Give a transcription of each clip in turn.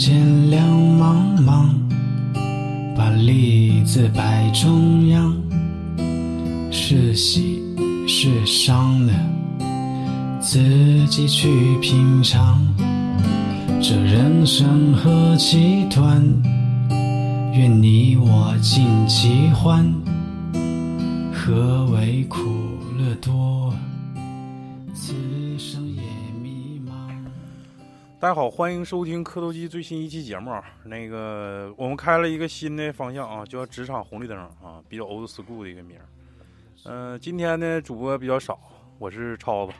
人间两茫茫，把利字摆中央，是喜是伤呢？自己去品尝。这人生何其短，愿你我尽其欢。何为苦乐多？大家好，欢迎收听磕头机最新一期节目啊。那个，我们开了一个新的方向啊，叫职场红绿灯啊，比较 old school 的一个名儿。嗯、今天呢，主播比较少，我是超子。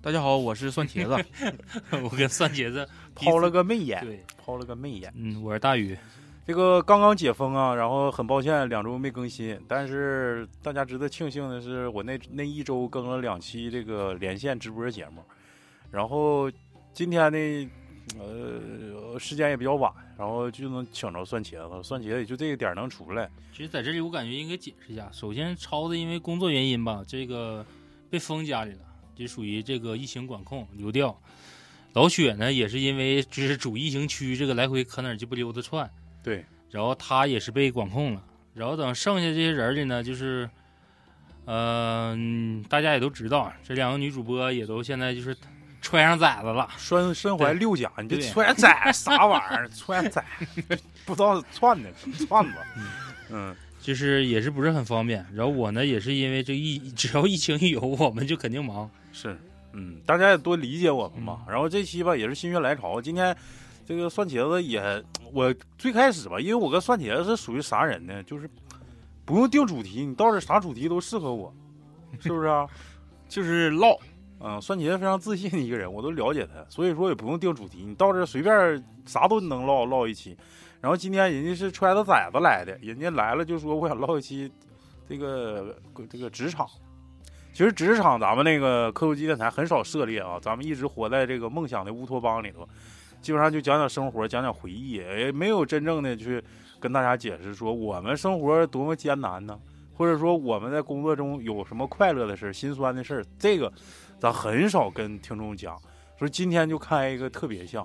大家好，我是蒜茄子。我跟蒜茄子 抛了个媚眼，对，抛了个媚眼。嗯，我是大宇，这个刚刚解封啊，然后很抱歉两周没更新，但是大家值得庆幸的是，我那那一周更了两期这个连线直播节目，然后今天呢，呃，时间也比较晚，然后就能请着蒜茄子，蒜茄子也就这个点儿能出来。其实在这里我感觉应该解释一下，首先超子因为工作原因吧，这个被封家里了，就属于这个疫情管控流调。老雪呢也是因为就是主疫情区这个来回可哪儿鸡不溜达窜，对，然后他也是被管控了。然后等剩下这些人的呢，就是，嗯、大家也都知道，这两个女主播也都现在就是揣上崽子了。身身怀六甲，你这对窜仔啥玩意儿？揣崽 不知道窜的窜子？嗯，就是也是不是很方便。然后我呢，也是因为这疫，只要疫情一有，我们就肯定忙。是，嗯，大家也多理解我们嘛。然后这期吧也是心血来潮，今天这个蒜茄子也，我最开始吧，因为我跟蒜茄子是属于啥人呢？就是不用定主题，你到这啥主题都适合我，是不是啊？就是唠，嗯，蒜茄子非常自信的一个人，我都了解他，所以说也不用定主题，你到这随便啥都能唠唠一期。然后今天人家是揣着崽子来的，人家来了就说我想唠一期这个这个职场。其实职场咱们那个科技电台很少涉猎啊，咱们一直活在这个梦想的乌托邦里头，基本上就讲讲生活，讲讲回忆，也没有真正的去跟大家解释说我们生活多么艰难呢，或者说我们在工作中有什么快乐的事、心酸的事，这个咱很少跟听众讲。所以今天就开一个特别像，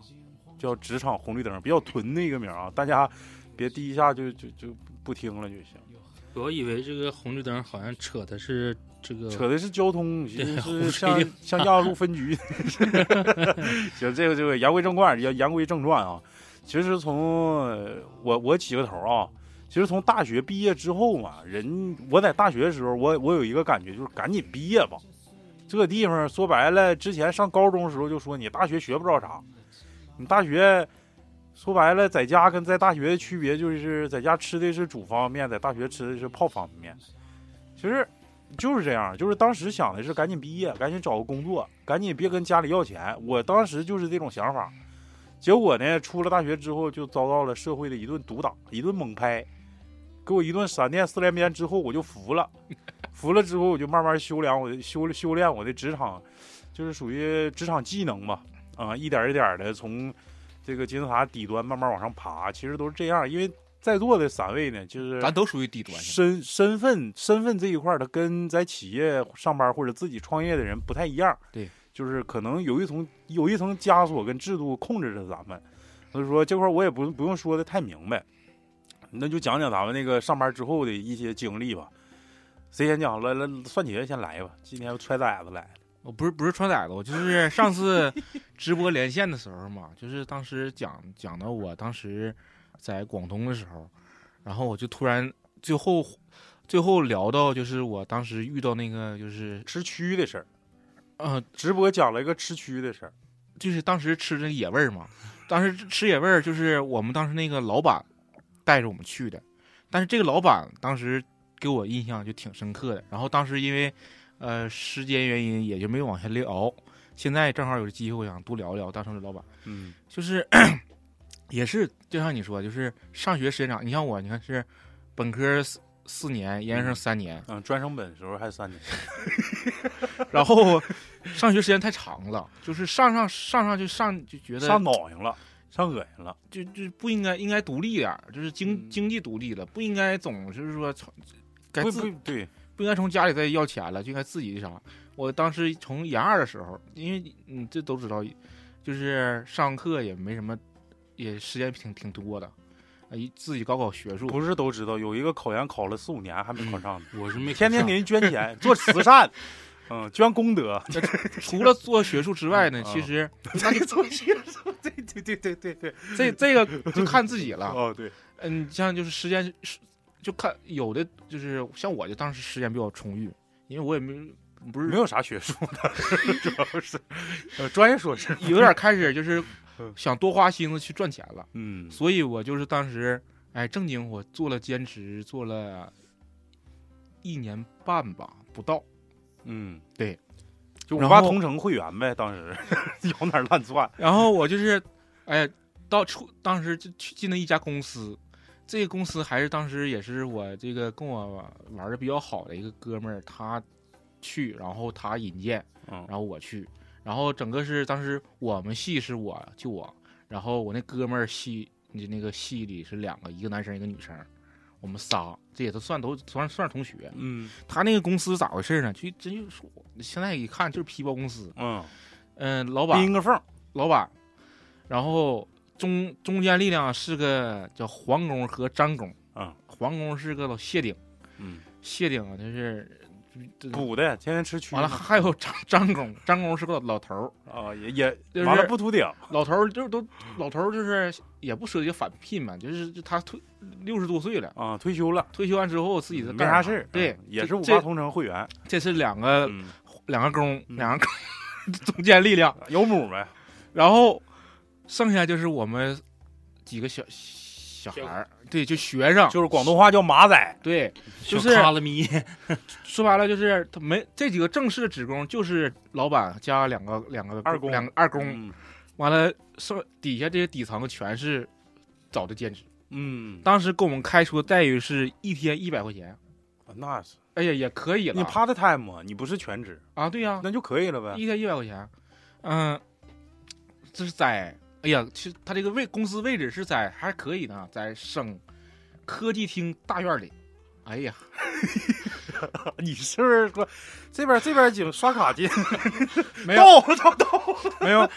叫职场红绿灯，比较屯的一个名啊，大家别第一下就就就不听了就行。我以为这个红绿灯好像扯的是这个，扯的是交通，其实是像像亚路分局。行，这个这个言归正传，言言归正传啊。其实从呃我我起个头啊，其实从大学毕业之后嘛，人我在大学的时候，我我有一个感觉，就是赶紧毕业吧。这个地方说白了，之前上高中的时候就说你大学学不着啥，你大学说白了，在家跟在大学的区别就是在家吃的是煮方便面，在大学吃的是泡方便面。其实就是这样，就是当时想的是赶紧毕业，赶紧找个工作，赶紧别跟家里要钱。我当时就是这种想法。结果呢，出了大学之后就遭到了社会的一顿毒打，一顿猛拍，给我一顿闪电四连鞭之后，我就服了。服了之后，我就慢慢修炼我的修修炼我的职场，就是属于职场技能吧。啊、一点一点的从这个金字塔底端慢慢往上爬，其实都是这样。因为在座的三位呢，就是咱都属于低端的。身身份身份这一块儿，它跟在企业上班或者自己创业的人不太一样。对，就是可能有一层有一层枷锁跟制度控制着咱们。所以说这块儿我也不不用说的太明白，那就讲讲咱们那个上班之后的一些经历吧。谁先讲？来来，蒜茄子先来吧。今天揣崽子来了，我不是不是穿崽子，我就是 上次直播连线的时候嘛，就是当时讲讲到我当时在广东的时候，然后我就突然最后最后聊到就是我当时遇到那个就是吃蛆的事儿。呃直播讲了一个吃蛆的事儿。就是当时吃那野味儿嘛，当时吃野味儿就是我们当时那个老板带着我们去的，但是这个老板当时给我印象就挺深刻的。然后当时因为呃时间原因也就没有往下聊，现在正好有机会，我想多聊聊当时的老板，嗯就是 也是就像你说，就是上学时间长，你像我，你看是本科四四年，研究生三年，嗯，专升本的时候还三年。然后上学时间太长了，就是上上上上就上就觉得上脑上了，上恶心了。就就不应该应该独立点儿，就是经嗯经济独立了，不应该总是说从该不自不对，不应该从家里再要钱了，就应该自己的啥。我当时从研二的时候，因为你这都知道，就是上课也没什么，也时间挺挺多的，自己搞搞学术。不是都知道有一个考研考了四五年还没考上呢，我是没天天给人捐钱做慈善，嗯，捐功德。除了做学术之外呢，嗯其实 那你做学术，对对对对对对。这这个就看自己了。哦，对，嗯，像就是时间就看有的就是像我就当时时间比较充裕，因为我也没不是没有啥学术的，主要是呃专业硕士。有点开始就是嗯想多花心思去赚钱了，嗯所以我就是当时哎正经我做了兼职，做了一年半吧，不到。嗯，对，就五八同城会员呗，当时 有哪儿乱窜。然后我就是哎到出当时就去进了一家公司。这个公司还是当时也是我这个跟我玩的比较好的一个哥们儿，他去，然后他引荐，嗯然后我去，然后整个是当时我们系是我就我，然后我那哥们儿系你那个系里是两个，一个男生一个女生，我们仨，这也都算都算算是同学。嗯他那个公司咋回事呢？就真就说现在一看就是皮包公司，嗯，嗯、老板钉个缝。老板，然后中中间力量是个叫黄工和张工，嗯，黄工是个老谢顶，嗯，谢顶啊，就是这补的，天天吃蛆。完了还有张张工，张工是个老头儿。啊，也也就是完了不秃顶。老头儿就是都老头儿就是也不涉及返聘嘛，就是就他退六十多岁了，啊，退休了，退休完之后自己在没干啥事儿。对嗯，也是五八同城会员。这是两个、嗯，两个工，嗯两个工中间力量，有母呗。然后剩下就是我们几个小小孩儿，对，就学生，就是广东话叫马仔。对，就是卡拉咪，说白了就是他没这几个正式的职工，就是老板加两个两个二工两个二工，嗯完了剩底下这些底层全是找的兼职。嗯，当时给我们开出的待遇是一天一百块钱，那是哎呀也可以了。你 part time 嘛，你不是全职，啊？对呀、那就可以了呗。一天一百块钱，嗯，这是在哎呀，其实他这个位公司位置是在还可以呢，在省科技厅大院里。哎呀，你是不是说这边这边警刷卡进？没有到到到，没有，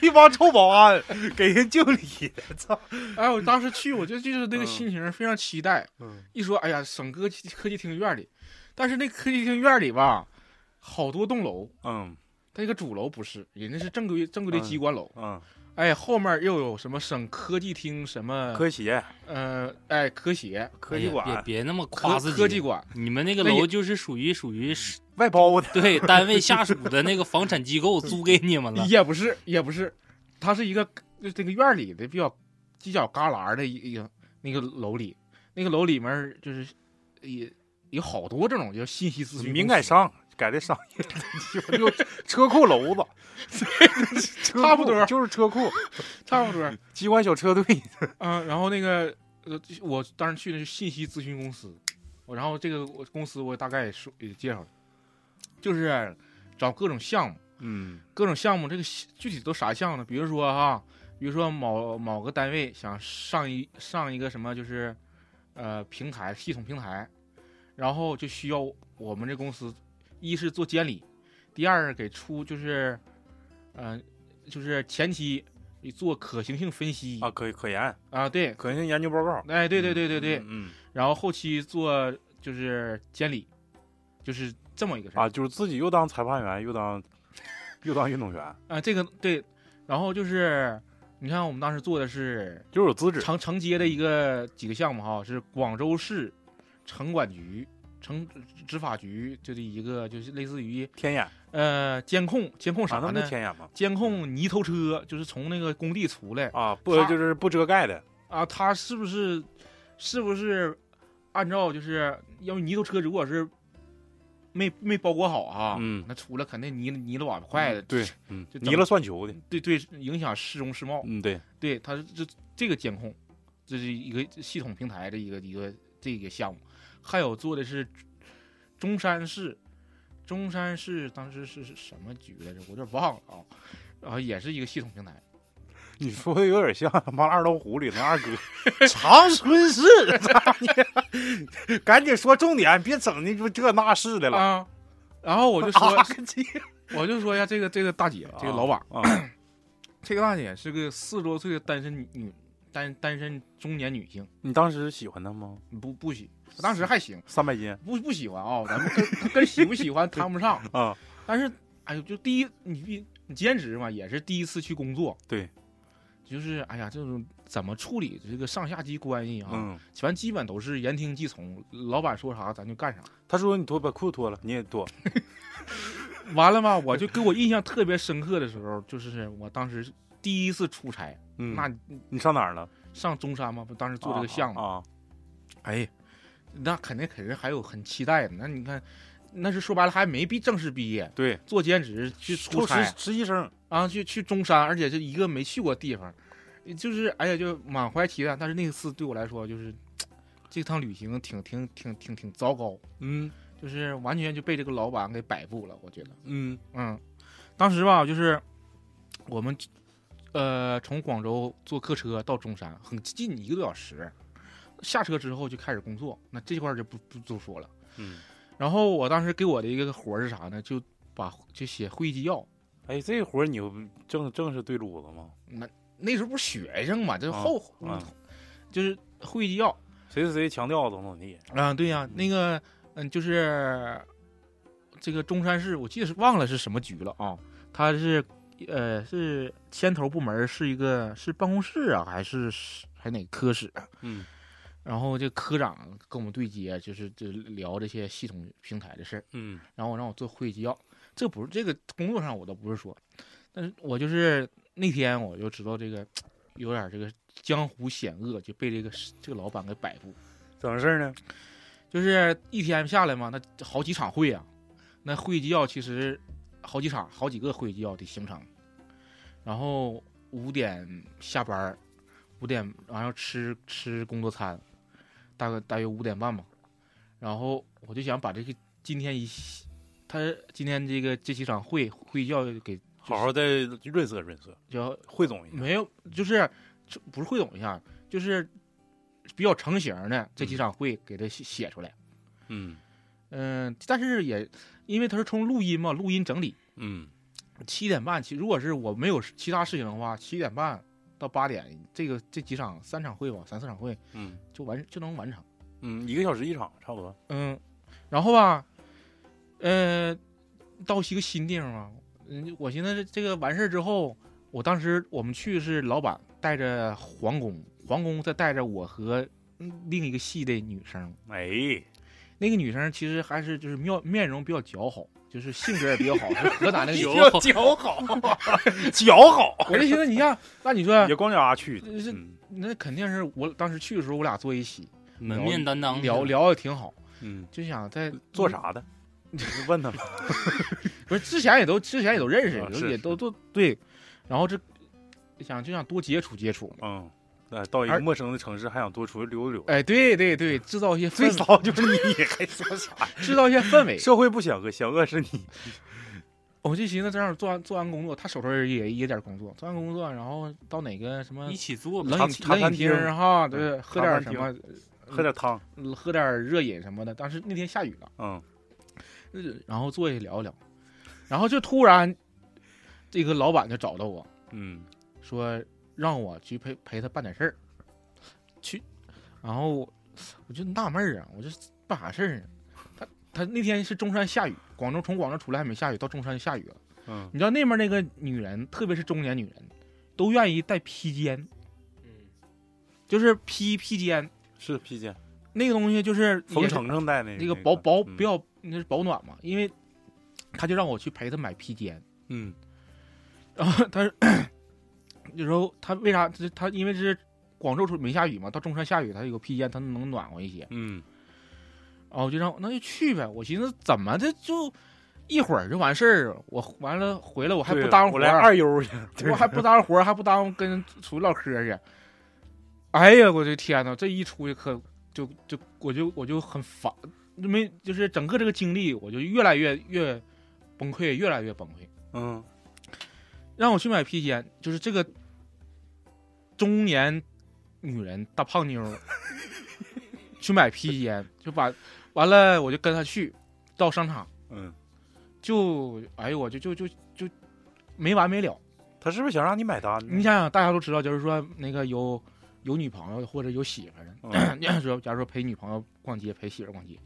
一帮臭保安给人敬礼，操！哎，我当时去，我就就是那个嗯心情非常期待。嗯一说，哎呀，省科技科技厅院里，但是那科技厅院里吧，好多栋楼，嗯它这个主楼不是，人家是正规正规的机关楼。嗯，哎，后面又有什么省科技厅什么科协、呃，哎，科协、科技馆别、别那么夸自己。科技馆，你们那个楼就是属于属于是外包的，对单位下属的那个房产机构租给你们了。也不是，也不是，它是一个就这个院里的比较犄角旮旯的一一个那个楼里，那个楼里面就是也有好多这种叫信息咨询敏感商改的商业的，就 车库楼子，差不多就是车库，差不多。机关小车队。嗯，然后那个呃，我当时去的是信息咨询公司，我然后这个我公司我大概也说也介绍了，就是找各种项目，嗯各种项目这个具体都啥项目呢？比如说哈，比如说某某个单位想上一上一个什么就是呃平台系统平台，然后就需要我们这公司一是做监理，第二给出就是嗯、呃就是前期你做可行性分析啊，可可研，啊对，可行性研究报告。哎对对对对对，嗯然后后期做就是监理，就是这么一个事儿啊，就是自己又当裁判员，又当又当运动员，啊，这个对，然后就是你看我们当时做的是就是有资质。承承接的一个几个项目哈，是广州市城管局、城执法局就是一个就是类似于天眼，呃监控监控啥呢？天眼吗？监控泥头车，就是从那个工地出来啊，不就是不遮盖的，啊，他是不是是不是按照就是要泥头车如果是没没包裹好啊，嗯那出来肯定泥泥了瓦块的，对，嗯，就泥了算球的，对对，影响市容市貌。嗯，对，对，他是这这个监控，这是一个系统平台的一个一个这个项目，还有做的是中山市，中山市当时是是什么局来着？我有点忘了啊，然后也是一个系统平台，你说的有点像他妈二龙湖里那二哥，长春市，你！赶紧说重点，别整那这这那事的了。啊，然后我就说，啊我就说一下，这个这个大姐，这个老板，啊，这个大姐是个四十多岁的单身女女单单身中年女性，你当时喜欢她吗？不不喜，当时还行，三百斤不不喜欢啊、咱们跟跟喜不喜欢 谈不上，啊，但是哎呦，就第一你必你兼职嘛，也是第一次去工作，对，就是哎呀，这种怎么处理这个上下级关系啊？嗯，反正基本都是言听计从，老板说啥咱就干啥。他说你脱把裤子脱了，你也脱，完了吧，我就给我印象特别深刻的时候，就是我当时第一次出差，嗯，那你上哪儿了？上中山嘛，不当时做这个项目，啊，哎，那肯定肯定还有很期待的。那你看，那是说白了还没毕正式毕业，对，做兼职去出差实实习生，啊，去去中山，而且是一个没去过地方，就是哎呀，就满怀期待。但是那次对我来说，就是这趟旅行挺挺挺挺挺糟糕，嗯就是完全就被这个老板给摆布了。我觉得，嗯嗯，当时吧，就是我们呃从广州坐客车到中山，很近一个多小时。下车之后就开始工作，那这块就不不多说了。嗯，然后我当时给我的一个活儿是啥呢？就把就写会议纪要。哎，这活儿你有正正是对路子吗？那那时候不是学生嘛，这啊后、啊就是会议纪要谁谁谁强调怎么怎么地，啊，对呀、那个嗯，就是这个中山市，我记得是忘了是什么局了啊，他是呃是牵头部门是一个是办公室啊，还是还哪个科室啊？嗯然后这科长跟我们对接，就是就聊这些系统平台的事儿。嗯然后让我做会议纪要，这不是这个工作上我倒不是说，但是我就是那天我就知道这个有点这个江湖险恶，就被这个这个老板给摆布，怎么事儿呢？就是一天下来嘛，那好几场会啊，那会议纪要其实好几场好几个会议纪要得形成，然后五点下班，五点完了吃吃工作餐，大概大约五点半吧，然后我就想把这个今天一他今天这个这几场会会要给好好再润色润色，要汇总一下。没有，就是不是汇总一下，就是比较成型的这几场会给他写写出来。嗯嗯，但是也因为他是从录音嘛，录音整理，嗯七点半，其如果是我没有其他事情的话，七点半到八点，这个这几场三场会吧，三四场会嗯就完就能完成。嗯，一个小时一场，差不多。嗯，然后吧，呃，到一个新地方嘛，嗯，我寻思这这个完事儿之后，我当时我们去是老板带着皇宫，皇宫再带着我和嗯另一个系的女生，哎，那个女生其实还是就是面面容比较姣好，就是性格也比较好，是河南那个女姣生。姣好，脚好，我就寻思，你像那你说也光脚丫去的。是嗯那肯定是我当时去的时候，我俩坐一起门面担当聊聊也挺好，嗯，就想在做？啥的？你问他吧。不是之前也都之前也都认识，也都都对，然后这想就想多接触接触，嗯，那到一个陌生的城市，还想多出去溜溜。哎，对对对，制造一些 最氛骚就是你，还说啥？制造一些氛围。社会不想恶，想恶是你。我就寻思这样做完做完工作，他手头也也也点工作，做完工作，然后到哪个什么一起做呗。冷饮冷饮茶餐厅厅哈，对，嗯喝点什么，喝点汤。嗯喝点热饮什么的。当时那天下雨了。嗯呃然后坐下聊一聊，然后就突然，这个老板就找到我嗯说让我去陪陪他办点事儿，去，然后我就纳闷儿啊，我这办啥事儿呢？他他那天是中山下雨，广州从广州出来还没下雨，到中山就下雨了。嗯你知道那边那个女人，特别是中年女人，都愿意戴披肩，嗯，就是披披肩是披肩，那个东西，就是冯程程戴那个那个保保嗯比较那是保暖嘛，因为他就让我去陪他买披肩。嗯然后他是有时候他为啥他他因为是广州出没下雨嘛，到中山下雨，他有个披肩，他能暖和一些。嗯然后我就让那就去呗。我寻思怎么的就一会儿就完事儿，我完了回来我还不耽误活儿，我来二悠去。我还不耽误活儿，还不耽误跟人出去唠嗑去。哎呀，我的天呐，这一出去可就就我就我就很烦，没就是整个这个经历，我就越来越越崩溃，越来越崩溃。嗯让我去买披肩，就是这个中年女人大胖妞儿 去买披肩，就把完了我就跟她去到商场，嗯，就哎呦我就就就就没完没了。他他是不是想让你买单呢？你想想，大家都知道，就是说那个有有女朋友或者有媳妇儿的，说假如说陪女朋友逛街，陪媳妇儿逛街，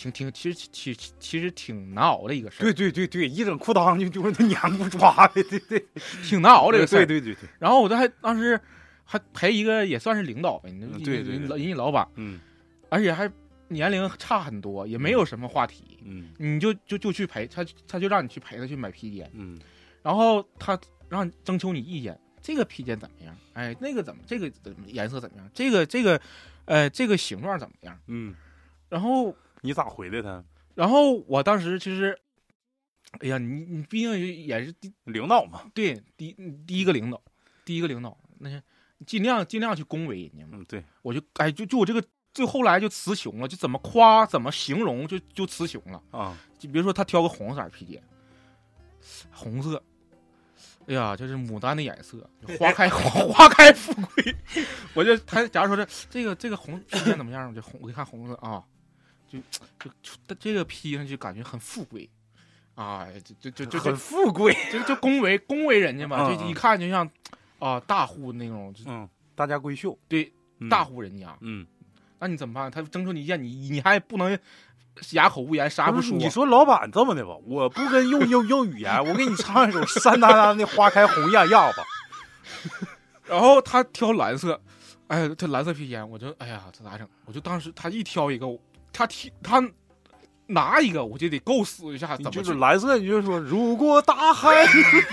挺挺其实其其其实挺难熬的一个事儿，对对对对，一整裤裆就就是那黏不抓的，对对 挺难熬这个事儿。对对对对，然后我这还当时还陪一个也算是领导呗，对对对人人家老板，嗯而且还年龄差很多，也没有什么话题，嗯你就就就去陪他，他就让你去陪他去买披肩，嗯然后他让征求你意见，这个披肩怎么样？哎，那个怎么？这个怎么颜色怎么样？这个这个，呃，这个形状怎么样？嗯，然后你咋回的他？然后我当时其实，哎呀，你你毕竟也是第领导嘛，对第第一个领导，第一个领导，那些尽量尽量去恭维人家嘛。嗯对，我就哎就就我这个。最后来就词穷了，就怎么夸怎么形容就就词穷了。啊就比如说他挑个红色儿披肩，红色，哎呀，这是牡丹的颜色，花开 花开富贵。我就他假如说这这个这个红披肩怎么样？就红我一看红色啊，就就就这个披上去感觉很富贵，啊，就就就就很富贵，就就恭维恭维人家嘛，嗯就一看就像啊大户那种，就嗯，大家闺秀，对嗯大，户人家。嗯，那你怎么办？他征求你意见，你你还不能哑口无言，啥也不说。你说老板这么的吧，我不跟用用用语言，我给你唱一首山丹丹的《花开红艳艳》吧。然后他挑蓝色，哎，他蓝色披肩，我就哎呀，这咋整？我就当时他一挑一个，他提他拿一个，我就得构思一下怎么去。就是蓝色，你就说如果大海，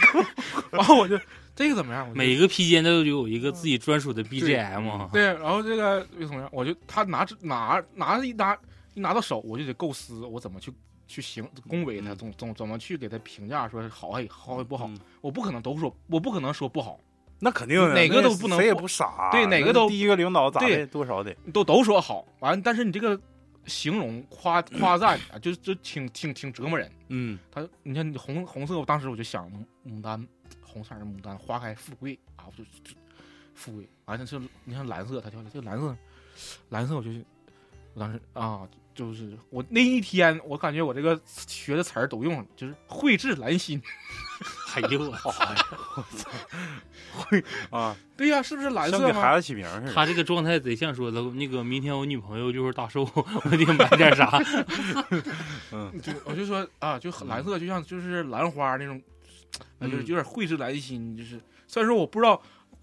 然后我就这个怎么样？每个披肩都有一个自己专属的 BGM 啊。对，然后这个又怎么样？我就他拿着拿拿一拿一拿到手，我就得构思我怎么去去行恭维他，嗯总总怎么去给他评价说好还好还不好。嗯我不可能都说，我不可能说不好，那肯定的哪个都不能谁也不傻，对哪个都第一个领导咋对的，多少得，都都说好。完，但是你这个形容夸夸赞啊，就就挺挺挺折磨人。嗯他，你看你红红色，我当时我就想牡牡丹，红色的牡丹花开富贵啊，我就就富贵。完了就你看蓝色，他挑的这个蓝色，蓝色我就我当时啊，就是我那一天我感觉我这个学的词儿都用了，就是蕙质兰心。哎呦我操！会啊，对呀、是不是蓝像色吗？给孩子起名似的。他这个状态贼像说的，那个明天我女朋友就是大寿，我得买点啥。嗯就我就说啊，就很蓝色，就像就是兰花那种，啊，就是嗯有点蕙质兰心，就是虽然说我不知道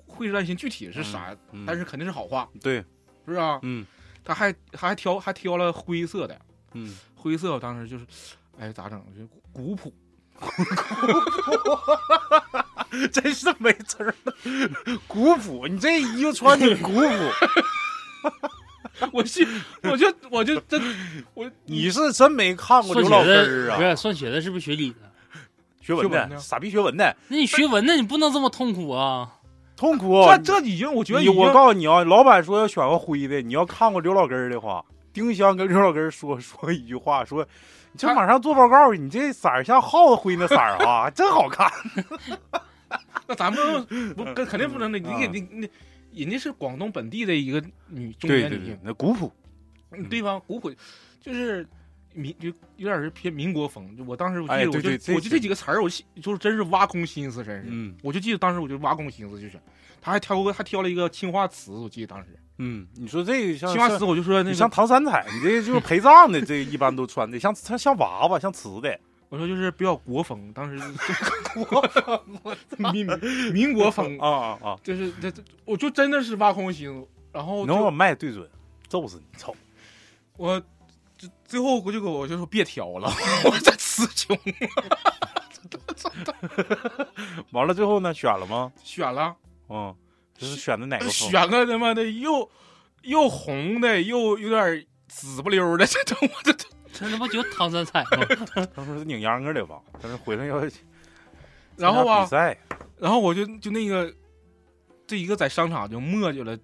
蕙质兰心具体是啥，嗯但是肯定是好话，对，是不是啊？嗯他还他还挑还挑了灰色的，嗯，灰色我当时就是，哎，咋整？就古朴，真是没词儿了。古朴，你这衣服穿挺古朴，我信，我就我就真我你是真没看过刘老根儿啊？的不是算学的，是不是学理的？学文的，学文的傻逼学文的，那你学文的，你不能这么痛苦啊！痛苦。这这已经我觉得已经我告诉你啊，老板说要选个灰的，你要看过刘老根儿的话，丁香跟刘老根说 说一句话，说你这马上做报告，你这色儿像耗子灰那色儿啊，真好看。那咱们不肯肯定不能的，你啊给你你人家是广东本地的一个女中年女性，，那古朴，嗯对吧？古朴就是民就有点是偏民国风。就我当时我记得，我就我就这几个词儿，我就是真是挖空心思，真是。嗯我就记得当时我就挖空心思就是，他还挑过还挑了一个青花瓷，我记得当时嗯，你说这个像青花瓷，我就说那你像，唐三彩，你这就是陪葬的，这个一般都穿的，像像像娃娃，像瓷的。我说就是比较国风，当时 国风，民民国风，啊啊啊！就是这这，我就真的是挖空心思，然后就能把麦对准，揍死你！操！我就最后我就给我就说别挑了，我这词穷 完了最后呢，选了吗？选了。嗯，这是选的哪个？选个他妈的又又红的又有点紫不溜的，这这我这这，这他妈就唐三彩吗？他说是拧秧歌的吧？但是回来要然后啊比，赛，然后我就就那个这一个在商场就磨叽了，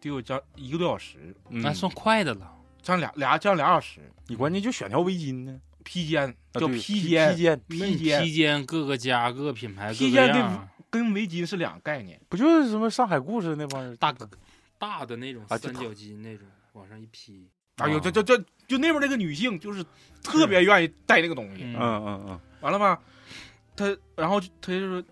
得有将一个多小时，嗯那算快的了。将俩俩将俩小时，你关键就选条围巾呢，披肩叫披肩，披肩披肩披肩各个家各个品牌披肩样跟跟围巾是两个概念。不就是什么上海故事那帮人？大大的那种三角巾那种，往上一披。哎呦，啊这这这就那边那个女性就是特别愿意戴那个东西，嗯嗯嗯嗯，完了吧，她然后就她就是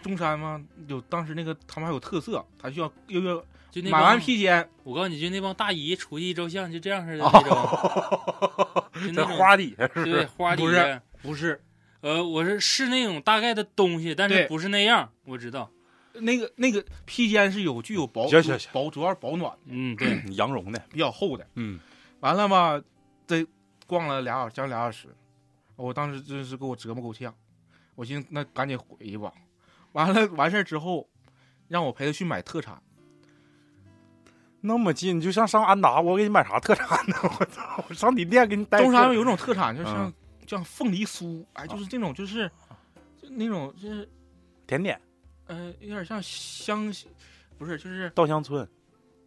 中山嘛，有当时那个他们还有特色，他需要又要就那买完披肩，我告诉你，就那帮大姨出去一照相，就这样似的哦那种，就在那花底下是不对是？不是花底下。不是呃，我是是那种大概的东西，但是不是那样，我知道。那个那个披肩是有具有保行行行保主要是保暖，嗯，对，羊绒的，比较厚的。嗯，完了吧，这逛了俩小将近俩小时，我当时真是给我折磨够呛。我寻思那赶紧回去吧。完了完事儿之后，让我陪他去买特产。那么近，就像上安达，我给你买啥特产呢？我操，我上你店给你带。中山有种特产，就像、嗯像凤梨酥，哎，就是这种，就是就那种就是甜点，呃，有点像香，不是，就是稻香村，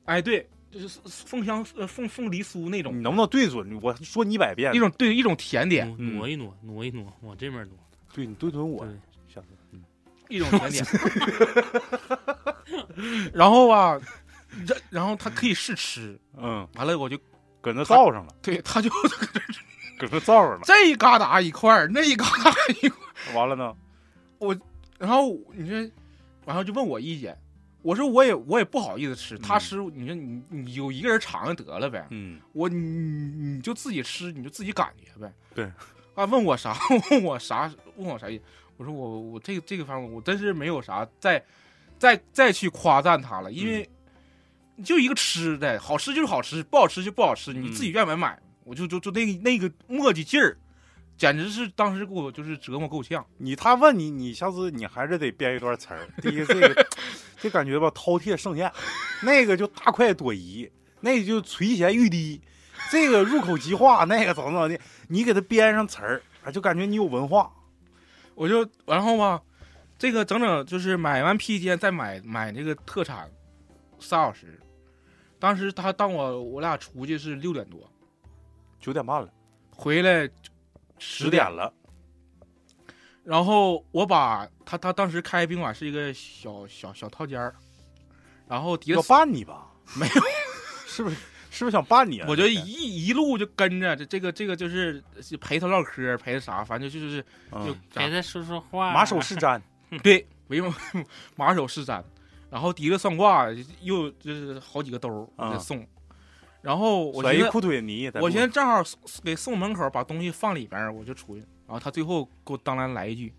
哎，对，就是凤香呃凤凤梨酥那种你能不能对准？我说你一百遍一。种对一种甜点，挪一挪，挪一挪，往这边挪。对你对准我，下次。嗯一种甜点。然后吧，这然后他可以试吃，嗯，完了我就搁那造上了，对他就 搁那造上了。这一疙瘩一块儿，那一疙瘩一块儿，完了呢？我然后你说，然后就问我意见。我说我也我也不好意思吃，他嗯吃，你说你你有一个人尝就得了呗，嗯，我你你就自己吃，你就自己感觉呗。对，啊，问我啥？问我啥？问我啥意思？我说我我这个这个方面我真是没有啥再再再去夸赞他了，因为就一个吃的，好吃就是好吃，不好吃就不好吃，你自己愿买买。我就就就那个那个磨叽劲儿，简直是当时给我就是折磨够呛。你他问你，你下次你还是得编一段词儿。第一个，这个这感觉吧，饕餮盛宴；那个就大快朵颐，那个就垂涎欲滴；这个入口即化，那个怎么怎么的，你给他编上词儿，啊，就感觉你有文化。我就然后吧，这个整整就是买完披肩再买买这个特产仨小时。当时他当我我俩出去是六点多，九点半了，回来十点了，然后我把他他当时开宾馆是一个小小小套间儿，然后要办你吧？没有，是不是？是不是想办你啊？我就一一路就跟着这这个这个就是陪他唠嗑，陪他啥，反正就是就嗯陪他说说话，马首是瞻，对，不用马首是瞻，然后提着算卦又就是好几个兜儿啊给送，然后我寻思甩一裤腿泥。我路寻思正好给送门口，把东西放里边儿，我就出去。然后他最后给我当然来一句：“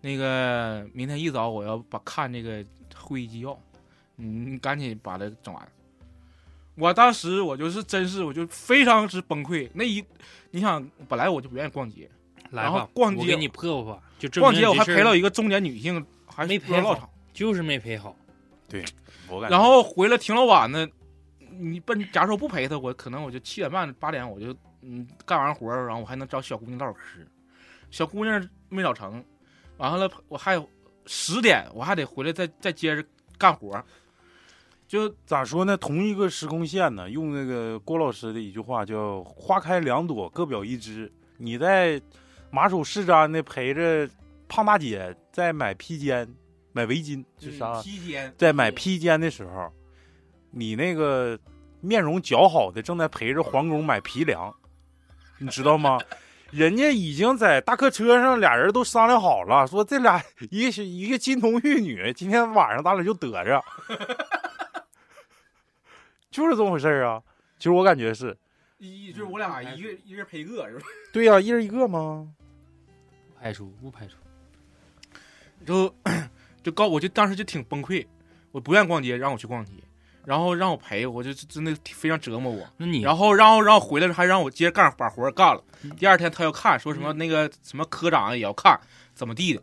那个明天一早我要把看这个会议纪要，你你赶紧把它整完。”我当时我就是真是我就非常之崩溃。那一你想，本来我就不愿意逛街，来然后吧，逛街我给你破破，就逛街我还陪到一个中年女性，还没陪好不知道唠场。就是没陪好。我感觉然后回来挺老晚的，你奔假如说不陪他，我可能我就七点半八点我就嗯干完活儿，然后我还能找小姑娘唠会儿嗑。小姑娘没找成，完了我还有十点我还得回来再再接着干活儿，就咋说呢？同一个时空线呢，用那个郭老师的一句话叫“花开两朵，各表一枝”。你在马首是瞻的陪着胖大姐在买披肩、买围巾是啥？披肩在买披肩的时候，你那个面容姣好的正在陪着皇宫买皮粮，你知道吗？人家已经在大客车上，俩人都商量好了，说这俩一个是一个金童玉女，今天晚上咱俩就得着，就是这么回事儿啊。其实我感觉是一就是我俩一个一人陪一个是吧？对呀、一人一个吗？不排除不排除，就就告我就当时就挺崩溃，我不愿意逛街，让我去逛街，然后让我陪，我就真的非常折磨我。那你然后然后让我回来还让我接着干把活干了嗯。第二天他要看，说什么那个什么科长也要看，怎么地的。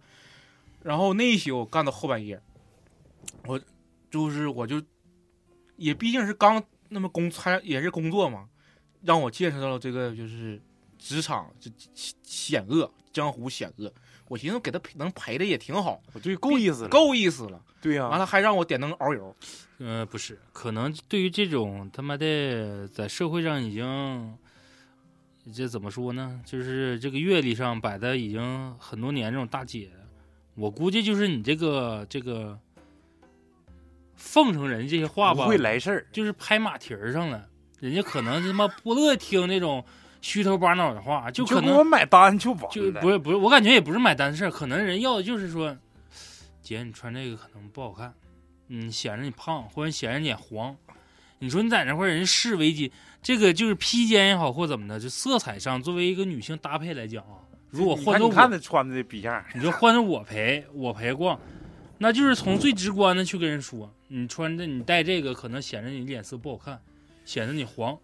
然后那一宿干到后半夜，我就是我就也毕竟是刚那么工参也是工作嘛，让我见识到了这个就是职场这险恶，江湖险恶。我寻思给他能陪的也挺好，我对够意思了。够意思了。对呀、完了还让我点灯熬油，呃不是，可能对于这种他妈的在社会上已经。这怎么说呢？就是这个阅历上摆的已经很多年这种大姐，我估计就是你这个这个奉承人这些话吧不吧，会来事儿。就是拍马蹄儿上了，人家可能他妈不乐意听那种虚头巴脑的话，就可能我买单就完了。就不是不是，我感觉也不是买单的事儿，可能人要的就是说，姐你穿这个可能不好看，嗯，显着你胖，或者显着你黄。你说你在那块儿人试围巾，这个就是披肩也好或怎么的，就色彩上作为一个女性搭配来讲啊，如果换做我，看你看他穿的逼样，你说换成我陪我陪逛，那就是从最直观的去跟人说，你穿着你戴这个可能显着你脸色不好看，显得你黄，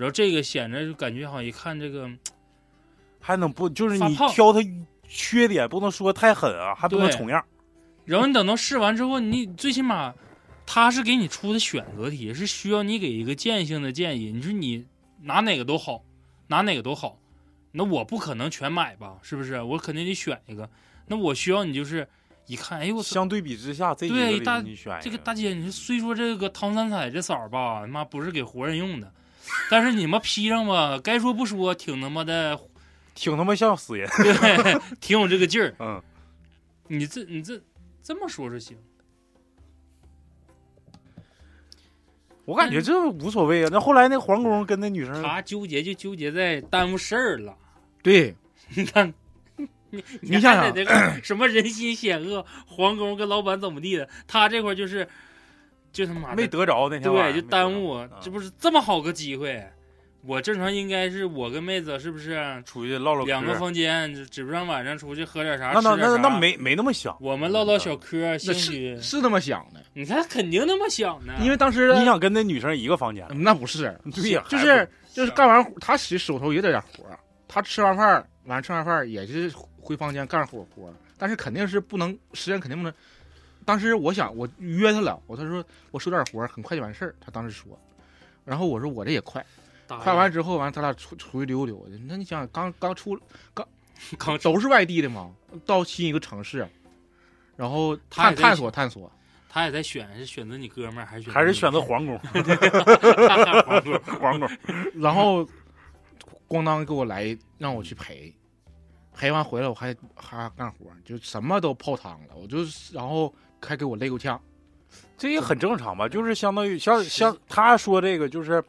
然后这个显着就感觉好像一看这个 还能不就是你挑它缺点不能说太狠啊，还不能重样。然后你等到试完之后，你最起码他是给你出的选择题，是需要你给一个建议性的建议。你说你拿哪个都好，拿哪个都好，那我不可能全买吧？是不是？我肯定得选一个。那我需要你就是一看，哎呦，相对比之下，这个对大这个大姐，你说虽说这个唐三彩这色儿吧，他妈不是给活人用的，但是你们披上吧，该说不说，挺他妈的，挺他妈像死人。对，挺有这个劲儿。嗯，你这你这这么说是行。我感觉这无所谓啊。那后来那皇宫跟那女生，他纠结就纠结在耽误事儿了。对，你看，你你想想这个什么人心险恶，皇宫跟老板怎么地的，他这块儿就是，就他妈没得着那天晚上对，就耽误这不是这么好个机会。我正常应该是我跟妹子是不是出去唠唠。两个房间，指不上晚上出去喝点啥，那那那那没没那么想。我们唠唠小嗑，那兴许是是那么想的，你看肯定那么想的，因为当时你想跟那女生一个房间？那不是，对呀，就是就是干完活，他其实手头也得点活儿，他吃完饭晚上吃完饭也是回房间干会活，但是肯定是不能时间肯定不能。当时我想我约他了，我他说我收点活儿很快就完事儿，他当时说，然后我说我这也快，快完之后完咱俩出出去溜溜，那你想想刚刚出刚 刚都是外地的嘛，到新一个城市，然后探探索探索，他也在选，是选择你哥们儿还是选择还是你选择 皇宫？皇宫？皇宫。然后咣当给我来让我去陪，陪完回来我还还干活，就什么都泡汤了，我就然后还给我累够呛。这也很正常吧？就是相当于像像他说这个，就是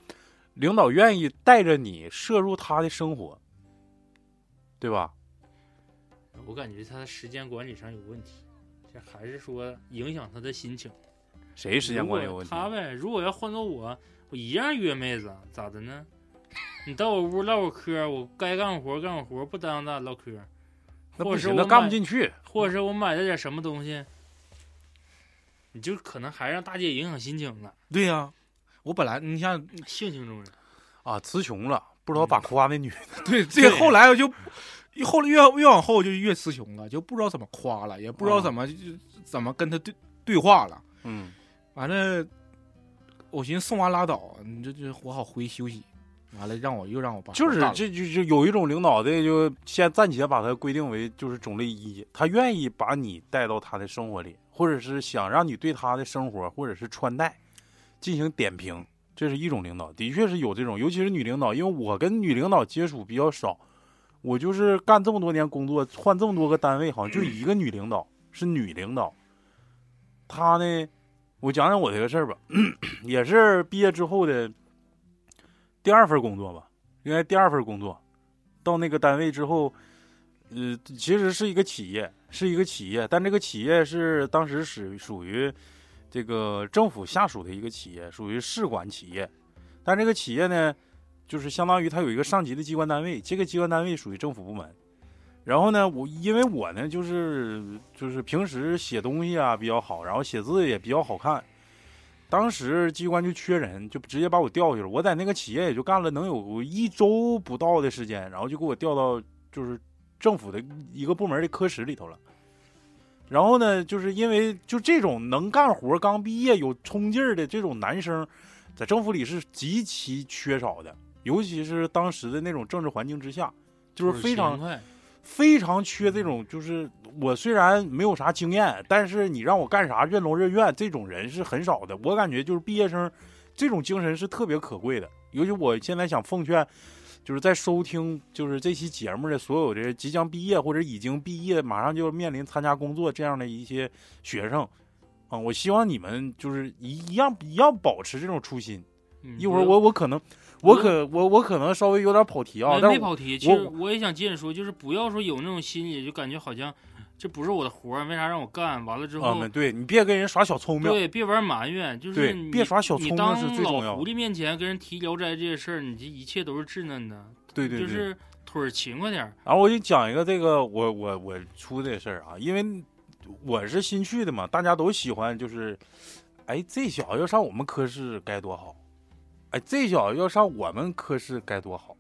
领导愿意带着你摄入他的生活，对吧？我感觉他的时间管理上有问题，这还是说影响他的心情。谁时间管理有问题？他呗，如果要换做我，我一样约妹子，咋的呢？你到我屋唠会嗑，我该干活干活，不耽误咱俩唠嗑。那不行，那或者是我干不进去。或者是我买了点什么东西，你就可能还让大姐影响心情了。对呀、我本来你像性情中人，啊，词穷了，不知道咋夸那女的。对这后来我就后来越越往后就越词穷了，就不知道怎么夸了，也不知道怎么、就怎么跟他对对话了。嗯，完了，我寻思送完拉倒，你这这我好回去休息。完了，让我又让我爸就是活干了这就就有一种领导的，就先暂且把他规定为就是种类一，他愿意把你带到他的生活里，或者是想让你对他的生活或者是穿戴进行点评，这是一种领导，的确是有这种，尤其是女领导，因为我跟女领导接触比较少，我就是干这么多年工作，换这么多个单位，好像就一个女领导是女领导，她呢，我讲讲我这个事儿吧，也是毕业之后的第二份工作吧。应该第二份工作，到那个单位之后，呃，其实是一个企业，是一个企业，但这个企业是当时属属于这个政府下属的一个企业，属于市管企业。但这个企业呢，就是相当于它有一个上级的机关单位，这个机关单位属于政府部门。然后呢，我因为我呢，就是就是平时写东西啊比较好，然后写字也比较好看。当时机关就缺人，就直接把我调去了。我在那个企业也就干了能有一周不到的时间，然后就给我调到就是政府的一个部门的科室里头了。然后呢，就是因为就这种能干活、刚毕业有冲劲儿的这种男生，在政府里是极其缺少的，尤其是当时的那种政治环境之下，就是非常。非常缺这种，就是我虽然没有啥经验，但是你让我干啥任劳任怨，这种人是很少的。我感觉就是毕业生这种精神是特别可贵的。尤其我现在想奉劝，就是在收听就是这期节目的所有的即将毕业或者已经毕业，马上就要面临参加工作这样的一些学生啊，我希望你们就是一一样一样保持这种初心。嗯一会儿我我可能我可我我可能稍微有点跑题啊，没跑题。其实我也想接着说，就是不要说有那种心理，就感觉好像这不是我的活儿，为啥让我干？完了之啊，后，对你别跟人耍小聪明，对，别玩埋怨，就是你别耍小聪明当是最重要的老狐狸面前跟人提《聊斋》这些事儿，你这一切都是稚嫩的，对对对。就是腿儿勤快点儿。然后我给你讲一个这个我我我出的事儿啊，因为我是新去的嘛，大家都喜欢就是，哎，这小子要上我们科室该多好，哎，这小子要上我们科室该多好。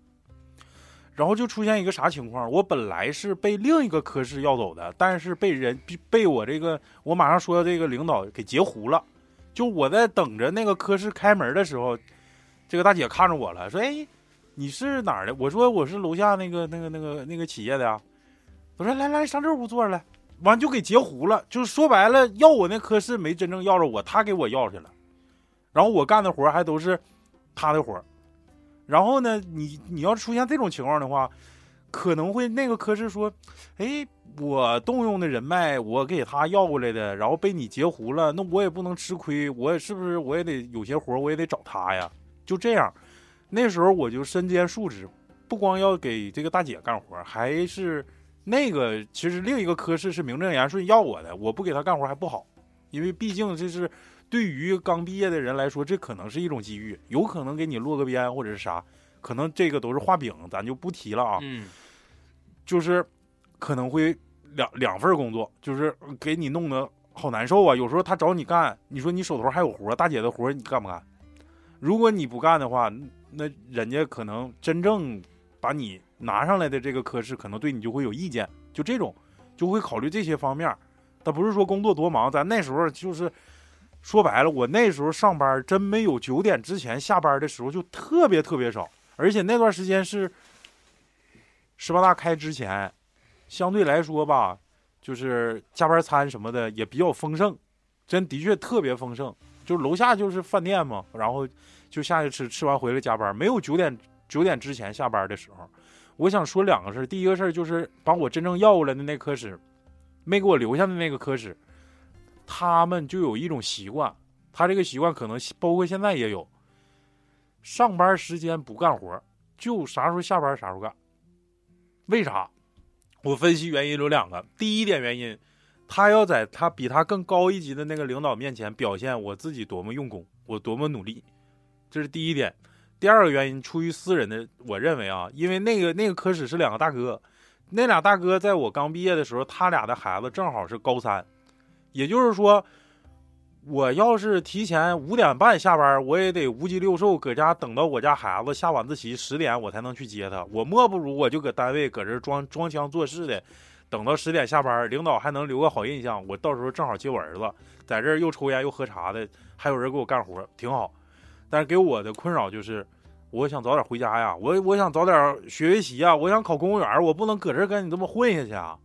然后就出现一个啥情况？我本来是被另一个科室要走的，但是被人被我这个我马上说的这个领导给截胡了。就我在等着那个科室开门的时候，这个大姐看着我了，说：“哎，你是哪儿的？”我说：“我是楼下那个那个那个那个企业的呀。”我说：“来来，上这屋坐着来。”完就给截胡了，就是说白了，要我那科室没真正要着我，他给我要去了。然后我干的活还都是他的活。然后呢，你你要出现这种情况的话，可能会那个科室说：“哎，我动用的人脉，我给他要过来的，然后被你截胡了，那我也不能吃亏，我是不是我也得有些活我也得找他呀？”就这样，那时候我就身兼数职，不光要给这个大姐干活，还是那个其实另一个科室是名正言顺要我的，我不给他干活还不好，因为毕竟这是对于刚毕业的人来说，这可能是一种机遇，有可能给你落个边或者是啥，可能这个都是画饼，咱就不提了啊。嗯，就是可能会两两份工作，就是给你弄得好难受啊。有时候他找你干，你说你手头还有活，大姐的活你干不干？如果你不干的话，那人家可能真正把你拿上来的这个科室，可能对你就会有意见，就这种就会考虑这些方面儿。他不是说工作多忙，咱那时候就是说白了，我那时候上班真没有九点之前下班的时候就特别特别少，而且那段时间是十八大开之前，相对来说吧，就是加班餐什么的也比较丰盛，真的确特别丰盛。就楼下就是饭店嘛，然后就下去吃，吃完回来加班，没有九点九点之前下班的时候。我想说两个事儿，第一个事儿就是把我真正要过来的那科室，没给我留下的那个科室，他们就有一种习惯，他这个习惯可能包括现在也有，上班时间不干活，就啥时候下班啥时候干。为啥？我分析原因有两个。第一点原因，他要在他比他更高一级的那个领导面前表现我自己多么用功，我多么努力，这是第一点。第二个原因，出于私人的，我认为啊，因为那个那个科室是两个大哥，那俩大哥在我刚毕业的时候，他俩的孩子正好是高三，也就是说，我要是提前五点半下班，我也得无鸡六兽搁家等到我家孩子下晚自习十点，我才能去接他。我莫不如我就搁单位搁这装装腔作势的，等到十点下班，领导还能留个好印象。我到时候正好接我儿子，在这又抽烟又喝茶的，还有人给我干活，挺好。但是给我的困扰就是，我想早点回家呀，我我想早点学学习呀，我想考公务员，我不能搁这跟你这么混下去啊。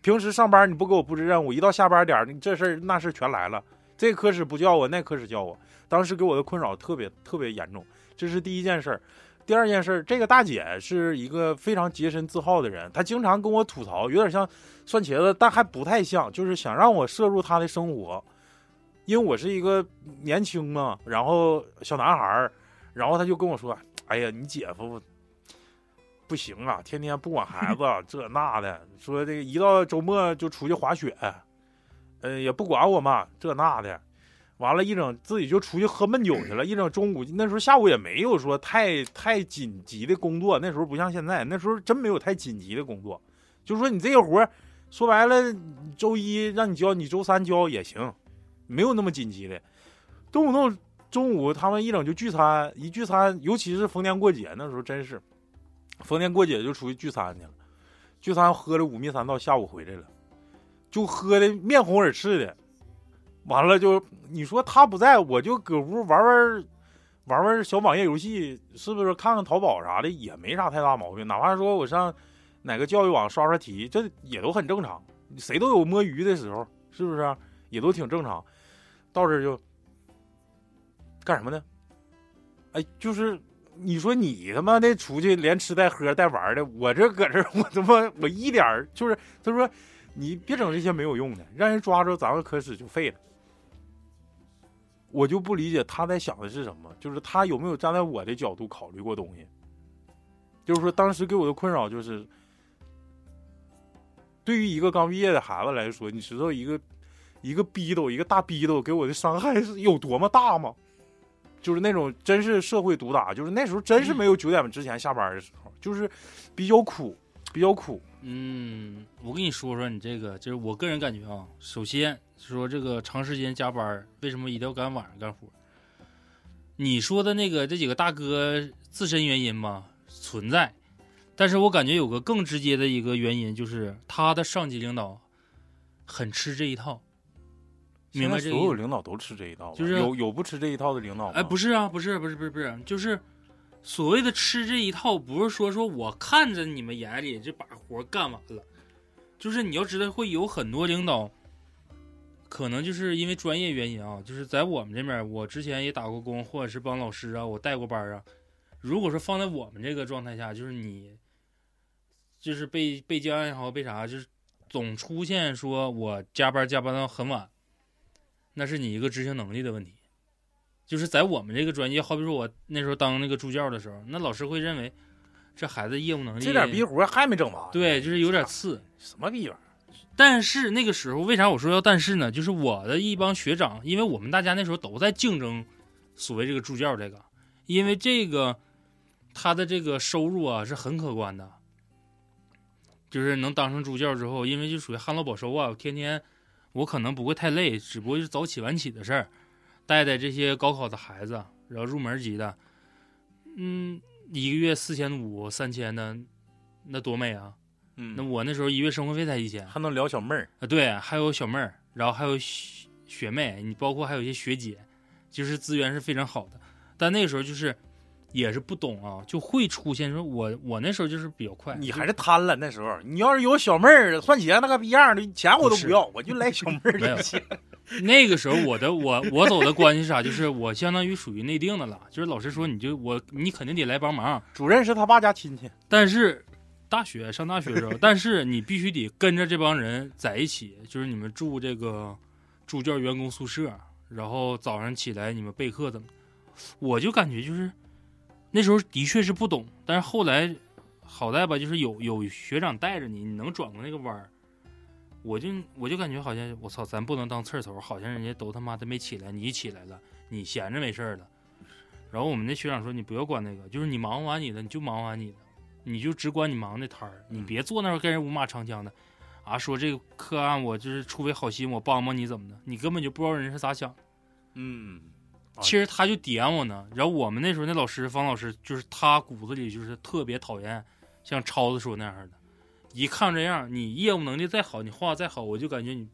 平时上班你不给我布置任务，一到下班点，你这事儿那事全来了。这科室不叫我，那科室叫我，当时给我的困扰特别特别严重，这是第一件事儿。第二件事儿，这个大姐是一个非常洁身自好的人，她经常跟我吐槽，有点像蒜茄子，但还不太像，就是想让我摄入她的生活。因为我是一个年轻嘛，然后小男孩儿，然后他就跟我说：“哎呀，你姐夫不行啊，天天不管孩子 这那的，说这个一到周末就出去滑雪，呃，也不管我嘛，这那的，完了，一整自己就出去喝闷酒去了。一整中午那时候下午也没有说太太紧急的工作，那时候不像现在，那时候真没有太紧急的工作，就是说你这个活儿说白了，周一让你交，你周三交也行。”没有那么紧急的，动不动中午他们一整就聚餐，一聚餐，尤其是逢年过节那时候，真是逢年过节就出去聚餐去了，聚餐喝了五迷三道，下午回来了，就喝的面红耳赤的，完了就你说他不在，我就搁屋玩玩玩玩小网页游戏，是不是看看淘宝啥的也没啥太大毛病，哪怕说我上哪个教育网刷刷题，这也都很正常，谁都有摸鱼的时候，是不是？也都挺正常。到这就干什么呢？哎，就是你说你他妈的出去连吃带喝带玩的，我这搁这我他妈我一点就是他说你别整这些没有用的，让人抓着咱们科室就废了。我就不理解他在想的是什么，就是他有没有站在我的角度考虑过东西？就是说当时给我的困扰就是，对于一个刚毕业的孩子来说，你知道一个一个逼斗，一个大逼斗给我的伤害是有多么大吗？就是那种真是社会毒打，就是那时候真是没有九点之前下班的时候，就是比较苦，比较苦。嗯，我跟你说说你这个，就是我个人感觉啊。首先说这个长时间加班，为什么一定要赶晚上干活？你说的那个这几个大哥自身原因吧存在，但是我感觉有个更直接的一个原因，就是他的上级领导很吃这一套，明白现在所有？领导都吃这一套吧，就是有有不吃这一套的领导吗？哎，不是啊，不是，不是，不是，不是，就是所谓的吃这一套，不是说说我看着你们眼里就把活干完了，就是你要知道会有很多领导，可能就是因为专业原因啊，就是在我们这边，我之前也打过工，或者是帮老师啊，我带过班啊。如果说放在我们这个状态下，就是你，就是被被教也好，被啥，就是总出现说我加班加班到很晚，那是你一个执行能力的问题。就是在我们这个专业，好比说我那时候当那个助教的时候，那老师会认为这孩子业务能力这点逼活还没整完。，对，就是有点次。什么逼玩意儿？但是那个时候，为啥我说要但是呢？就是我的一帮学长，因为我们大家那时候都在竞争所谓这个助教这个，因为这个他的这个收入啊是很可观的，就是能当上助教之后，因为就属于旱涝保收啊，天天我可能不会太累，只不过是早起晚起的事儿，带带这些高考的孩子，然后入门级的，嗯，一个月四千五、三千的，那多美啊！嗯，那我那时候一月生活费才一千。还能聊小妹儿。啊，对，还有小妹儿，然后还有学学妹，你包括还有一些学姐，就是资源是非常好的。但那个时候就是也是不懂啊，就会出现说我我那时候就是比较快，你还是贪了那时候，你要是有小妹儿，算钱那个逼样的，钱我都不要，我就来小妹儿没有就行。那个时候我的我我走的关系是啥？就是我相当于属于内定的了，就是老师说你就我你肯定得来帮忙，主任是他爸家亲戚，但是大学上大学的时候，但是你必须得跟着这帮人在一起，就是你们住这个助教员工宿舍，然后早上起来你们备课怎么？我就感觉就是那时候的确是不懂，但是后来好在吧，就是有有学长带着你，你能转过那个弯儿。我就我就感觉好像我操，咱不能当刺头，好像人家都他妈的没起来，你起来了，你闲着没事儿了。然后我们那学长说，你不要管那个，就是你忙完你的，你就忙完你的。你就只管你忙那摊儿，你别坐那儿跟人五马长枪的，啊，说这个课案我就是出于好心，我帮帮你怎么的，你根本就不知道人是咋想的。嗯，啊其实他就点我呢，然后我们那时候那老师方老师，就是他骨子里就是特别讨厌像超子说那样的，一看这样，你业务能力再好，你画再好，我就感觉你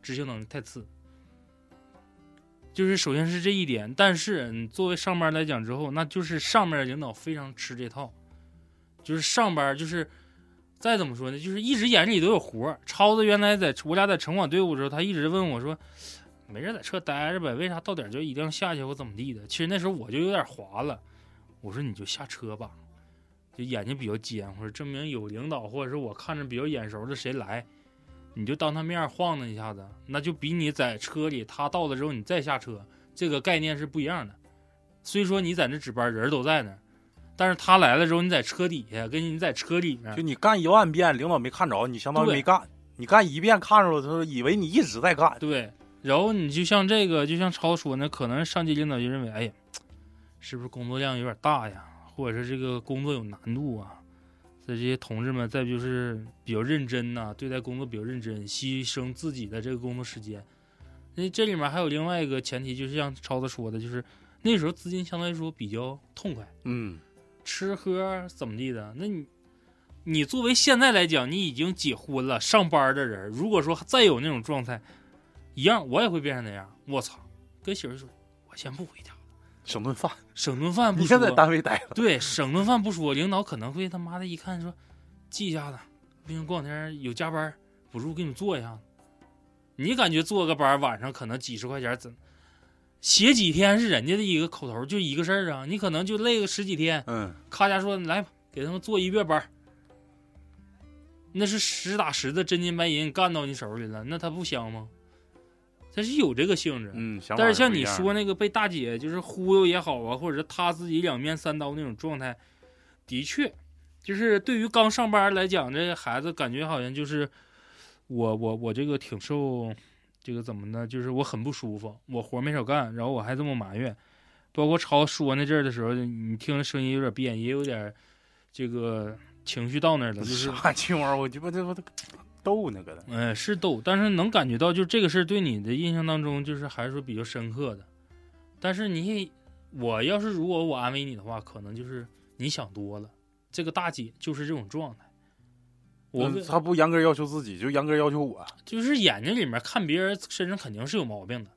执行能力太次。就是首先是这一点，但是你作为上班来讲之后，那就是上面领导非常吃这套，就是上班就是再怎么说呢，就是一直眼里都有活。超子原来在我俩在城管队伍的时候，他一直问我说：“没人在车待着呗，为啥到点就一定要下去或怎么地的？”其实那时候我就有点滑了，我说你就下车吧，就眼睛比较尖，或者证明有领导或者是我看着比较眼熟的谁来，你就当他面晃荡一下子，那就比你在车里他到了之后你再下车，这个概念是不一样的。虽说你在那值班，人都在那，但是他来了之后，你在车底下跟你在车里面就，你干一万遍，领导没看着，你相当于没干。你干一遍看着了，他以为你一直在干。对，然后你就像这个，就像超说呢，可能上级领导就认为，哎呀，是不是工作量有点大呀，或者是这个工作有难度啊？这些同志们，再不就是比较认真呐、对待工作比较认真，牺牲自己的这个工作时间。那这里面还有另外一个前提，就是像超子说的，就是那时候资金相对来说比较痛快，嗯，吃喝怎么地的？那你，你作为现在来讲，你已经结婚了，上班的人，如果说再有那种状态，一样，我也会变成那样。我操，跟媳妇说，我先不回家了，省顿饭。省顿饭不说你现，在单位待着，对，省顿饭不说，领导可能会他妈的一看说，记一下子，不行，过两天有加班，补助给你做一下子。你感觉做个班晚上可能几十块钱怎？写几天是人家的一个口头，就一个事儿啊。你可能就累个十几天，嗯，咔家说来吧，给他们做一月班那是实打实的真金白银干到你手里了，那他不香吗？他是有这个性质，嗯，但是像你说那个被大姐就是忽悠也好啊，或者是他自己两面三刀那种状态，的确，就是对于刚上班来讲，这孩子感觉好像就是我我我这个挺受这个怎么呢？就是我很不舒服，我活没少干，然后我还这么埋怨，包括超说那阵儿的时候，你听着声音有点变，也有点这个情绪到那儿了，就是啥鸡玩意儿？我鸡巴这不逗呢，搁那。嗯，是逗，但是能感觉到，就这个事儿对你的印象当中，就是还是说比较深刻的。但是你，我要是如果我安慰你的话，可能就是你想多了。这个大姐就是这种状态，我嗯他不严格要求自己，就严格要求我。就是眼睛里面看别人身上肯定是有毛病的。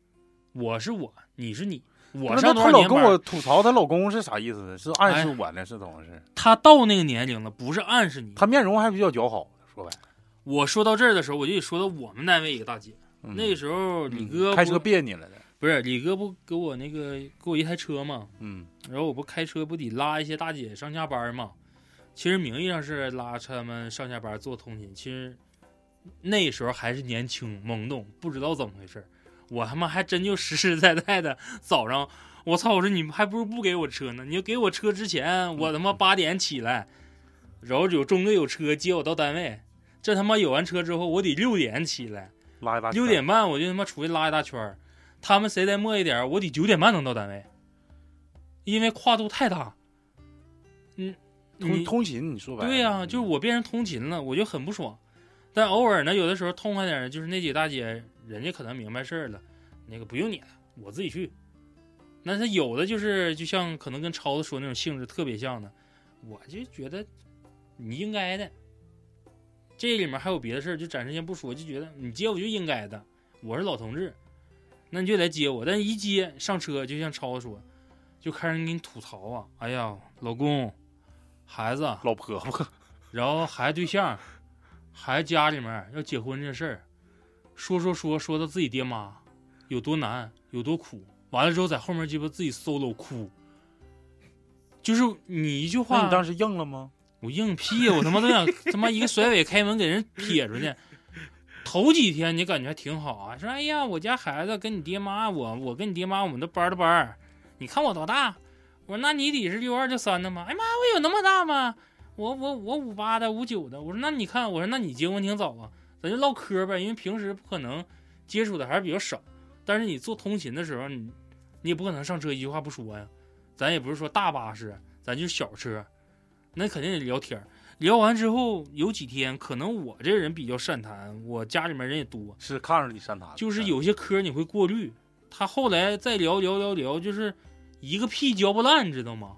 我是我，你是你，我上她老跟我吐槽她老公是啥意思呢？是暗示我呢？是怎么回事？她到那个年龄了，不是暗示你。她面容还比较姣好，说白了，我说到这儿的时候，我就得说到我们单位一个大姐。嗯那个时候李哥不开车别你了的。不是李哥不给我那个给我一台车嘛，嗯然后我不开车不得拉一些大姐上下班嘛？其实名义上是拉他们上下班做通勤，其实那时候还是年轻懵懂，不知道怎么回事儿我他妈还真就实实在在的早上，我操！我说你们还不如不给我车呢。你要给我车之前，我他妈八点起来，然后有中队有车接我到单位。这他妈有完车之后，我得六点起来，拉一大六点半我就他妈出去拉一大圈儿。他们谁再磨一点，我得九点半能到单位，因为跨度太大。嗯，通通勤，你说白了对呀、嗯就是我变成通勤了，我就很不爽。但偶尔呢，有的时候痛快点，就是那几大姐，人家可能明白事儿了，那个不用你了，我自己去。那他有的就是，就像可能跟超子说那种性质特别像的，我就觉得你应该的。这里面还有别的事儿，就暂时先不说，就觉得你接我就应该的，我是老同志，那你就来接我。但一接上车，就像超子说，就开始给你吐槽啊，哎呀，老公，孩子，老婆婆，然后孩子对象，孩子家里面要结婚这事儿，说说说说到自己爹妈有多难有多苦，完了之后在后面鸡巴自己 solo 哭，就是你一句那话，你当时应了吗？我硬屁，我他妈都想他妈一个甩尾开门给人撇出去。头几天你感觉还挺好啊，说哎呀，我家孩子跟你爹妈，我我跟你爹妈我们都班的班，你看我多大？我说那你得是六二六三的吗？哎妈，我有那么大吗？我我我五八的五九的。我说那你看，我说那你结婚挺早啊，咱就唠嗑呗，因为平时不可能接触的还是比较少。但是你做通勤的时候，你你也不可能上车一句话不说呀，咱也不是说大巴士，咱就是小车，那肯定得聊天儿。聊完之后有几天，可能我这人比较善谈，我家里面人也多，是看着你善谈，就是有些嗑你会过滤。他后来再聊聊聊聊，就是一个屁嚼不烂，你知道吗？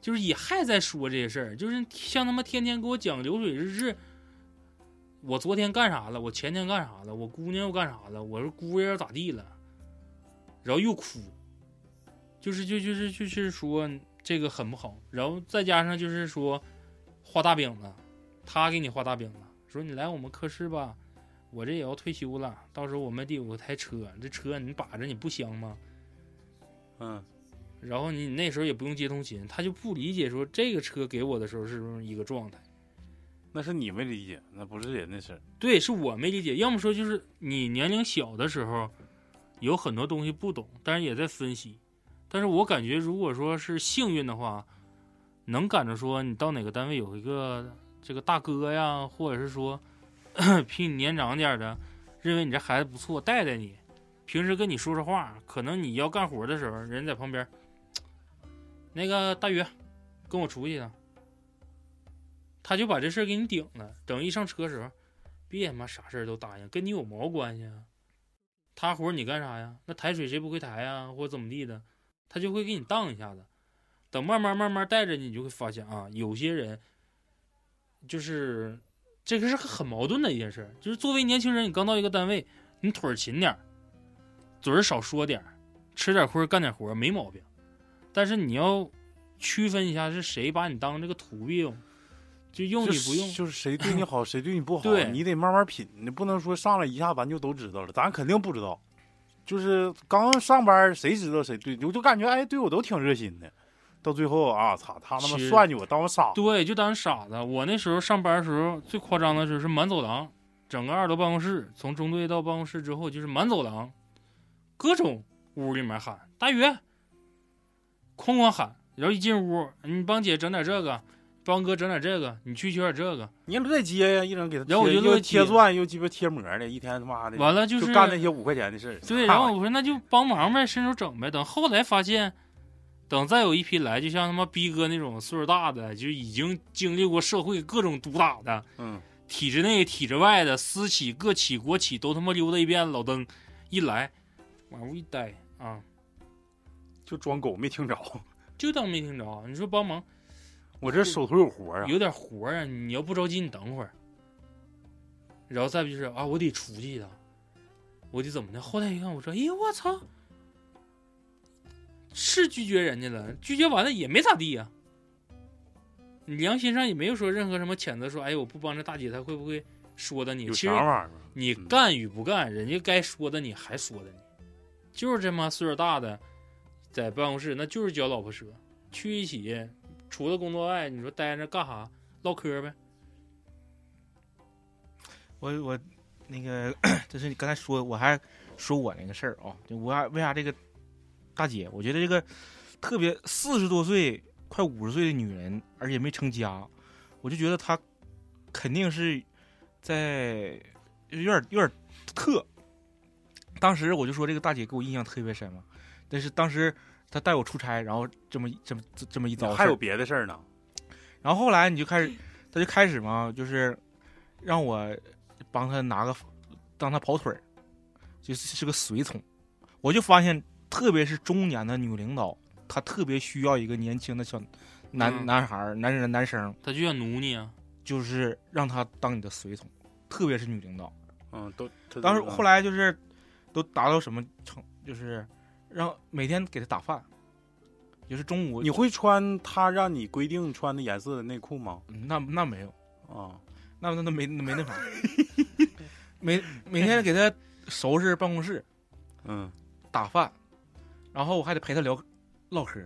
就是也还在说这些事儿，就是像他妈天天给我讲流水日志。我昨天干啥了？我前天干啥了？我姑娘又干啥了？我说姑爷又咋地了？然后又哭，就是就就是就是说这个很不好，然后再加上就是说画大饼子，他给你画大饼子，说你来我们科室吧，我这也要退休了，到时候我们得有个台车，这车你把着你不香吗？嗯，然后你你那时候也不用接通勤，他就不理解说这个车给我的时候是不是一个状态。那是你没理解，那不是人的事儿。对，是我没理解，要么说就是你年龄小的时候有很多东西不懂，但是也在分析。但是我感觉，如果说是幸运的话，能赶着说你到哪个单位有一个这个大哥呀，或者是说 比你年长点的，认为你这孩子不错，带带你，平时跟你说说话，可能你要干活的时候，人在旁边，那个大约跟我出去了。他就把这事给你顶了。等一上车时候，别他妈啥事都答应，跟你有毛关系啊？他活你干啥呀？那抬水谁不会抬呀？或者怎么地的，他就会给你当一下子。等慢慢慢慢带着你，你就会发现啊，有些人就是这个是很矛盾的一件事。就是作为年轻人，你刚到一个单位，你腿儿勤点儿，嘴儿少说点儿，吃点亏干点活没毛病。但是你要区分一下是谁把你当这个徒弟用，就用你不用。就是谁对你好，谁对你不好，对你得慢慢品，你不能说上来一下咱就都知道了，咱肯定不知道。就是刚上班，谁知道谁对，我就感觉哎，对我都挺热心的。到最后啊，操，他他妈算计我，当我傻子。对，就当傻子。我那时候上班的时候，最夸张的时候是满走廊，整个二楼办公室，从中队到办公室之后，就是满走廊，各种屋里面喊大宇，哐哐喊，然后一进屋，你帮姐整点这个，帮哥整点这个，你去取点这个。你乐意接呀，一整给他贴，然后我就又贴钻又鸡巴贴膜的，一天他妈的完了就是干那些五块钱的事儿。对，然后我说那就帮忙呗，伸手整呗。等后来发现，等再有一批来，就像他妈逼哥那种岁数大的，就已经经历过社会各种毒打的，嗯，体制内、体制外的私企、各企、国企都他妈溜达一遍。老登一来，往屋一待啊，就装狗没听着。就当没听着。你说帮忙，我这手头有活啊，有点活啊，你要不着急，你等会儿。然后再不就是啊，我得出去一趟，我得怎么的？后来一看，我说，哎呀，我操！是拒绝人家了，拒绝完了也没咋地呀、你良心上也没有说任何什么谴责，说哎，我不帮着大姐，她会不会说的你？有其实想法是吧？你嗯干与不干，人家该说的你还说的你，就是这么岁数大的，在办公室那就是嚼老婆舌，去一起，除了工作外，你说待着干啥？唠嗑呗。我我那个，就是你刚才说，我还说我那个事儿啊，就我还为啥这个大姐，我觉得这个特别四十多岁、快五十岁的女人，而且没成家，我就觉得她肯定是在有点有点特。当时我就说这个大姐给我印象特别深嘛，但是当时她带我出差，然后这么这么这这么一遭，还有别的事儿呢。然后后来你就开始，他就开始嘛，就是让我帮他拿个当他跑腿儿，就是是个随从。我就发现，特别是中年的女领导，她特别需要一个年轻的小男、嗯男孩儿、男人、男生，他就想奴你啊。就是让他当你的随从，特别是女领导。嗯，都当时嗯后来就是都达到什么程，就是让每天给他打饭，就是中午。你会穿他让你规定穿的颜色的内裤吗？嗯那那没有。啊，那那那没没那啥，每每天给他收拾办公室、嗯，打饭，然后我还得陪他聊唠嗑。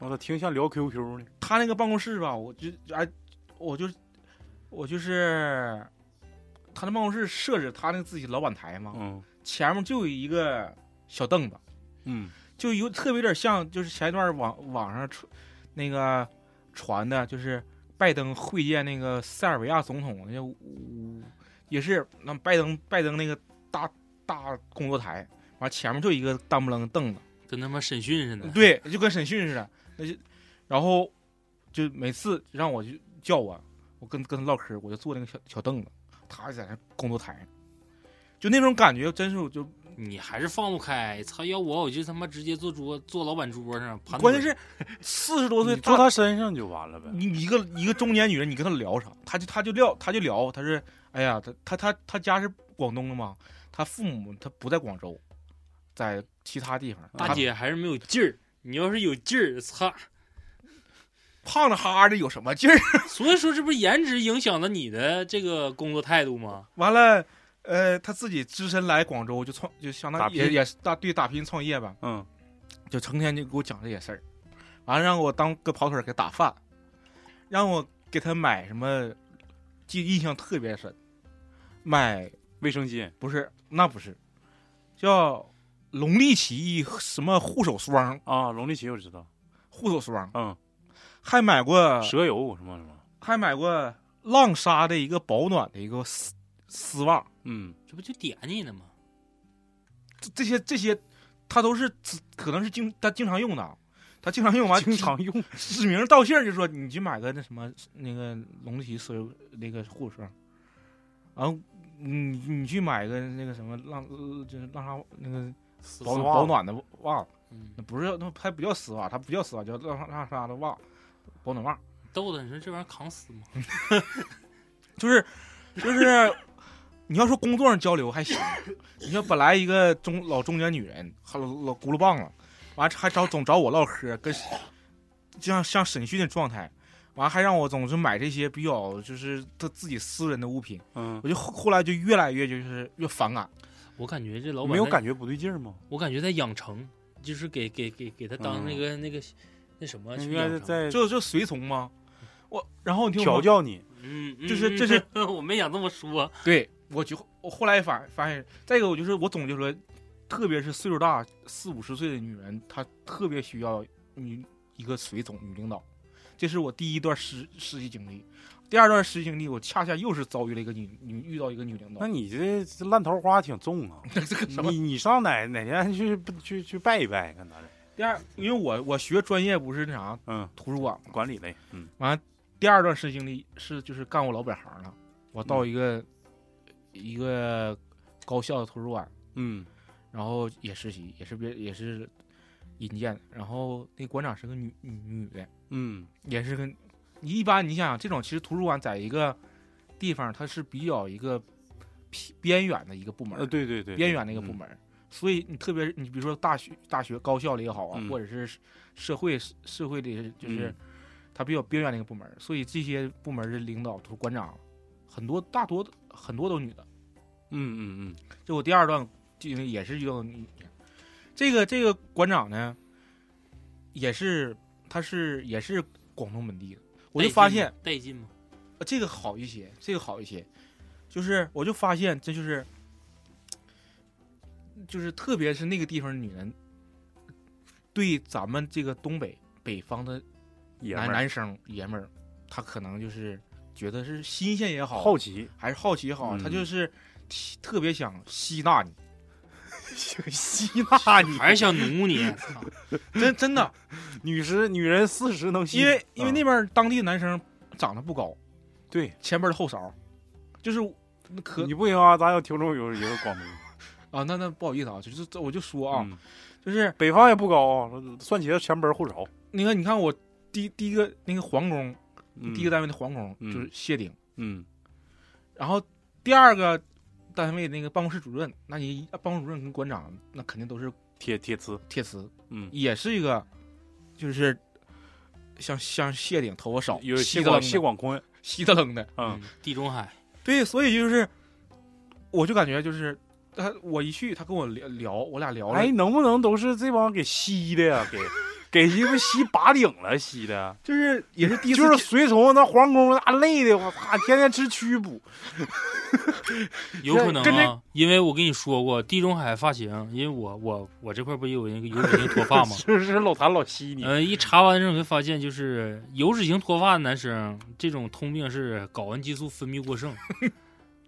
我操，听像聊 QQ 呢。他那个办公室吧，我就哎，我就我就是他那办公室设置他那个自己老板台嘛，嗯。前面就有一个小凳子，嗯。就有特别有点像，就是前一段网网上传那个传的，就是拜登会见那个塞尔维亚总统，那五也是那拜登拜登那个大大工作台，完前面就一个当不楞凳子，跟他妈审讯似的。对，就跟审讯似的，那就然后就每次让我就叫我，我跟跟他唠嗑，我就坐那个小小凳子，他在那工作台，就那种感觉，真是我就你还是放不开，操！要我我就他妈直接坐桌坐老板桌上盘。关键是 四十多岁坐他身上就完了呗。你一个一个中年女人，你跟她聊啥？她就她就聊，她就聊，她是哎呀，她她她她家是广东的嘛，她父母她不在广州，在其他地方。大姐还是没有劲儿。你要是有劲儿，操！胖的哈的有什么劲儿？所以说，这不是颜值影响了你的这个工作态度吗？完了，呃，他自己只身来广州就创，就相当于也也是大对打拼创业吧，嗯，就成天就给我讲这些事儿，完了让我当个跑腿儿给打饭，让我给他买什么，记印象特别深，买卫生巾不是，那不是，叫龙力奇什么护手霜，啊，龙力奇我知道。护手霜，嗯，还买过，蛇油什么什么。还买过浪莎的一个保暖的一个丝丝袜，嗯，这不就点你呢吗？这这些这些，他都是可能是经他经常用的，他经常用完经常用。指名道姓就说你去买个那什么那个龙力奇丝那个护手霜，然后你你去买个那个什么浪呃就是浪莎那个保丝袜保暖的袜子。嗯，那不是那还不叫丝袜，它不叫丝袜，叫浪浪莎的袜，保暖袜。豆子，你说这玩意儿扛死吗？就 是就是，你要说工作上交流还行，你说本来一个中老中年女人，还老老轱辘棒了，完还找总找我唠嗑，跟就像像审讯的状态，完还让我总是买这些比较就是他自己私人的物品，嗯，我就后后来就越来越就是越反感。我感觉这老板没有感觉不对劲儿吗？我感觉在养成，就是给给给给他当嗯那个、那个那什么去应养成。该是在就就随从吗？我然后你听我调教你。就是这是 我没想这么说。对，我就我后来发发现，再一个我就是我总结出来，特别是岁数大四五十岁的女人，她特别需要女一个随从女领导，这是我第一段实实习经历。第二段实习经历，我恰恰又是遭遇了一个女女遇到一个女领导那。你这这烂桃花挺重啊！这个什么？你你上哪哪天去去去拜一拜，看咋的？第二，因为我我学专业不是那啥嗯，图书馆，管理类，嗯完了第二段实习经历是就是干我老本行了，我到嗯一个、一个高校的图书馆，嗯。然后也实习，也是别也是引荐的，然后那馆长是个女女女的，嗯。也是个你一般你想想这种其实图书馆在一个地方它是比较一个偏边远的一个部门，呃，对对对，边远的一个部门。所以你特别，你比如说大学、大学、高校里也好啊，嗯。或者是社会社会里，就是嗯它比较边缘的一个部门，所以这些部门的领导、图馆长很多，大多很多都女的。嗯嗯嗯。就我第二段经历也是遇到女。的，这个这个馆长呢，也是他是也是广东本地的，我就发现带劲吗？呃这个好一些，这个好一些，就是我就发现这就是，就是特别是那个地方的女人，对咱们这个东北北方的男男生爷们儿，他可能就是觉得是新鲜也好，好奇，还是好奇也好，嗯。他就是特别想吸纳你，想吸纳你，还是想奴你？操真真的，女十女人四十能吸，因为因为嗯那边当地的男生长得不高，对，前边的后勺，就是可你不行啊，咱有听众有一个广东 啊，那那不好意思啊，就是这我就说啊，嗯。就是北方也不高啊，算起来前边后勺，你看，你看我第第一个那个皇宫，嗯第一个单位的皇宫嗯。就是谢顶，嗯。然后第二个单位那个办公室主任，那你办公室主任跟馆长那肯定都是铁铁瓷，铁瓷，嗯，也是一个就是像像谢顶头发少，有谢广谢广坤，稀的愣的，嗯，地中海，对，所以就是我就感觉就是他我一去，他跟我聊聊，我俩聊了，哎，能不能都是这帮给吸的呀？给 给鸡巴吸拔顶了，吸的，就是也是第一次就是随从那皇宫那累的，我操，天天吃曲补，有可能啊，因为我跟你说过地中海发型，因为我我我这块不有那个油脂型脱发吗？是不是老谭老吸你？嗯，一查完之后会发现，就是油脂型脱发的男生，这种通病是睾丸激素分泌过剩，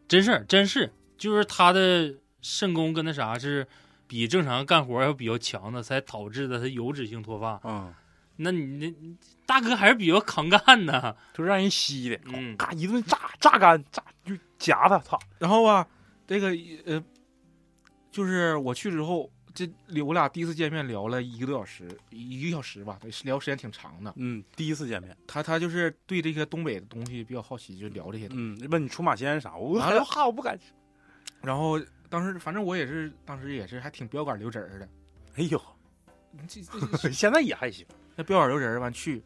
真事儿，真是，就是他的肾功跟那啥是比正常干活要比较强的，才导致的他油脂性脱发。嗯，那你那大哥还是比较扛干的，就让人吸的，嗯，嘎一顿榨榨干，榨就夹他，操，然后吧，这个呃，就是我去之后，这我俩第一次见面聊了一个多小时，一个小时吧，聊时间挺长的。嗯，第一次见面，他他就是对这些东北的东西比较好奇，就聊这些东西。嗯，问你出马仙啥，我完了哈我不敢吃，然后当时反正我也是，当时也是还挺标杆留神儿的。哎呦，这 现在也还行，那标杆留神儿完去，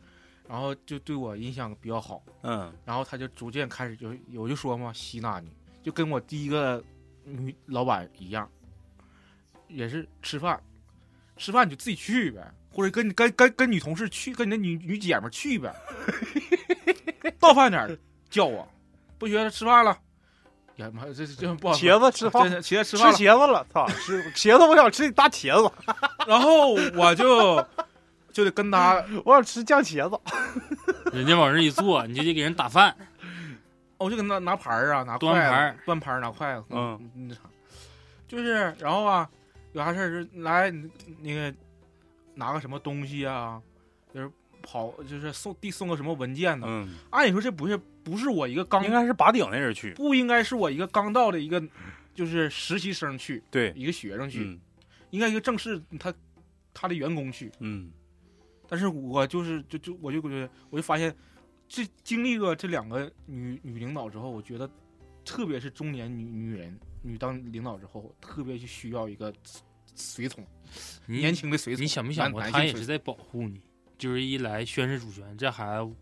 然后就对我印象比较好。嗯然后他就逐渐开始就我就说嘛，吸纳你，就跟我第一个女老板一样，也是吃饭，吃饭你就自己去呗，或者跟跟跟跟女同事去，跟你的女女姐们去呗，到饭点儿叫我，不觉得吃饭了，呀妈，这这这不好，茄子吃饭，茄子吃吃饭了，茄子了，操，吃茄子，我想吃大茄子，然后我就就得跟他，我想吃酱茄子，人家往这一坐，你就得给人打饭，我就跟他拿盘儿啊，拿筷子端盘儿。端盘儿拿筷子，嗯。嗯，那啥，就是然后啊，有啥事儿就来那个拿个什么东西啊，就是跑就是送递送个什么文件呢？嗯，按理说这不是不是我一个刚应该是拔顶那人去，不应该是我一个刚到的一个就是实习生去，对，一个学生去，嗯。应该一个正式他他的员工去，嗯。但是我就是就就我就觉得我就发现，这经历过这两个女女领导之后，我觉得，特别是中年女女人女当领导之后，特别就需要一个随从，年轻的随从。你想没想过，他也是在保护你？就是一来宣誓主权，这孩子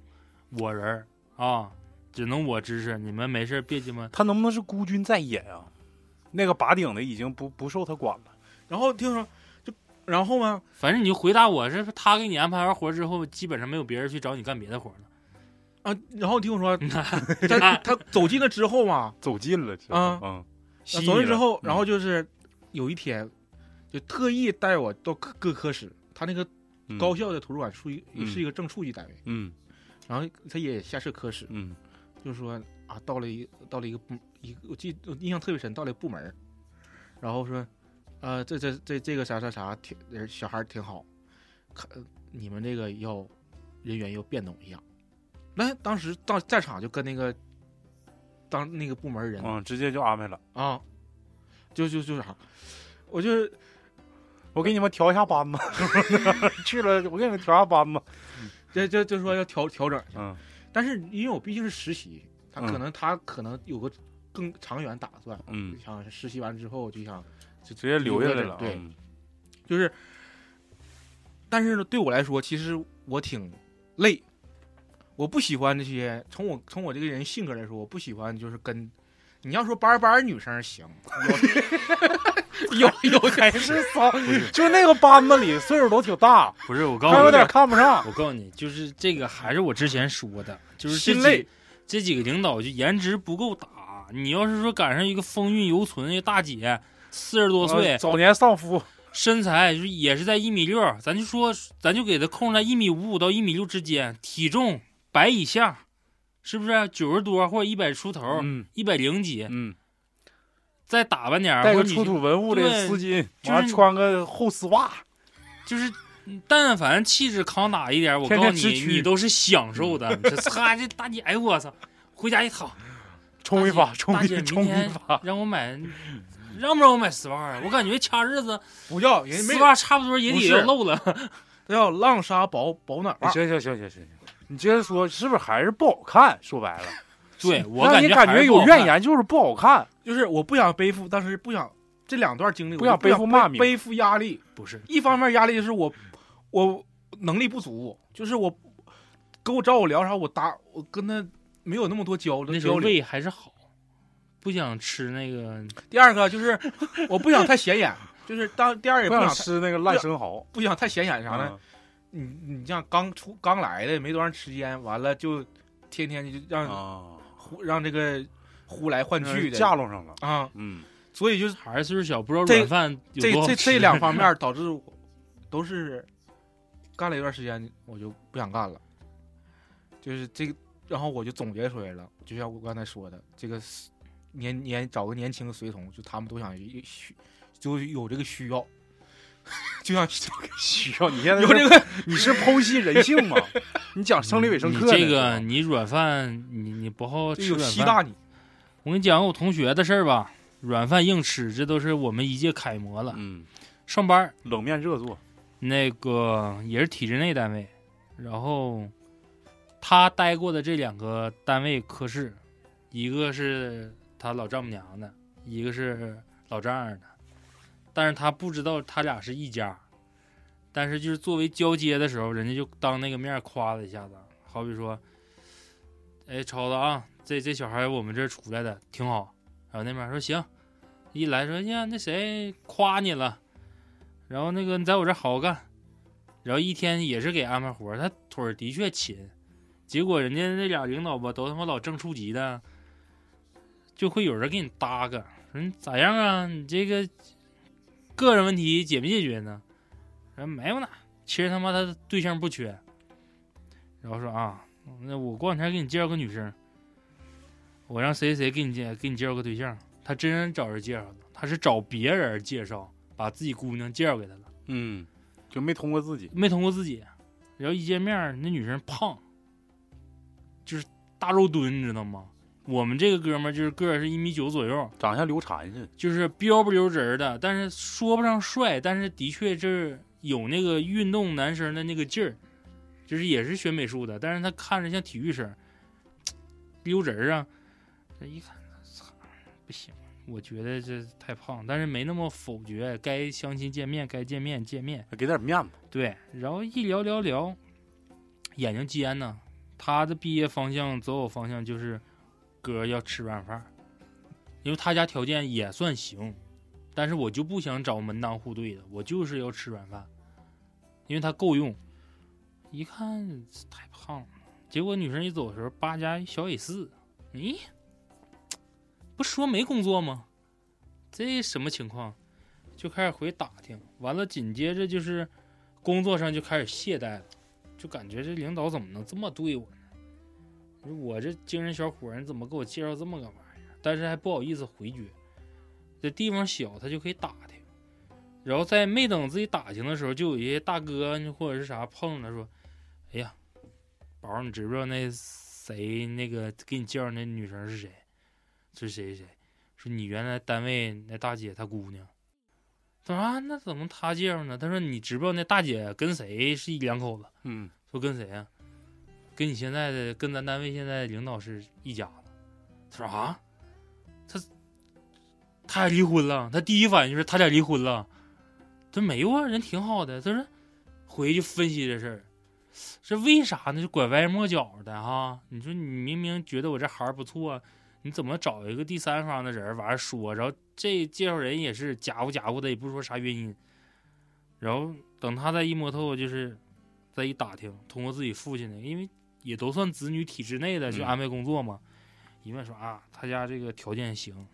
我人儿啊，只能我支持，你们没事别鸡巴。他能不能是孤军在野啊？那个拔顶的已经不不受他管了，然后听说就然后呢，反正你就回答我，是他给你安排完活之后，基本上没有别人去找你干别的活了。啊，然后听我说，他他走近了之后嘛，走近了，啊。嗯，啊走近之后，嗯。然后就是有一天，就特意带我到各各科室，他那个嗯。高校的图书馆属于嗯是一个正处级单位。嗯。然后他也下设科室，嗯就是说啊，到了一到了一个部一个，我记我印象特别深，到了一个部门儿，然后说，呃，这这这这个啥啥啥挺小孩儿挺好，看你们这个要人员要变动一下。那当时到在场就跟那个当那个部门人嗯，直接就安排了。啊，就就就啥，我就我给你们调一下班吧，去了我给你们调下班吧。就就就说要调调整一下，嗯但是因为我毕竟是实习，他可嗯能他可能有个更长远打算，嗯，想实习完之后就想就直接留下来了。对嗯就是，但是呢，对我来说，其实我挺累，我不喜欢这些。从我从我这个人性格来说，我不喜欢就是跟你要说班班女生行，有有有 还是骚，就那个班子里岁数都挺大，不是我告诉你，他有点看不上。我告诉你，就是这个还是我之前说的，就是这心累。几这几个领导就颜值不够打。你要是说赶上一个风韵犹存的大姐，四十多岁呃，早年丧夫，身材就是也是在一米六，咱就说咱就给他控制在一米五五到一米六之间，体重百以下，是不是？九十多或者一百出头，嗯。一百零几，嗯，再打扮点儿，带个出土文物的丝巾，就是完穿个厚丝袜，就是但凡气质扛打一点，我告诉你，天天你都是享受的。这擦这大姐，哎呦我操，回家一躺，冲一发，冲姐一冲一发。让我买，让不让我买丝袜啊？我感觉掐日子不要人丝袜差不多也得要漏了。叫浪莎保保暖袜，行行行行行行，你接着说，是不是还是不好看？说白了，对我让感觉你感觉有怨。言，就是不好看。就是我不想背负，但是不想这两段经历，不想我就不背负骂名背负压力。不是，一方面压力就是我我能力不足，就是我跟我找我聊啥，我搭我跟他没有那么多交流那时候。胃还是好，不想吃那个。第二个就是我不想太显眼，就是当第二也不想吃那个烂生蚝，不想太显眼啥的？嗯你你像刚出刚来的没多长时间，完了就天天就让、啊，呼让这个呼来唤去的架拢上了。啊，嗯，所以就是孩子岁数小，不知道这软饭有这这这两方面 导致我都是干了一段时间，我就不想干了。就是这个，然后我就总结出来了，就像我刚才说的，这个年年找个年轻的随从，就他们都想有需，就有这个需要，就像 需要你现在有这个你是剖析人性吗？你讲生理卫生课你这个你软饭，你你不好吃软饭。吸大你。我跟你讲个我同学的事儿吧，软饭硬吃，这都是我们一届楷模了。嗯，上班冷面热做，那个也是体制内单位，然后他待过的这两个单位科室，一个是他老丈母娘的，一个是老丈人的，但是他不知道他俩是一家，但是就是作为交接的时候，人家就当那个面夸了一下子，好比说，哎，超子啊，这这小孩我们这出来的挺好，然后那边说行，一来说呀那谁夸你了。然后那个你在我这好好干，然后一天也是给安排活，他腿的确勤，结果人家那俩领导吧都他妈老正处级的，就会有人给你搭个，说你咋样啊？你这个个人问题解没解决呢？然后没有呢，其实他妈他对象不缺，然后说啊，那我过两天给你介绍个女生，我让谁谁给你介给你介绍个对象，他真找人介绍的，他是找别人介绍。把自己姑娘介绍给他了，嗯，就没通过自己，没通过自己。然后一见面，那女生胖，就是大肉墩，你知道吗？我们这个哥们儿就是个儿是一米九左右，长相刘禅似的。就是标不溜直儿的，但是说不上帅，但是的确是有那个运动男生的那个劲儿，就是也是学美术的，但是他看着像体育生，溜直儿啊，这一看，操，不行。我觉得这太胖，但是没那么否决。该相亲见面，该见面见面，给点面子。对，然后一聊聊聊，眼睛尖呢。他的毕业方向、择偶方向就是哥要吃软饭，因为他家条件也算行，但是我就不想找门当户对的，我就是要吃软饭，因为他够用。一看太胖了，结果女生一走的时候，八加小 A 四，咦？不说没工作吗？这什么情况？就开始回打听，完了紧接着就是工作上就开始懈怠了，就感觉这领导怎么能这么对我呢？我这精神小伙儿，你怎么给我介绍这么个玩意儿？但是还不好意思回绝，这地方小，他就可以打听。然后在没等自己打听的时候，就有一些大哥或者是啥碰着他说：“哎呀，宝儿，你知不知道那谁那个给你介绍那女生是谁？是谁谁？说你原来单位那大姐她姑娘。”他说啊，那怎么他介绍呢？他说你知不知道那大姐跟谁是一两口子？嗯，说跟谁呀、跟你现在的跟咱单位现在领导是一家子。他说啊，他他俩离婚了。他第一反应就是他俩离婚了。他说没有啊，人挺好的。他说回去分析这事儿，这为啥呢？就拐弯抹角的哈。你说你明明觉得我这孩儿不错，你怎么找一个第三方的人儿完了说，然后这介绍人也是假乎假乎的，也不说啥原因。然后等他再一摸透，就是再一打听，通过自己父亲的，因为也都算子女体制内的，就嗯安排工作嘛。一问说啊，他家这个条件行，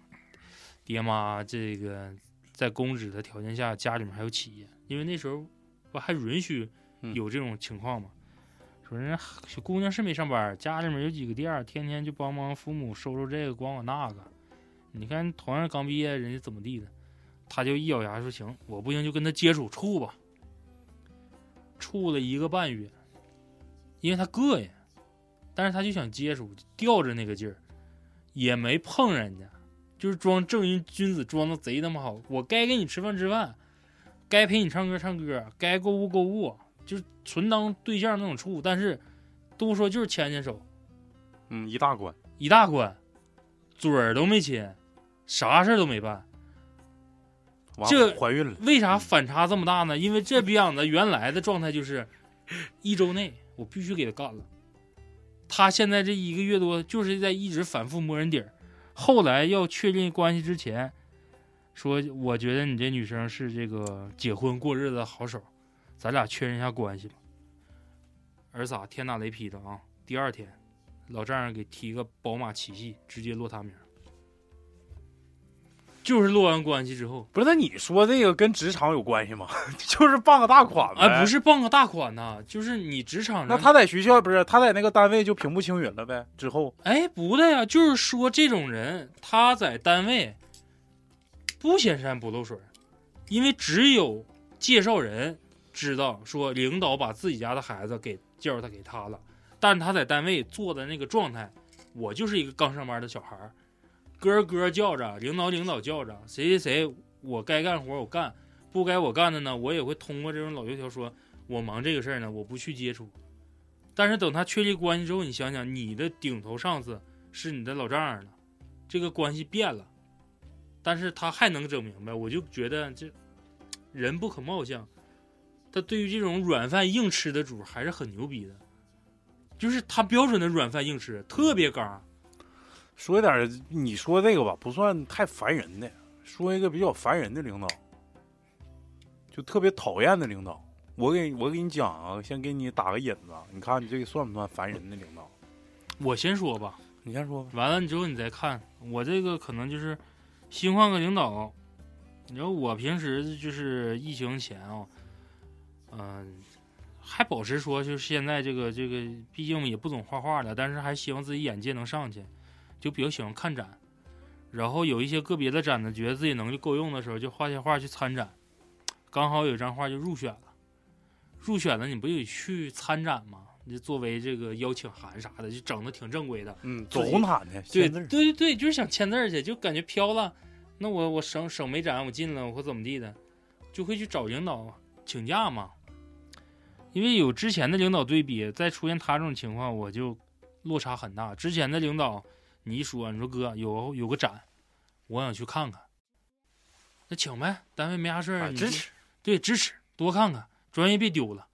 爹妈这个在公职的条件下，家里面还有企业，因为那时候不还允许嗯有这种情况嘛。说人家小姑娘是没上班，家里面有几个店，天天就帮忙父母收收这个，管管那个。你看，同样刚毕业，人家怎么地的？他就一咬牙说：“行，我不行就跟他接触处吧。”处了一个半月，因为他膈应，但是他就想接触，吊着那个劲儿，也没碰人家，就是装正人君子，装的贼他妈好。我该给你吃饭吃饭，该陪你唱歌唱歌，该购物购物，就是纯当对象那种处。但是都说就是牵牵手，嗯，一大关。一大关，嘴儿都没亲，啥事儿都没办。这怀孕了，为啥反差这么大呢？因为这逼样子原来的状态就是，一周内我必须给他干了。他现在这一个月多就是在一直反复摸人底儿。后来要确定关系之前，说我觉得你这女生是这个结婚过日子的好手，咱俩确认一下关系吧。儿子天打雷劈的啊！第二天，老丈人给提个宝马七系，直接落他名。就是落完关系之后，不是？那你说这个跟职场有关系吗？就是傍个大款呗。哎，不。是傍个大款呐，就是你职场上，那他在学校不是他在那个单位就平步青云了呗？之后哎不对呀，就是说这种人他在单位不显山不露水，因为只有介绍人知道说领导把自己家的孩子给介绍他给他了，但他在单位做的那个状态，我就是一个刚上班的小孩儿，哥哥叫着，领导领导叫着，谁谁谁，我该干活我干，不该我干的呢，我也会通过这种老油条说，我忙这个事儿呢，我不去接触。但是等他确立关系之后，你想想，你的顶头上司是你的老丈人了，这个关系变了，但是他还能整明白，我就觉得这人不可貌相。他对于这种软饭硬吃的主还是很牛逼的，就是他标准的软饭硬吃，特别刚。说一点，你说这个吧，不算太烦人的。说一个比较烦人的领导，就特别讨厌的领导。我给我给你讲啊，先给你打个引子，你看你这个算不算烦人的领导？我先说吧，你先说吧。完了之后你再看，我这个可能就是新换个领导。你知道我平时就是疫情前啊、嗯、还保持说就是现在这个这个，毕竟也不总画画了，但是还希望自己眼界能上去，就比较喜欢看展。然后有一些个别的展呢，觉得自己能力够用的时候，就画些画去参展。刚好有一张画就入选了，入选了你不就得去参展吗？你就作为这个邀请函啥的，就整的挺正规的。嗯，走红毯去，对对对，就是想签字去，就感觉飘了。那我我省省美展，我进了，我怎么地的，就会去找领导请假嘛。因为有之前的领导对比，再出现他这种情况，我就落差很大。之前的领导，你一说，你说哥有有个展，我想去看看，那请呗，单位没啥事儿，支持。对，支持多看看，专业别丢了。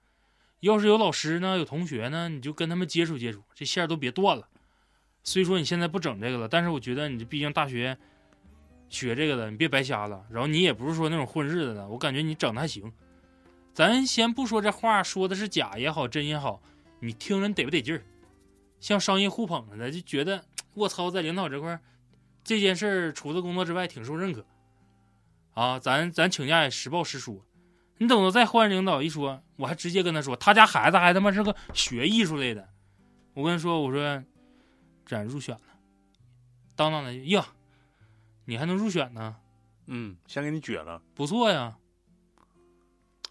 要是有老师呢，有同学呢，你就跟他们接触接触，这线儿都别断了。虽说你现在不整这个了，但是我觉得你这毕竟大学学这个的，你别白瞎了。然后你也不是说那种混日子的，我感觉你整的还行。咱先不说这话说的是假也好，真也好，你听人得不得劲儿？像商业互捧似的，就觉得我操，在领导这块儿这件事儿除了工作之外挺受认可啊。咱咱请假也实报实说。你等到再换领导一说，我还直接跟他说，他家孩子还他妈是个学艺术类的。我跟他说，我说咱入选了。当当来句呀，你还能入选呢，嗯，先给你撅了。不错呀。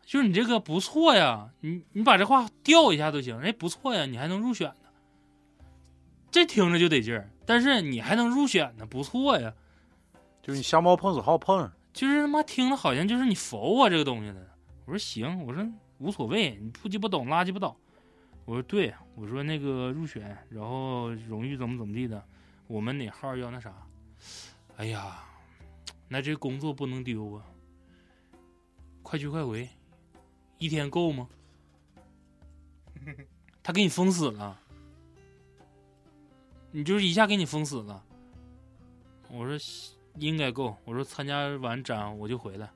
就是你这个不错呀，你你把这话调一下都行。哎，不错呀，你还能入选呢，这听着就得劲儿。但是你还能入选呢，不错呀。就是你瞎猫碰死耗碰上。就是他妈听着好像就是你否我这个东西呢。我说行，我说无所谓，你不鸡巴懂拉鸡巴倒。我说对，我说那个入选，然后荣誉怎么怎么地的，我们哪号要那啥？哎呀，那这工作不能丢啊！快去快回，一天够吗？他给你封死了，你就是一下给你封死了。我说应该够，我说参加完展我就回来，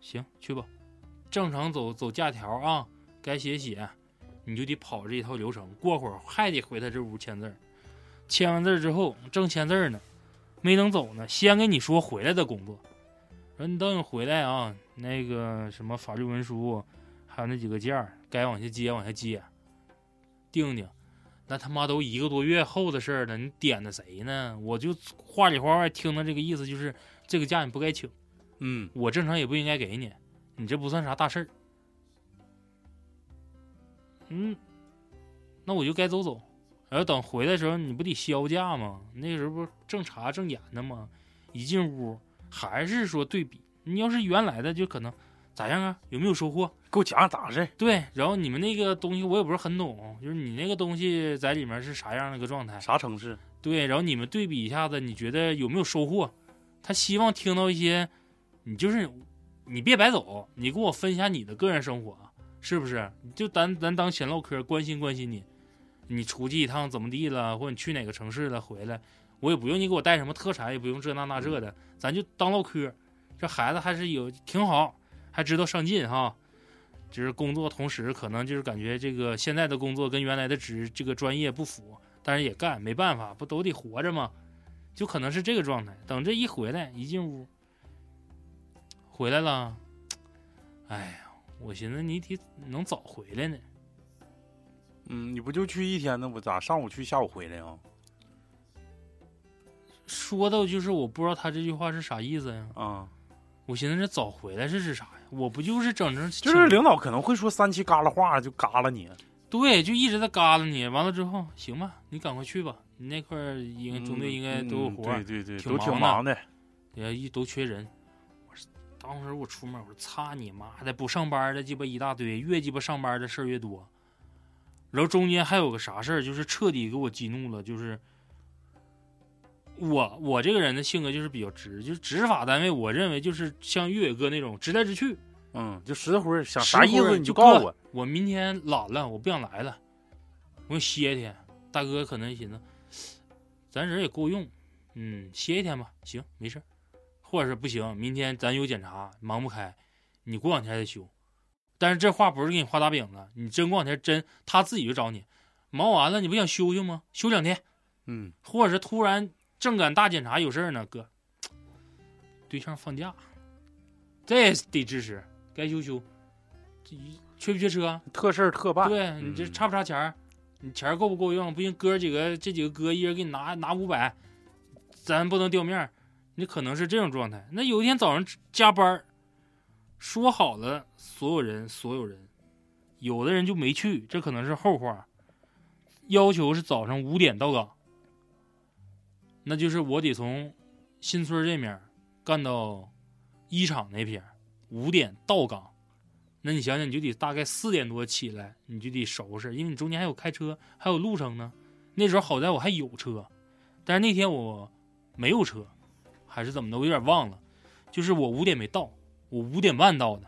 行，去吧，正常走走假条啊，该写写，你就得跑这一套流程，过会儿还得回他这屋签字儿，签完字儿之后正签字儿呢，没等走呢，先跟你说回来的工作，说你等你回来啊，那个什么法律文书，还有那几个件儿该往下接往下接，定定。那他妈都一个多月后的事儿了，你点的谁呢？我就话里话外听的这个意思就是，这个假你不该请，嗯，我正常也不应该给你，你这不算啥大事儿。嗯，那我就该走走，然后等回来的时候你不得销假吗？那时候不是正查正严的吗？一进屋还是说对比，你要是原来的就可能咋样啊？有没有收获？给我讲讲咋回事？对，然后你们那个东西我也不是很懂，就是你那个东西在里面是啥样的一个状态？啥城市？对，然后你们对比一下子，你觉得有没有收获？他希望听到一些，你就是你别白走，你给我分享你的个人生活，是不是？就咱咱当闲唠嗑，关心关心你。你出去一趟怎么地了，或者你去哪个城市了回来，我也不用你给我带什么特产，也不用这那那这的，咱就当唠嗑。这孩子还是有挺好，还知道上进哈。就是工作同时，可能就是感觉这个现在的工作跟原来的职这个专业不符，但是也干，没办法，不都得活着吗？就可能是这个状态。等这一回来，一进屋，回来了，哎呀，我寻思你得能早回来呢。嗯，你不就去一天呢？我咋上午去，下午回来啊？说到就是我不知道他这句话是啥意思呀。啊，我寻思这早回来是指啥呀？我不就是整整就是领导可能会说三七嘎啦话，就嘎啦你。对，就一直在嘎啦你。完了之后，行吧，你赶快去吧。你那块儿应中队应该都有活对对对，挺都挺忙忙的。也一都缺人。我说，当时我出门，我说擦你妈的，不上班的鸡巴一大堆，越鸡巴上班的事儿越多。然后中间还有个啥事儿，就是彻底给我激怒了，就是我我这个人的性格就是比较直，就是执法单位，我认为就是像岳伟哥那种直来直去。嗯，就实惠儿，想啥意思你就告诉我。我明天懒了，我不想来了，我想歇一天。大哥可能寻思，咱人也够用，嗯，歇一天吧，行，没事。或者是不行，明天咱有检查，忙不开，你过两天再休。但是这话不是给你画大饼子，你真过两天真他自己就找你，忙完了你不想休休吗？休两天，嗯，或者是突然正赶大检查有事儿呢，哥，对象放假，这也得支持，该修修。这缺不缺车？特事儿特办。对你这嗯差不差钱儿？你钱儿够不够用？不行，哥几个这几个哥一人给你拿拿五百，咱不能掉面儿。你可能是这种状态。那有一天早上加班儿，说好了所有人所有人，有的人就没去，这可能是后话。要求是早上五点到岗，那就是我得从新村这面干到一厂那边儿，五点到岗。那你想想，你就得大概四点多起来，你就得收拾，因为你中间还有开车，还有路程呢。那时候好在我还有车，但是那天我没有车，还是怎么的，我有点忘了。就是我五点没到，我五点半到的。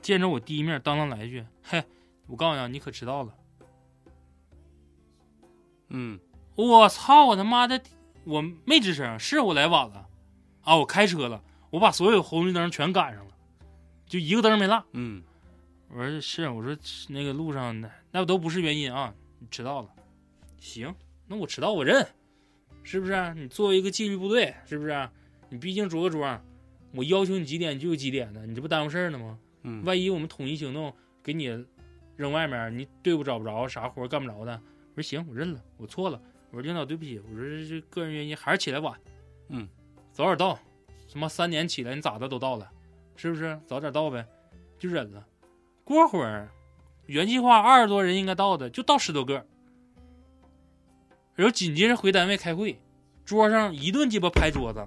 见着我第一面，当当来一句：“嘿，我告诉你，你可迟到了。嗯，”我操！我他妈的，我没吱声，是我来晚了啊！我开车了，我把所有红绿灯全赶上了，就一个灯没落。嗯，我说是，我说那个路上那那都不是原因啊，你迟到了。行，那我迟到我认，是不是？你作为一个纪律部队，是不是？你毕竟着个装，我要求你几点你就有几点的，你这不耽误事儿呢吗？嗯，万一我们统一行动给你扔外面，你队伍找不着，啥活干不着的。我说行，我认了，我错了，我说领导对不起，我说这这个人原因还是起来晚，嗯，早点到，什么三点起来你咋的都到了，是不是？早点到呗，就忍了。过会儿原计划二十多人应该到的，就到十多个，然后紧接着回单位开会，桌上一顿鸡巴拍桌子，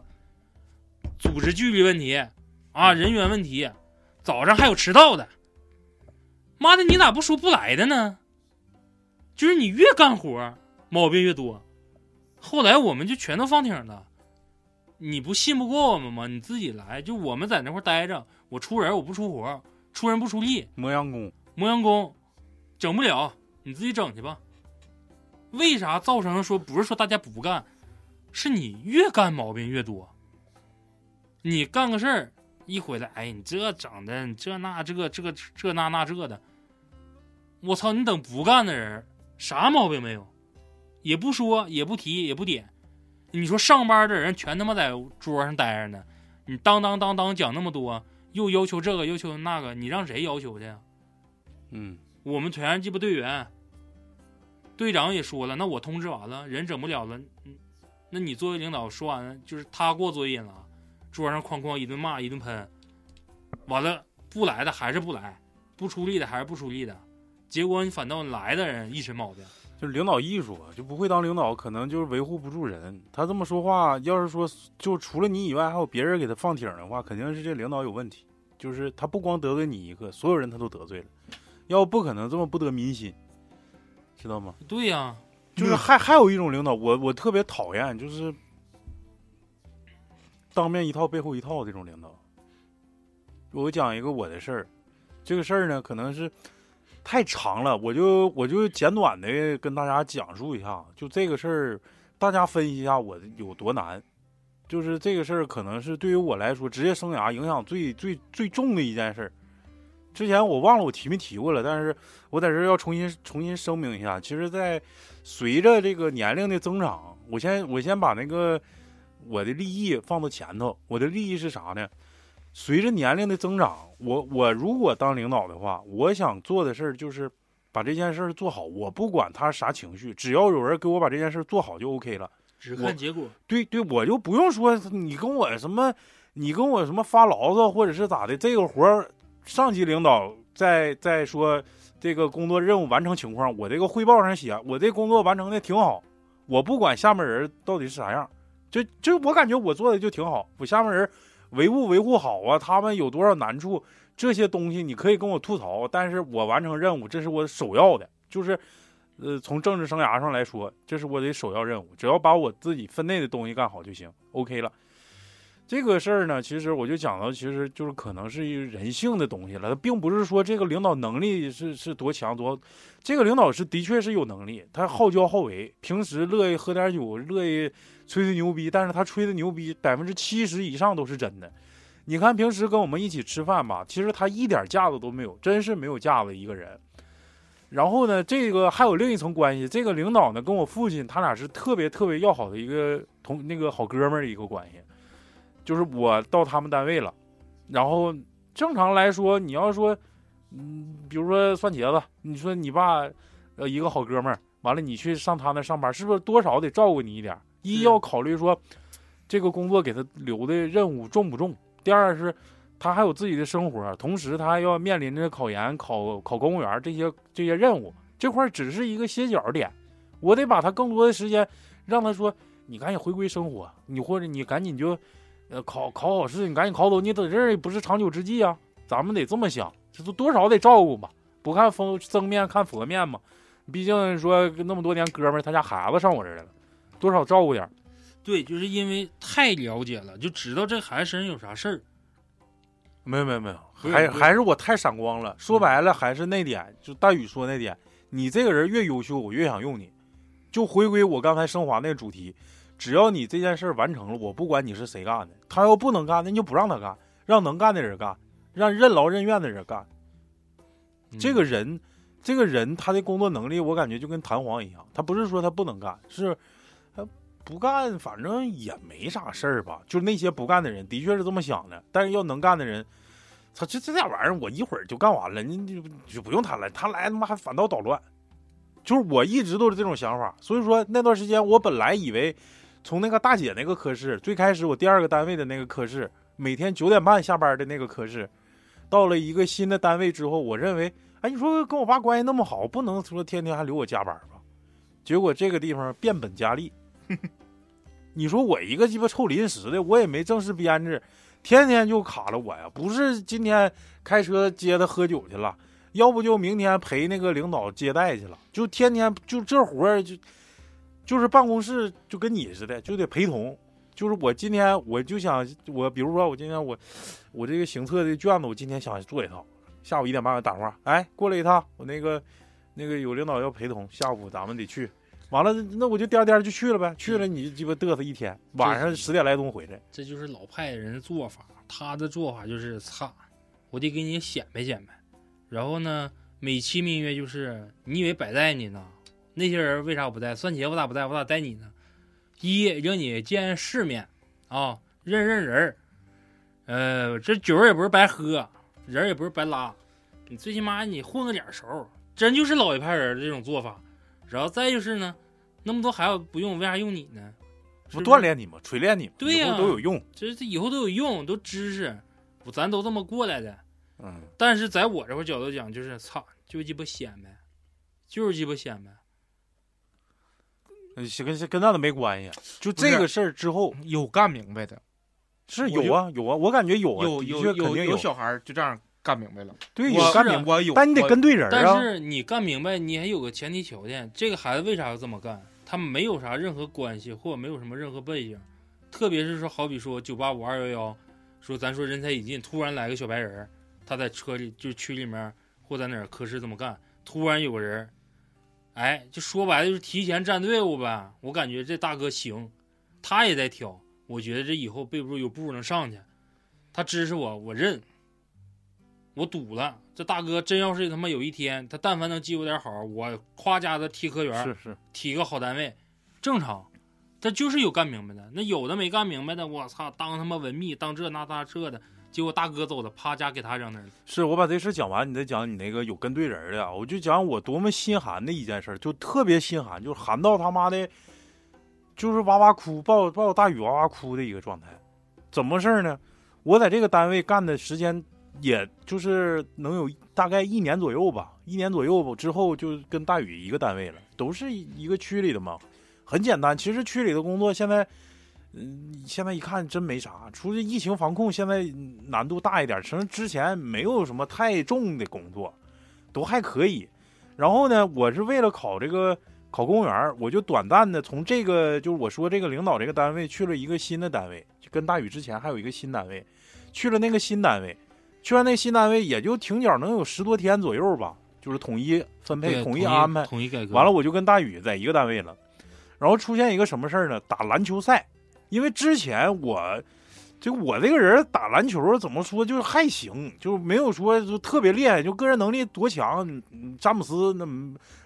组织纪律问题啊，人员问题，早上还有迟到的，妈的，你咋不说不来的呢？就是你越干活，毛病越多。后来我们就全都放挺了。你不信不过我们吗？你自己来。就我们在那块待着，我出人我不出活，出人不出力，磨洋工，磨洋工，整不了，你自己整去吧。为啥造成说不是说大家不干，是你越干毛病越多。你干个事儿一回来，哎，你这整的你这那这个这个这那那这的，我操！你等不干的人啥毛病没有，也不说也不提也不点。你说上班的人全他妈在桌上待着呢，你当当当当讲那么多，又要求这个要求那个，你让谁要求去呀？嗯，我们全鸡巴队员，队长也说了，那我通知完了，人整不了了，嗯那你作为领导说完了，就是他过作业瘾了，桌上哐哐一顿骂一顿喷，完了不来的还是不来，不出力的还是不出力的，结果你反倒来的人一身毛病。就是领导艺术啊，就不会当领导，可能就是维护不住人。他这么说话，要是说就除了你以外还有别人给他放挺的话，肯定是这领导有问题。就是他不光得罪你一个，所有人他都得罪了，要不可能这么不得民心，知道吗？对呀、就是还还有一种领导，我我特别讨厌，就是当面一套背后一套这种领导。我讲一个我的事儿，这个事儿呢可能是太长了，我就我就简短的跟大家讲述一下，就这个事儿，大家分析一下我有多难。就是这个事儿，可能是对于我来说，职业生涯影响最最最重的一件事儿。之前我忘了我提没提过了，但是我在这儿要重新重新声明一下，其实，在随着这个年龄的增长，我先我先把那个我的利益放到前头。我的利益是啥呢？随着年龄的增长，我我如果当领导的话，我想做的事儿就是把这件事儿做好。我不管他啥情绪，只要有人给我把这件事儿做好就 OK 了。只看结果。对对，我就不用说你跟我什么，你跟我什么发牢骚或者是咋的，这个活儿上级领导在在说这个工作任务完成情况，我这个汇报上写我这工作完成的挺好，我不管下面人到底是啥样，就就我感觉我做的就挺好，我下面人维护维护好啊，他们有多少难处，这些东西你可以跟我吐槽，但是我完成任务这是我首要的，就是。呃，从政治生涯上来说，这是我的首要任务。只要把我自己分内的东西干好就行，OK 了。这个事儿呢，其实我就讲到，其实就是可能是一人性的东西了，并不是说这个领导能力是是多强多，这个领导是的确是有能力，他好教好为，平时乐意喝点酒，乐意吹吹牛逼，但是他吹的牛逼百分之七十以上都是真的。你看平时跟我们一起吃饭吧，其实他一点架子都没有，真是没有架子一个人。然后呢，这个还有另一层关系，这个领导呢跟我父亲他俩是特别特别要好的一个同那个好哥们儿一个关系，就是我到他们单位了，然后正常来说，你要说，嗯，比如说蒜茄子，你说你爸，呃，一个好哥们儿，完了你去上他那上班，是不是多少得照顾你一点儿？一要考虑说，这个工作给他留的任务重不重？第二是。他还有自己的生活，同时他还要面临着考研、考考公务员这些这些任务，这块只是一个歇脚点，我得把他更多的时间让他说，你赶紧回归生活，你或者你赶紧就，呃，考考好试，你赶紧考走，你在这儿也不是长久之计啊，咱们得这么想，这都多少得照顾吧，不看风僧面看佛面嘛，毕竟说那么多年哥们儿，他家孩子上我这儿来了，多少照顾点儿。对，就是因为太了解了，就知道这孩子身上有啥事儿。没有没有没有，还还是我太闪光了。说白了还是那点，就大宇说那点，你这个人越优秀，我越想用你。就回归我刚才升华那个主题，只要你这件事儿完成了，我不管你是谁干的。他要不能干，那就不让他干，让能干的人干，让任劳任怨的人干。嗯这个人，这个人他的工作能力，我感觉就跟弹簧一样，他不是说他不能干，是他不干，反正也没啥事儿吧。就那些不干的人，的确是这么想的。但是要能干的人，操，这这点玩意儿，我一会儿就干完了，你你就不用他来，他来他妈还反倒捣乱。就是我一直都是这种想法，所以说那段时间我本来以为从那个大姐那个科室，最开始我第二个单位的那个科室，每天九点半下班的那个科室，到了一个新的单位之后，我认为，哎，你说跟我爸关系那么好，不能说天天还留我加班吧？结果这个地方变本加厉。你说我一个鸡巴臭临时的，我也没正式编制，天天就卡了我呀。不是今天开车接他喝酒去了，要不就明天陪那个领导接待去了，就天天就这活儿就就是办公室就跟你似的，就得陪同。就是我今天我就想我比如说我今天我我这个行测的卷子我今天想做一套，下午一点半我打电话，哎过来一趟，我那个那个有领导要陪同，下午咱们得去。完了，那我就颠颠就去了呗。去了你鸡巴嘚瑟一天，晚上十点来钟回来。这就是老派人的做法。他的做法就是操，我得给你显摆显摆。然后呢，美其名曰就是你以为白带你呢？那些人为啥我不带？算姐我咋不带？我咋带你呢？一让你见世面啊，认认人儿。呃，这酒也不是白喝，人也不是白拉，你最起码你混个脸熟，真就是老一派人的这种做法。然后再就是呢，那么多孩子不用，为啥用你呢？不锻炼你吗？锤炼你吗？对呀，都有用。这这以后都有用，都知识，咱都这么过来的。嗯。但是在我这块角度讲，就是操，就鸡巴显摆，就是鸡巴显摆。嗯，跟跟那都没关系。就这个事儿之后，有干明白的，是有啊有啊，我感觉有啊，有有有有小孩就这样。干明白了，对，有干明白有，但你得跟对人啊。但是你干明白，你还有个前提条件，这个孩子为啥要这么干？他没有啥任何关系，或者没有什么任何背景，特别是说，好比说九八五二幺幺，说咱说人才引进，突然来个小白人，他在车里就区里面或在哪儿科室这么干，突然有个人，哎，就说白了就是提前站队伍呗。我感觉这大哥行，他也在挑，我觉得这以后背不住有步能上去，他支持我，我认。我赌了，这大哥真要是他妈有一天，他但凡能记我点好，我夸家的提科员，是是，提个好单位，正常。他就是有干明白的，那有的没干明白的，我操，当他妈文秘，当这那大这的，结果大哥走了，啪家给他扔那儿了。是我把这事讲完，你再讲你那个有跟对人的，我就讲我多么心寒的一件事，就特别心寒，就寒到他妈的，就是哇哇哭，抱抱大雨哇哇哭的一个状态。怎么事呢？我在这个单位干的时间。也就是能有大概一年左右吧，一年左右之后就跟大宇一个单位了，都是一个区里的嘛，很简单。其实区里的工作现在，嗯，现在一看真没啥，除了疫情防控现在难度大一点，其实之前没有什么太重的工作，都还可以。然后呢，我是为了考这个考公务员，我就短暂的从这个就是我说这个领导这个单位去了一个新的单位，就跟大宇之前还有一个新单位，去了那个新单位。去完那新单位，也就停脚能有十多天左右吧，就是统一分配、统一安排、统一改革。完了，我就跟大宇在一个单位了。然后出现一个什么事儿呢？打篮球赛，因为之前我就我这个人打篮球怎么说，就是还行，就没有说就特别厉害，就个人能力多强。詹姆斯那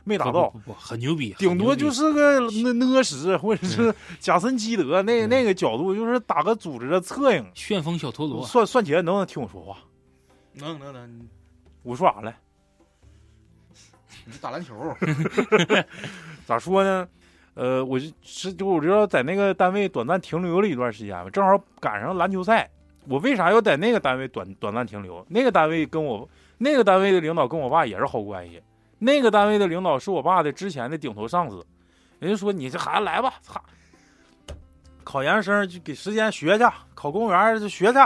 没达到，不不很牛逼，顶多就是个那那什或者是贾森基德那那个角度，就是打个组织的策应。旋风小陀螺，算算钱能不能听我说话？能能能，我说啥了？你打篮球？咋说呢？呃，我就是就我知道在那个单位短暂停留了一段时间吧，正好赶上篮球赛。我为啥要在那个单位短短暂停留？那个单位跟我那个单位的领导跟我爸也是好关系。那个单位的领导是我爸的之前的顶头上司。人家说你这孩子来吧，操！考研究生就给时间学去，考公务员就学去，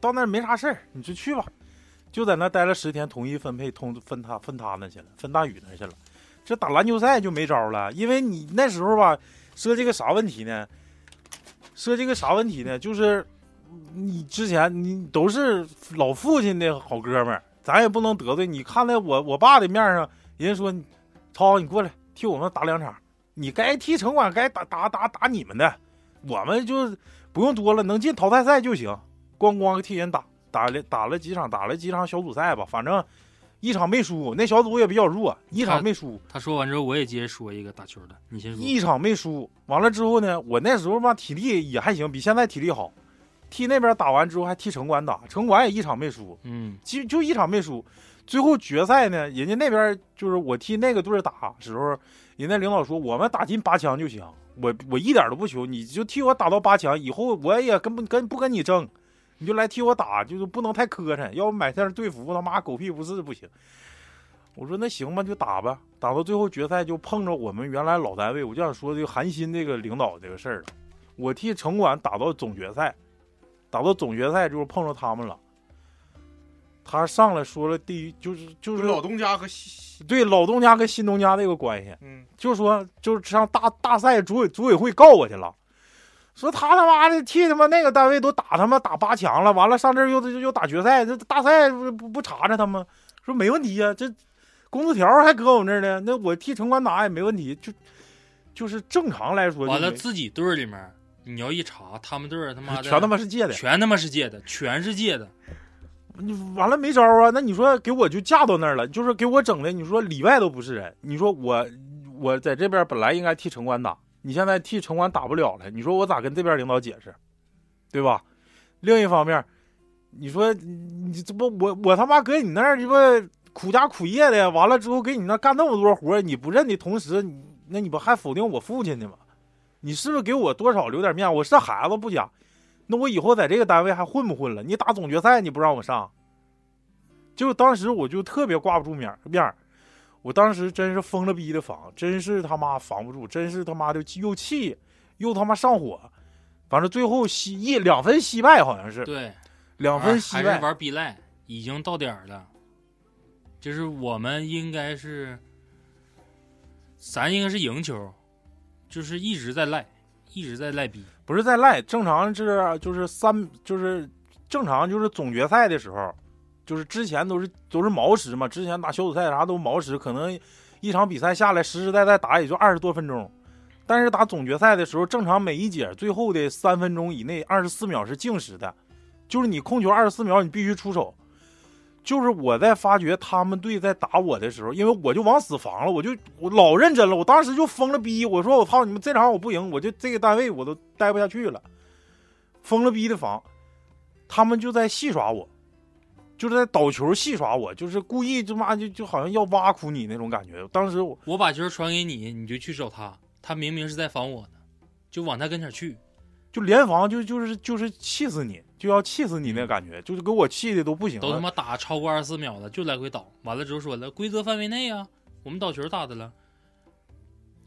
到那没啥事儿，你就去吧。就在那待了十天，统一分配通分他分他那去了，分大宇那去了。这打篮球赛就没招了，因为你那时候吧，设计个啥问题呢？设计个啥问题呢？就是你之前你都是老父亲的好哥们儿，咱也不能得罪。你看在我我爸的面上，人家说超你过来替我们打两场，你该踢城管该打打打打你们的，我们就不用多了，能进淘汰赛就行，咣咣替人打。打了打了几场，打了几场小组赛吧，反正一场没输。那小组也比较弱，一场没输。他说完之后，我也接着说一个打球的，你先说。一场没输，完了之后呢，我那时候吧体力也还行，比现在体力好。替那边打完之后还替城管打，城管也一场没输。嗯，就就一场没输。最后决赛呢，人家那边就是我替那个队打时候，人家领导说我们打进八强就行，我我一点都不求，你就替我打到八强，以后我也跟不跟不跟你争，你就来替我打，就是不能太磕碜，要不买件队服他妈狗屁不是不行。我说那行吧，就打吧，打到最后决赛就碰着我们原来老单位，我就想说这个韩鑫这个领导这个事儿了。我替城管打到总决赛，打到总决赛就是碰着他们了。他上来说了第一就是就是老东家和新，对老东家跟新东家这个关系，嗯，就说就是上大大赛组委组委会告我去了，说他他妈的替他妈那个单位都打他妈打八强了，完了上这儿又又又打决赛，这大赛不不不查查他吗？说没问题呀、这工资条还搁我们这儿呢，那我替城管打也没问题，就就是正常来说完了自己队里面，你要一查，他们队他妈的全他妈是借的，全他妈是借的，全是借的。你完了没招啊？那你说给我就架到那儿了，就是给我整的，你说里外都不是人。你说我我在这边本来应该替城管打，你现在替城管打不了了，你说我咋跟这边领导解释，对吧？另一方面，你说你这不我我他妈搁你那儿鸡巴苦家苦业的，完了之后给你那干那么多活，你不认的同时，那你不还否定我父亲的吗？你是不是给我多少留点面？我是孩子不假，那我以后在这个单位还混不混了？你打总决赛你不让我上，就当时我就特别挂不住面面儿，我当时真是疯了逼的防，真是他妈防不住，真是他妈的又气又他妈上火，反正最后惜一两分惜败好像是对，两分惜还是败，玩逼赖，已经到点儿了。就是我们应该是，咱应该是赢球，就是一直在赖，一直在赖逼。不是在赖，正常是就是三就是正常就是总决赛的时候，就是之前都是都是毛时嘛，之前打小组赛啥都毛时，可能一场比赛下来实实在在打也就二十多分钟，但是打总决赛的时候，正常每一节最后的三分钟以内，二十四秒是静时的，就是你控球二十四秒你必须出手。就是我在发觉他们队在打我的时候，因为我就往死防了，我就我老认真了，我当时就疯了逼，我说我操你们这场我不赢，我就这个单位我都待不下去了，疯了逼的防，他们就在戏耍我，就是在倒球戏耍我，就是故意他妈就就好像要挖苦你那种感觉。当时我我把球传给你，你就去找他，他明明是在防我呢，就往他跟前去。就连防就就是就是气死你，就要气死你那感觉，就是给我气的都不行了。都他妈打超过二十四秒了，就来回倒。完了之后说了，规则范围内啊，我们倒球咋的了。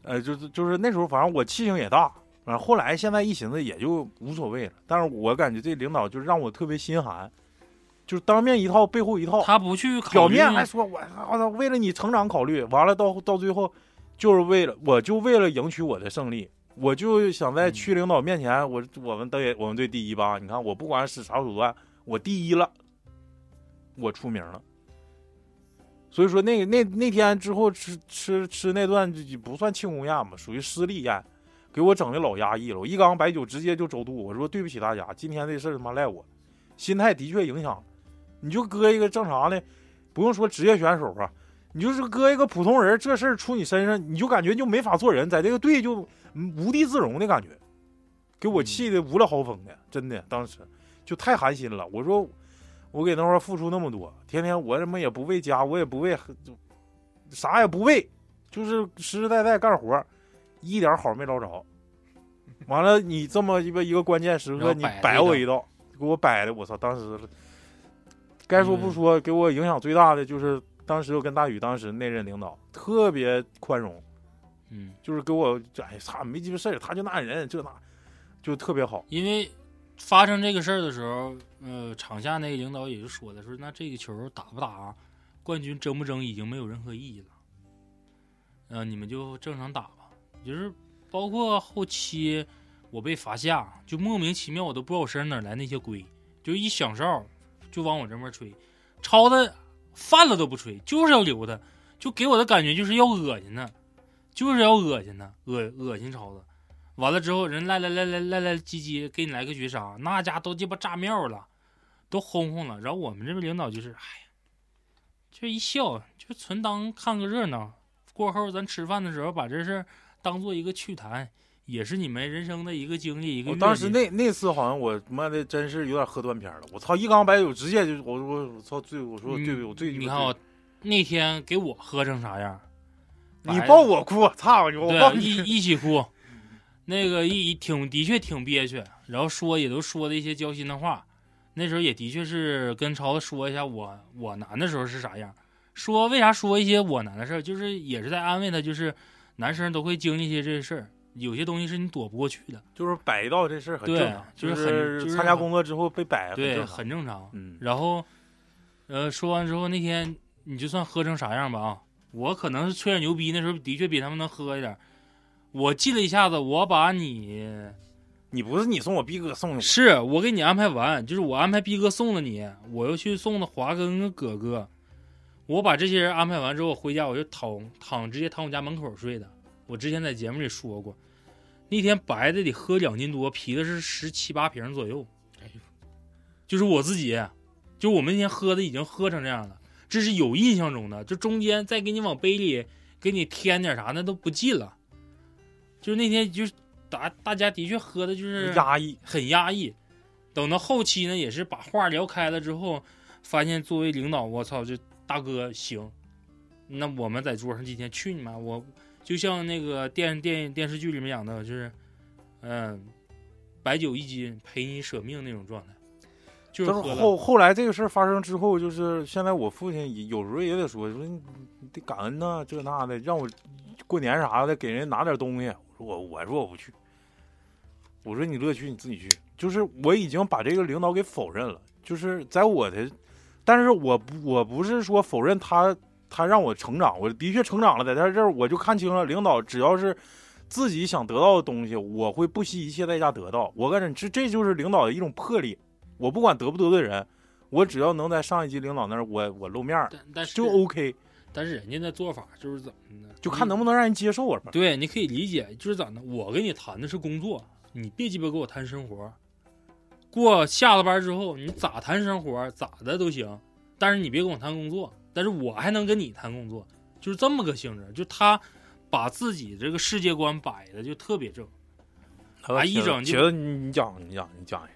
呃，就是就是那时候，反正我气性也大。反正后来现在一寻思也就无所谓了，但是我感觉这领导就让我特别心寒，就是当面一套背后一套，他不去考虑表面还说我我操为了你成长考虑，完了到到最后就是为了我就为了赢取我的胜利，我就想在区领导面前，我我们队我们队第一吧，你看我不管使啥手段，我第一了，我出名了。所以说那那那天之后吃吃吃那段就不算庆功宴吧，属于失利宴，给我整的老压抑了。我一缸白酒直接就周肚，我说对不起大家，今天这事儿他妈赖我，心态的确影响了。你就搁一个正常的，不用说职业选手啊，你就是搁一个普通人，这事儿出你身上，你就感觉就没法做人，在这个队就嗯无地自容的感觉，给我气的无了豪风的，真的，当时就太寒心了。我说我给那块儿付出那么多，天天我他妈也不为家，我也不为，就啥也不为，就是实实在在干活，一点好没捞着。完了，你这么一个一个关键时刻，你摆我一道，给我摆的，我操！当时该说不说，给我影响最大的就是当时我跟大宇当时那任领导特别宽容，嗯，就是给我哎操没鸡巴事儿，他就那人这那，就特别好。因为发生这个事儿的时候，呃，场下那个领导也就说了，说那这个球打不打，冠军争不争已经没有任何意义了，呃，你们就正常打吧。就是包括后期我被罚下，就莫名其妙我都不知道我身上哪来那些龟，就一响哨就往我这边吹，超的犯了都不吹，就是要留他，就给我的感觉就是要恶心他，就是要恶心他，恶恶心超子。完了之后，人赖赖赖赖赖赖唧唧给你来个绝杀，那家都鸡巴炸庙了，都轰轰了。然后我们这边领导就是，哎呀，就一笑，就纯当看个热闹。过后咱吃饭的时候把这事当做一个趣谈，也是你们人生的一个经历，一个。我当时那那次好像我妈的真是有点喝断片了，我操一缸白酒直接就我我我操醉，我说对不起我醉你看我那天给我喝成啥样？你抱我哭，操你！我抱，你。一一起哭，那个一挺的确挺憋屈，然后说也都说的一些交心的话。那时候也的确是跟超子说一下我我难的时候是啥样，说为啥说一些我难的事儿，就是也是在安慰他，就是男生都会经历一些这些事儿，有些东西是你躲不过去的，就是摆一道这事儿很对正常，就是很就是参加工作之后被摆，对，很正常。嗯，然后，呃，说完之后那天你就算喝成啥样吧啊，我可能是吹点牛逼，那时候的确比他们能喝一点。我记了一下子，我把你你不是你送我逼哥送的，是我给你安排完，就是我安排逼哥送的你，我又去送的华哥跟葛哥。我把这些人安排完之后，我回家我就躺躺直接躺我家门口睡的。我之前在节目里说过，那天白的得喝两斤多，啤的是十七八瓶左右。哎呦，就是我自己，就我们那天喝的已经喝成这样了，这是有印象中的。就中间再给你往杯里给你添点啥，那都不记了。就是那天就是大大家的确喝的就是压抑，很压抑。等到后期呢，也是把话聊开了之后，发现作为领导，我操，这大哥行。那我们在桌上今天去你妈！我就像那个电电电视剧里面讲的，就是，嗯，白酒一斤陪你舍命那种状态，就是后后来这个事儿发生之后，就是现在我父亲有时候也得说说你你得感恩呐，这那的，让我过年啥的给人拿点东西。我说我我说我不去，我说你乐去你自己去。就是我已经把这个领导给否认了，就是在我的，但是我不我不是说否认他他让我成长，我的确成长了，在他这儿我就看清了，领导只要是自己想得到的东西，我会不惜一切代价得到。我感觉这这就是领导的一种魄力。我不管得不得罪人，我只要能在上一级领导那儿，我我露面儿但但是就 OK，但是人家那做法就是怎么呢？就看能不能让人接受我吧。对，你可以理解，就是咋的？我跟你谈的是工作，你别鸡巴跟我谈生活。过下了班之后，你咋谈生活咋的都行，但是你别跟我谈工作。但是我还能跟你谈工作，就是这么个性质。就他把自己这个世界观摆的就特别正。啊一整就茄子，你你讲你讲你讲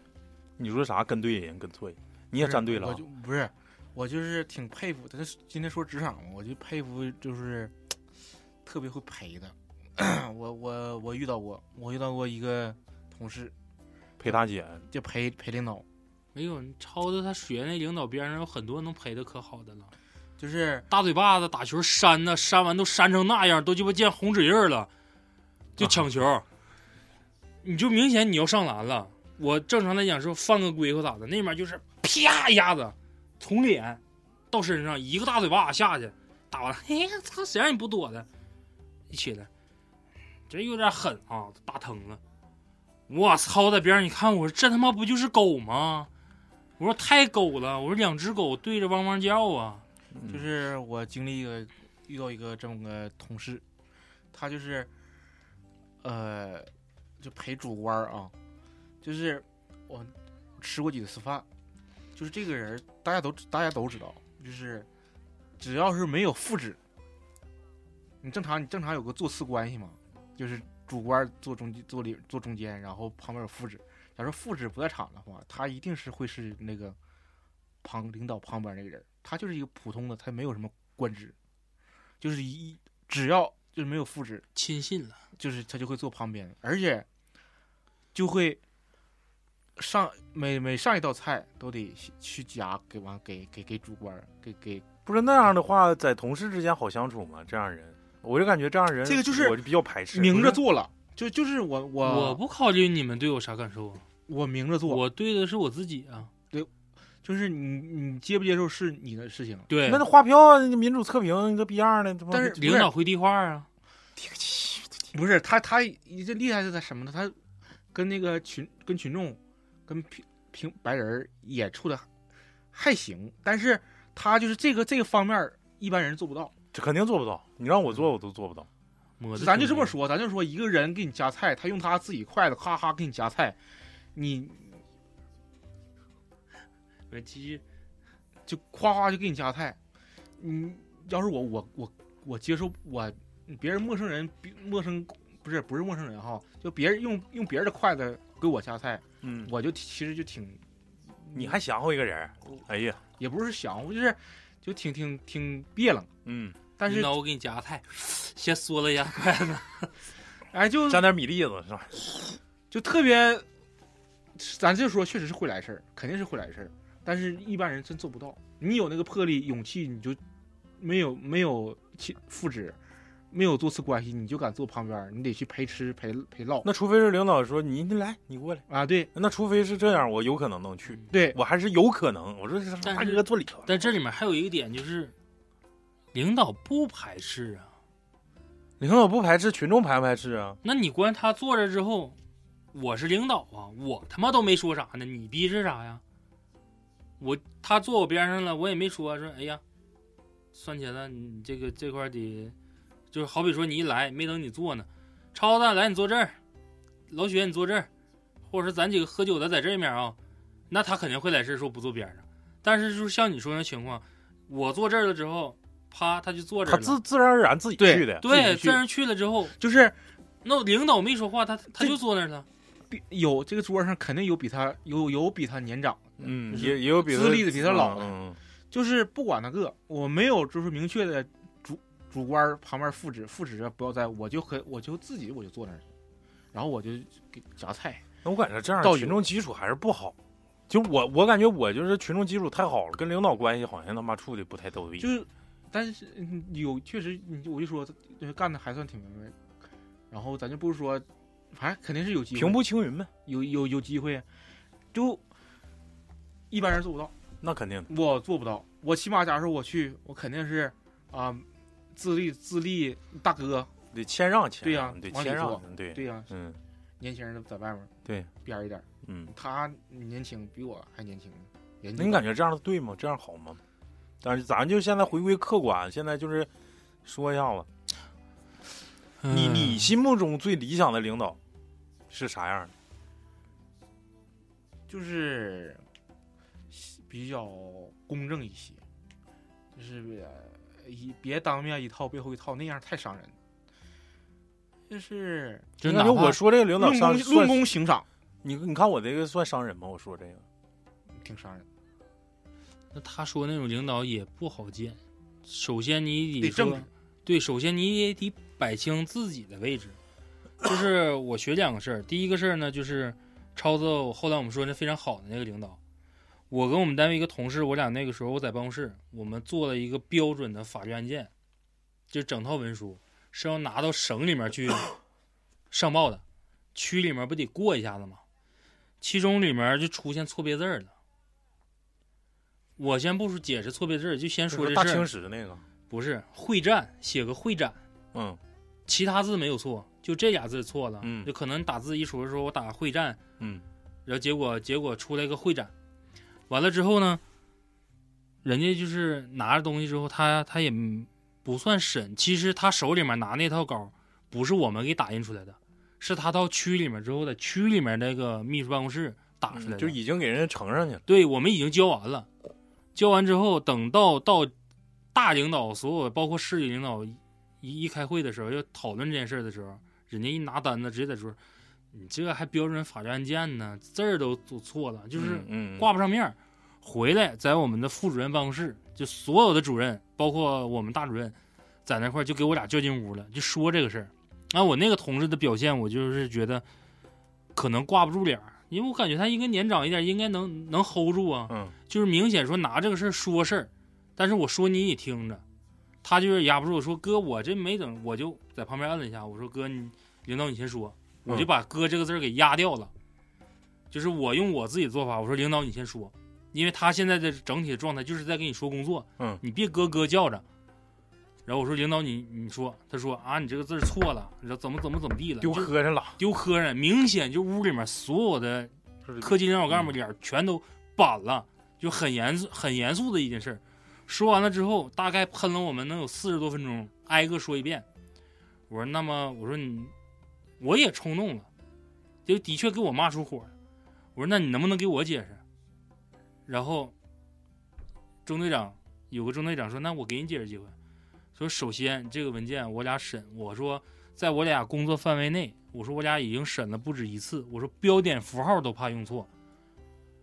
你说啥跟对人跟错人，你也站对了啊我就不是，我就是挺佩服他。今天说职场嘛，我就佩服就是特别会陪的。我我我遇到过，我遇到过一个同事，陪大姐，就陪陪领导，没有，你超子他学那领导边上有很多能陪的可好的了，就是大嘴巴子打球扇呢，扇完都扇成那样，都鸡巴见红指印了，就抢球，你就明显你要上篮了。我正常来讲是犯个规或咋的，那边就是啪一下子从脸到身上一个大嘴巴下去，打完了，哎呀操，谁让你不躲的？一起来，这有点狠啊，打疼了。我操，在边上你看，我这他妈不就是狗吗？我说太狗了，我说两只狗对着汪汪叫啊。就是我经历一个遇到一个这么个同事，他就是呃就陪主官儿啊，就是我吃过几次饭，就是这个人大家都大家都知道，就是只要是没有副职，你正常你正常有个座次关系嘛，就是主官坐中坐里坐中间，然后旁边有副职。假如副职不在场的话，他一定是会是那个旁领导旁边那个人，他就是一个普通的，他没有什么官职，就是一只要就是没有副职，亲信了，就是他就会坐旁边，而且就会上每每上一道菜都得去夹给完给给给主官儿给给不是那样的话，在同事之间好相处吗？这样人，我就感觉这样人，这个就是我就比较排斥。明着做了，就就是我我我不考虑你们对我啥感受啊，我明着做，我对的是我自己啊。就是你你接不接受是你的事情，对那，那划票啊，民主测评这逼样的，这不但是领导会递话啊。不是他他这厉害是在什么呢？他跟那个群跟群众跟平平白人也处的还行，但是他就是这个这个方面一般人做不到。这肯定做不到。你让我做，我都做不到。咱就这么说，咱就说一个人给你夹菜，他用他自己筷子咔咔给你夹菜，你我继续，就夸夸就给你夹菜。你要是我我我我接受我别人陌生人陌生不是不是陌生人哈，就别人用用别人的筷子给我夹菜，嗯，我就其实就挺你还想乎一个人？哎呀，也不是想，我就是就挺挺挺别冷。嗯，但是领导，我给你夹菜，先嗦了一下筷子。哎，就沾点米粒子是吧？就特别，咱就说确实是会来事儿，肯定是会来事儿，但是一般人真做不到。你有那个魄力、勇气，你就没有没有亲父职，没有多次关系，你就敢坐旁边儿，你得去陪吃陪陪唠那除非是领导说你你来，你过来。啊！对那除非是这样，我有可能能去，对，我还是有可能。我说这大哥做里头，但这里面还有一个点就是，领导不排斥啊。领导不排斥，群众排不排斥啊？那你关他坐着之后，我是领导啊，我他妈都没说啥呢，你逼是啥呀？我他坐我边上了，我也没说说，哎呀，算茄子，你这个这块得，就是好比说你一来没等你坐呢，超子来你坐这儿，老雪你坐这儿，或者是咱几个喝酒的在这面啊，那他肯定会来事说不坐边上。但是就是像你说那情况，我坐这儿了之后，啪他就坐这他儿了，自自然而然自己对去的。对，自然去了之后，就是那领导没说话，他他就坐那儿了。比有这个桌上肯定有比他有有比他年长的，嗯，也也有比他资历的比他老的嗯，就是不管那个，我没有就是明确的主主官旁边副职副职啊不要在，我就可我就自己我就坐那儿，然后我就给夹菜。那我感觉这样到群众基础还是不好。就我我感觉我就是群众基础太好了，跟领导关系好像他妈处的不太到位。就是，但是嗯有确实，你我就说就是干的还算挺明白。然后咱就不是说，反正肯定是有机会，平步青云呗，有有有机会，就一般人做不到，那肯定。我做不到。我起码假如说我去，我肯定是啊、自立自立大哥，得谦让谦对呀让，得谦让，对，对呀、嗯年轻人在外面对，边儿一点，嗯。他年轻比我还年轻呢。那你感觉这样的对吗？这样好吗？但是咱就现在回归客观，现在就是说一下子，你嗯你心目中最理想的领导是啥样的？就是比较公正一些，就是别一别当面一套背后一套，那样太伤人。就是你感觉就哪怕我说这个领导论伤功论功行赏，你你看我这个算伤人吗？我说这个，挺伤人。那他说那种领导也不好见。首先你说得正直对，首先你也得摆清自己的位置。就是我学两个事儿，第一个事儿呢，就是超子后来我们说那非常好的那个领导，我跟我们单位一个同事，我俩那个时候我在办公室，我们做了一个标准的法律案件，就整套文书是要拿到省里面去 上报的，区里面不得过一下子吗？其中里面就出现错别字了。我先不说解释错别字，就先说就是大这事儿，清史那个，不是会战，写个会展，嗯其他字没有错，就这俩字错了。嗯就可能打字一说说我打会战，嗯然后结果结果出来个会展，完了之后呢，人家就是拿着东西之后，他他也不算审，其实他手里面拿那套稿不是我们给打印出来的，是他到区里面之后在区里面那个秘书办公室打出来的，就已经给人家呈上去了。对我们已经交完了，交完之后，等到到大领导所有包括市里领导一一开会的时候，要讨论这件事的时候，人家一拿单子直接在说：“你这还标准法律案件呢，字儿都都错了，就是挂不上面儿。”回来在我们的副主任办公室，就所有的主任，包括我们大主任，在那块儿就给我俩叫进屋了，就说这个事儿。啊，我那个同事的表现，我就是觉得可能挂不住脸儿，因为我感觉他应该年长一点，应该能能 hold 住啊。嗯就是明显说拿这个事儿说事儿，但是我说你也听着，他就是压不住。说哥，我这没等，我就在旁边摁了一下。我说哥，你领导你先说，我就把“哥”这个字儿给压掉了。就是我用我自己的做法，我说领导你先说，因为他现在的整体的状态就是在跟你说工作，嗯你别咯咯叫着。然后我说领导你你说，他说啊你这个字儿错了，你说怎么怎么怎么地了，丢就磕碜了，丢磕碜，明显就屋里面所有的是科级领导干部脸全都板了，就很严肃、很严肃的一件事儿。说完了之后，大概喷了我们能有四十多分钟，挨个说一遍。我说：“那么，我说你，我也冲动了，就的确给我骂出火了。我说：那你能不能给我解释？”然后，中队长有个中队长说：“那我给你解释机会。说首先这个文件我俩审，我说在我俩工作范围内，我说我俩已经审了不止一次，我说标点符号都怕用错。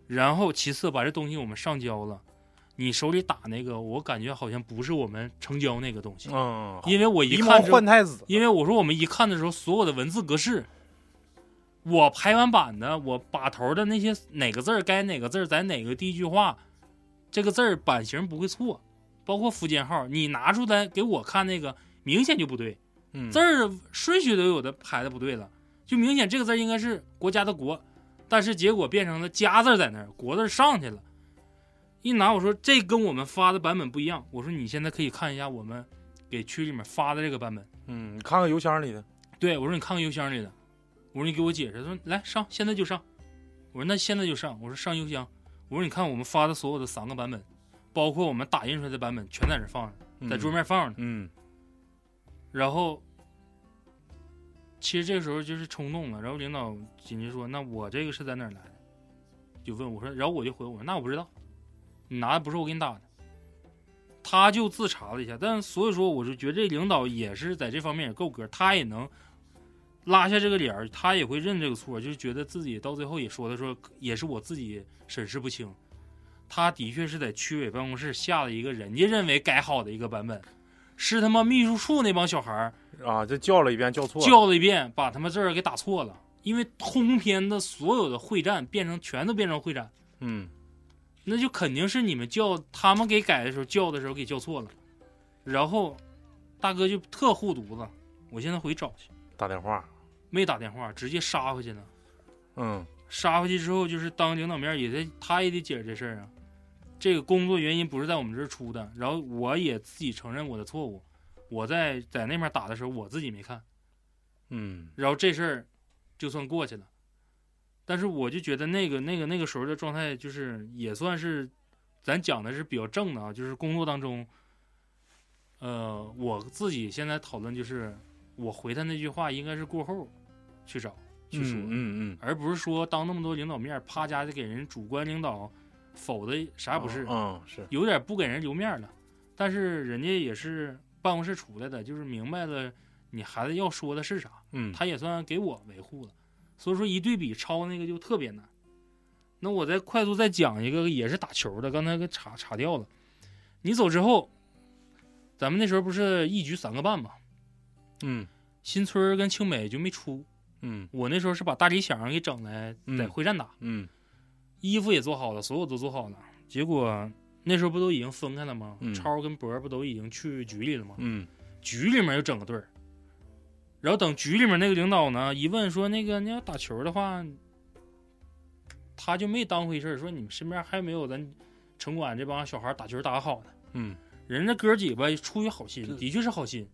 然后其次把这东西我们上交了，你手里打那个，我感觉好像不是我们成交那个东西，嗯，因为我一看之后换太子，因为我说我们一看的时候，所有的文字格式，我排完版的，我把头的那些哪个字儿该哪个字儿在哪个第一句话，这个字儿版型不会错，包括附件号，你拿出来给我看那个，明显就不对，嗯。字儿顺序都有的排的不对了，就明显这个字儿应该是国家的国，但是结果变成了家字在那儿，国字上去了。一拿我说这跟我们发的版本不一样，我说你现在可以看一下我们给区里面发的这个版本。嗯，你看看邮箱里的，对我说你看看邮箱里的，我说你给我解释，他说来上，现在就上。我说那现在就上，我说上邮箱。我说你看我们发的所有的三个版本，包括我们打印出来的版本，全在这放着，在桌面放着呢。嗯然后，其实这个时候就是冲动了。然后领导紧接着说：“那我这个是在哪儿来的？”就问我说，然后我就回我说：“那我不知道，你拿的不是我给你打的。”他就自查了一下，但所以说我就觉得这领导也是在这方面也够格，他也能拉下这个脸儿，他也会认这个错，就是觉得自己到最后也说的说也是我自己审视不清。他的确是在区委办公室下了一个人家认为改好的一个版本，是他妈秘书处那帮小孩儿啊，就叫了一遍，叫错了，叫了一遍，把他们字儿给打错了。因为通篇的所有的会战变成全都变成会战，嗯那就肯定是你们叫他们给改的时候叫的时候给叫错了。然后大哥就特护犊子，我现在回去找去，打电话，没打电话，直接杀回去了。嗯杀回去之后，就是当领导面也得他也得解释这事儿啊。这个工作原因不是在我们这儿出的，然后我也自己承认我的错误。我在在那边打的时候，我自己没看，嗯然后这事儿就算过去了。但是我就觉得那个那个那个时候的状态，就是也算是咱讲的是比较正的啊，就是工作当中，呃，我自己现在讨论就是我回他那句话应该是过后去找去说，嗯嗯而不是说当那么多领导面儿啪家就给人主观领导否的啥也不是，嗯是，有点不给人留面了。但是人家也是办公室出来的，就是明白了你孩子要说的是啥，嗯他也算给我维护了。所以说一对比，超那个就特别难。那我再快速再讲一个，也是打球的，刚才给查查掉了。你走之后，咱们那时候不是一局三个半吗？嗯新村跟青美就没出。嗯我那时候是把大理想给整来嗯在会战打，嗯衣服也做好了，所有都做好了。结果那时候不都已经分开了吗？嗯超跟博不都已经去局里了吗？嗯局里面又整个队儿，然后等局里面那个领导呢一问说那个你要打球的话，他就没当回事儿，说你们身边还有没有咱城管这帮小孩打球打的好的？嗯人家哥几个出于好心，的确是好心，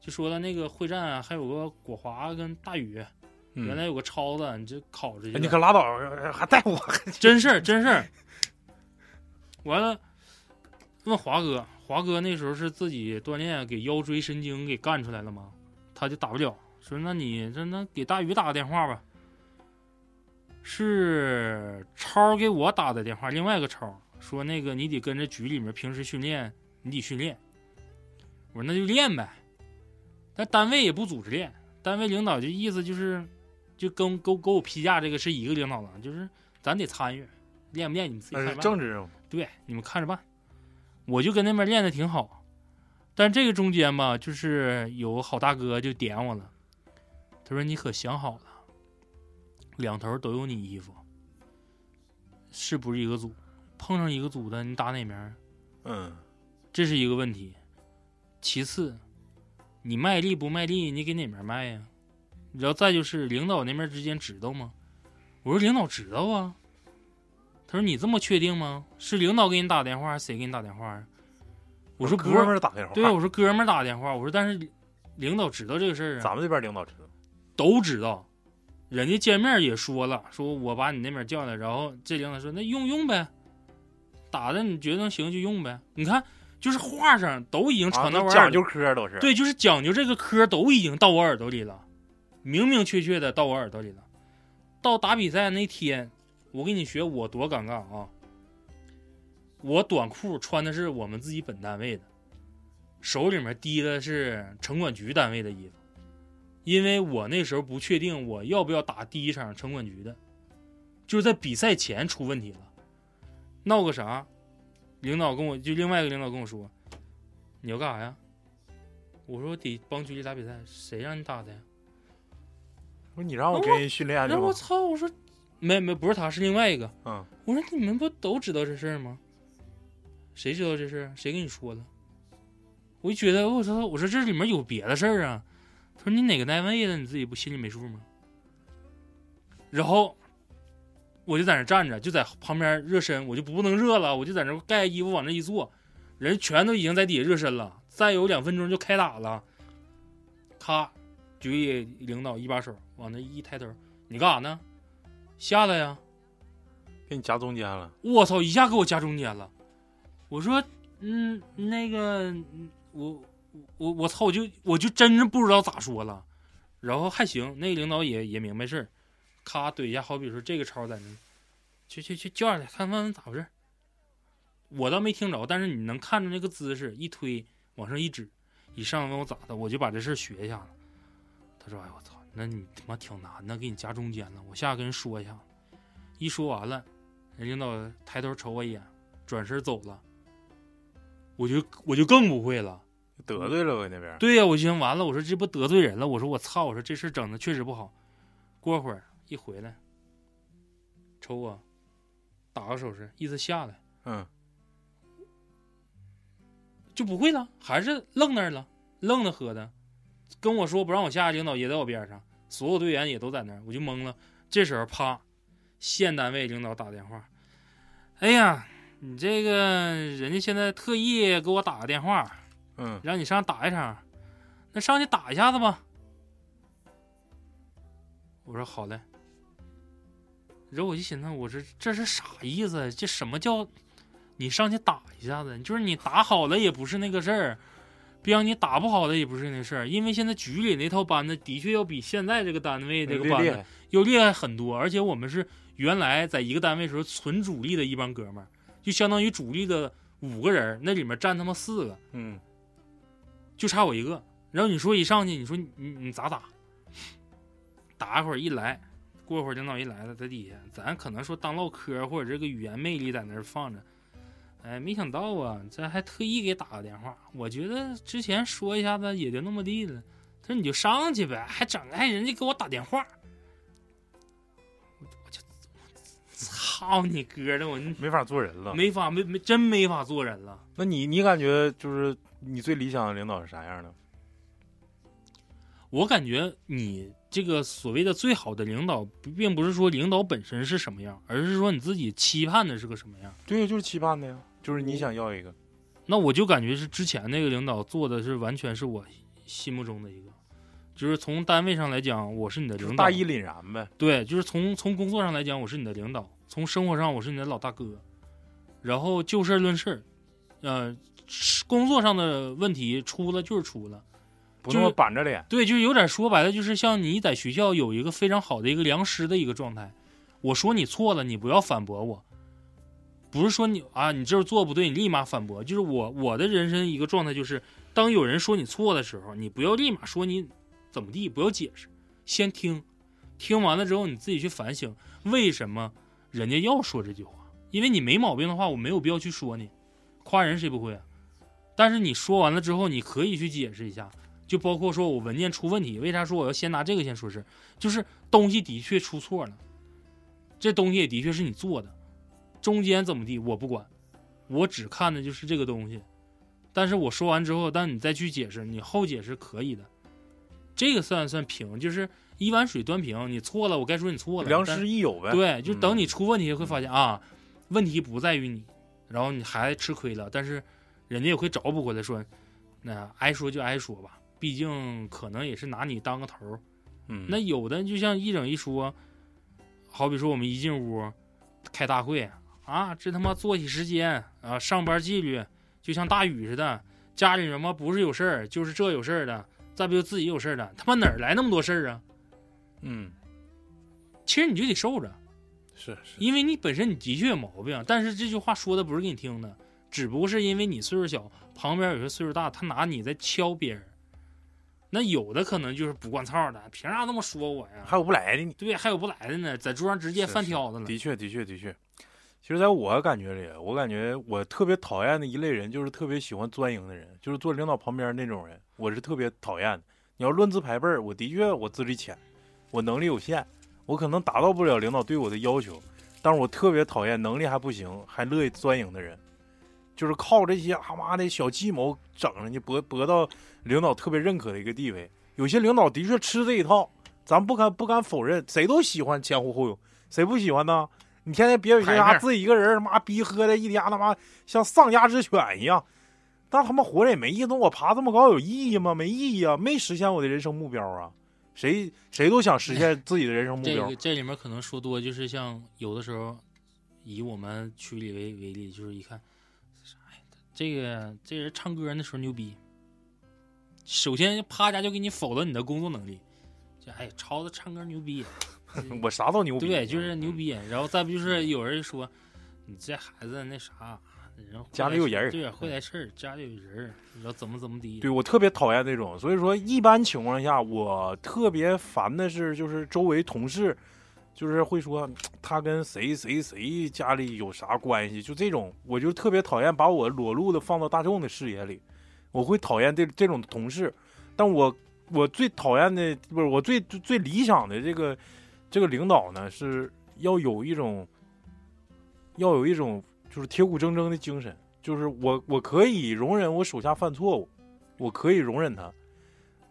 就说了那个会战啊，还有个果华跟大宇，嗯，原来有个超子，你这考着去。哎你可拉倒，还带我，真事儿，真事儿。完了，问华哥，华哥那时候是自己锻炼给腰椎神经给干出来了吗？他就打不了，说那你这那给大宇打个电话吧。是超给我打的电话，另外一个超说那个你得跟着局里面平时训练，你得训练。我说那就练呗，但单位也不组织练，单位领导就意思就是，就跟给我给我批假这个是一个领导了，就是咱得参与，练不练你们自己看着办。政治任务，对，你们看着办。我就跟那边练的挺好，但这个中间吧，就是有好大哥就点我了，他说你可想好了，两头都有你衣服，是不是一个组？碰上一个组的，你打哪面儿？嗯这是一个问题。其次，你卖力不卖力，你给哪面卖呀？然后再就是领导那边之间知道吗？我说领导知道啊。他说你这么确定吗？是领导给你打电话，还是谁给你打电话啊？我说哥们，儿打电话，对，我说哥们儿打电话。我说但是领导知道这个事儿啊，咱们这边领导知道，都知道。人家见面也说了，说我把你那边叫来，然后这领导说那用用呗，打的你觉得行就用呗。你看，就是话上都已经啊传到我耳朵都讲究科都是，对，就是讲究这个科都已经到我耳朵里了，明明确确的到我耳朵里了。到打比赛那天，我跟你学我多尴尬啊！我短裤穿的是我们自己本单位的，手里面提的是城管局单位的衣服，因为我那时候不确定我要不要打第一场城管局的，就是在比赛前出问题了，闹个啥？领导跟我就另外一个领导跟我说，你要干啥呀？我说我得帮局里打比赛，谁让你打的呀？我说你让我给你训练去吗？然后我操！我说没没不是他，是另外一个。嗯，我说你们不都知道这事儿吗？谁知道这事儿？谁跟你说的？我就觉得我操！我说这里面有别的事儿啊。他说你哪个单位的？你自己不心里没数吗？然后我就在那站着，就在旁边热身，我就不能热了，我就在那盖衣服往那一坐，人全都已经在底下热身了，再有两分钟就开打了。咔，局里领导一把手往那一抬头，你干啥呢？下来呀！给你夹中间了。我操，一下给我夹中间了。我说，嗯，那个，我我我操，我就我就真是不知道咋说了。然后还行，那个领导也也明白事儿，咔怼一下，好比说这个超在那，去去去叫上来看看咋回事。我倒没听着，但是你能看着那个姿势，一推往上一指，一上问我咋的，我就把这事学一下子。他说：“哎我操，那你他妈挺难的，给你夹中间了。我下来跟人说一下。”一说完了，人领导抬头瞅我一眼，转身走了。我就我就更不会了。得罪了呗那边。对呀、我就寻思完了，我说这不得罪人了，我说我操，我说这事儿整的确实不好。过会儿一回来，瞅我，打个手势，意思下来，嗯，就不会了，还是愣那儿了，愣的喝的，跟我说不让我下，领导也在我边上，所有队员也都在那儿，我就懵了。这时候啪，县单位领导打电话，哎呀，你这个人家现在特意给我打个电话，嗯，让你上打一场，那上去打一下子吧。我说好嘞。然后我就寻思，我说这是啥意思？这什么叫你上去打一下子？就是你打好了也不是那个事儿，别让你打不好了也不是那事儿。因为现在局里那套班子的确要比现在这个单位这个班子。要厉害很多，而且我们是原来在一个单位时候纯主力的一帮哥们儿，就相当于主力的五个人，那里面占他妈四个。嗯，就差我一个。然后你说一上去，你说你你你咋打？打一会儿一来，过会儿领导一来了，在底下，咱可能说当唠嗑或者这个语言魅力在那儿放着。哎，没想到啊，这还特意给打个电话。我觉得之前说一下子也就那么地了。他说你就上去呗，还整个还人家给我打电话，操你哥的，我没法做人了。没法没没真没法做人了。那你你感觉就是你最理想的领导是啥样的？我感觉你这个所谓的最好的领导，并不是说领导本身是什么样，而是说你自己期盼的是个什么样。对，就是期盼的呀，就是你想要一个。那我就感觉是之前那个领导做的是完全是我心目中的一个，就是从单位上来讲，我是你的领导，大义凛然呗。对，就是从从工作上来讲，我是你的领导；从生活上，我是你的老大哥。然后就事论事，呃，工作上的问题出了就是出了。不那么板着脸。对，就有点说白了，就是像你在学校有一个非常好的一个良师的一个状态。我说你错了，你不要反驳我，不是说你啊，你这做不对，你立马反驳。就是我我的人生一个状态就是，当有人说你错的时候，你不要立马说你怎么地，不要解释，先听，听完了之后你自己去反省，为什么人家要说这句话？因为你没毛病的话，我没有必要去说你。夸人谁不会啊？但是你说完了之后，你可以去解释一下。就包括说我文件出问题，为啥说我要先拿这个先说事？就是东西的确出错了，这东西也的确是你做的，中间怎么地我不管，我只看的就是这个东西。但是我说完之后，但你再去解释，你后解释可以的，这个算算平，就是一碗水端平。你错了，我该说你错了，良师益友呗。对，就等嗯你出问题会发现、啊，问题不在于你，然后你孩子吃亏了，但是人家也会找补回来说，那挨说就挨说吧，毕竟可能也是拿你当个头儿。嗯，那有的就像一整一说，好比说我们一进屋开大会啊，这他妈作息时间啊，上班纪律就像大雨似的，家里人嘛不是有事儿就是这有事儿的，再不就自己有事儿的，他妈哪儿来那么多事儿啊？嗯，其实你就得受着。是是，因为你本身你的确有毛病，但是这句话说的不是给你听的，只不过是因为你岁数小，旁边有些岁数大，他拿你在敲别人。那有的可能就是不惯操的，凭啥那么说我呀？还有不来的呢。对，还有不来的呢，在桌上直接翻挑子了。的确，的确，的确。其实，在我感觉里，我感觉我特别讨厌的一类人，就是特别喜欢钻营的人，就是坐领导旁边那种人，我是特别讨厌的。你要论资排辈儿，我的确我资历浅，我能力有限，我可能达到不了领导对我的要求，但是我特别讨厌能力还不行，还乐意钻营的人，就是靠这些他妈的小计谋整上去，博博到领导特别认可的一个地位。有些领导的确吃这一套，咱不敢不敢否认，谁都喜欢前呼后拥，谁不喜欢呢？你天天别有些啥自己一个人他妈逼喝的一天他妈像丧家之犬一样，那他妈活着也没意思。我爬这么高有意义吗？没意义啊，没实现我的人生目标啊。谁谁都想实现自己的人生目标这个，这里面可能说多，就是像有的时候，以我们区里为为例，就是一看，哎，这个这人唱歌那时候牛逼，首先啪家就给你否了你的工作能力，就哎，超子唱歌牛逼，我啥都牛逼。对，就是牛逼。然后再不就是有人说，你这孩子那啥，家里有人儿对，会来事儿，家里有人儿，然后怎么怎么的。对我特别讨厌那种，所以说一般情况下，我特别烦的是，就是周围同事，就是会说他跟谁谁谁家里有啥关系，就这种，我就特别讨厌把我裸露的放到大众的视野里，我会讨厌这这种同事，但我我最讨厌的不是我最最最理想的这个这个领导呢，是要有一种要有一种就是铁骨铮铮的精神。就是我，我可以容忍我手下犯错误，我可以容忍他，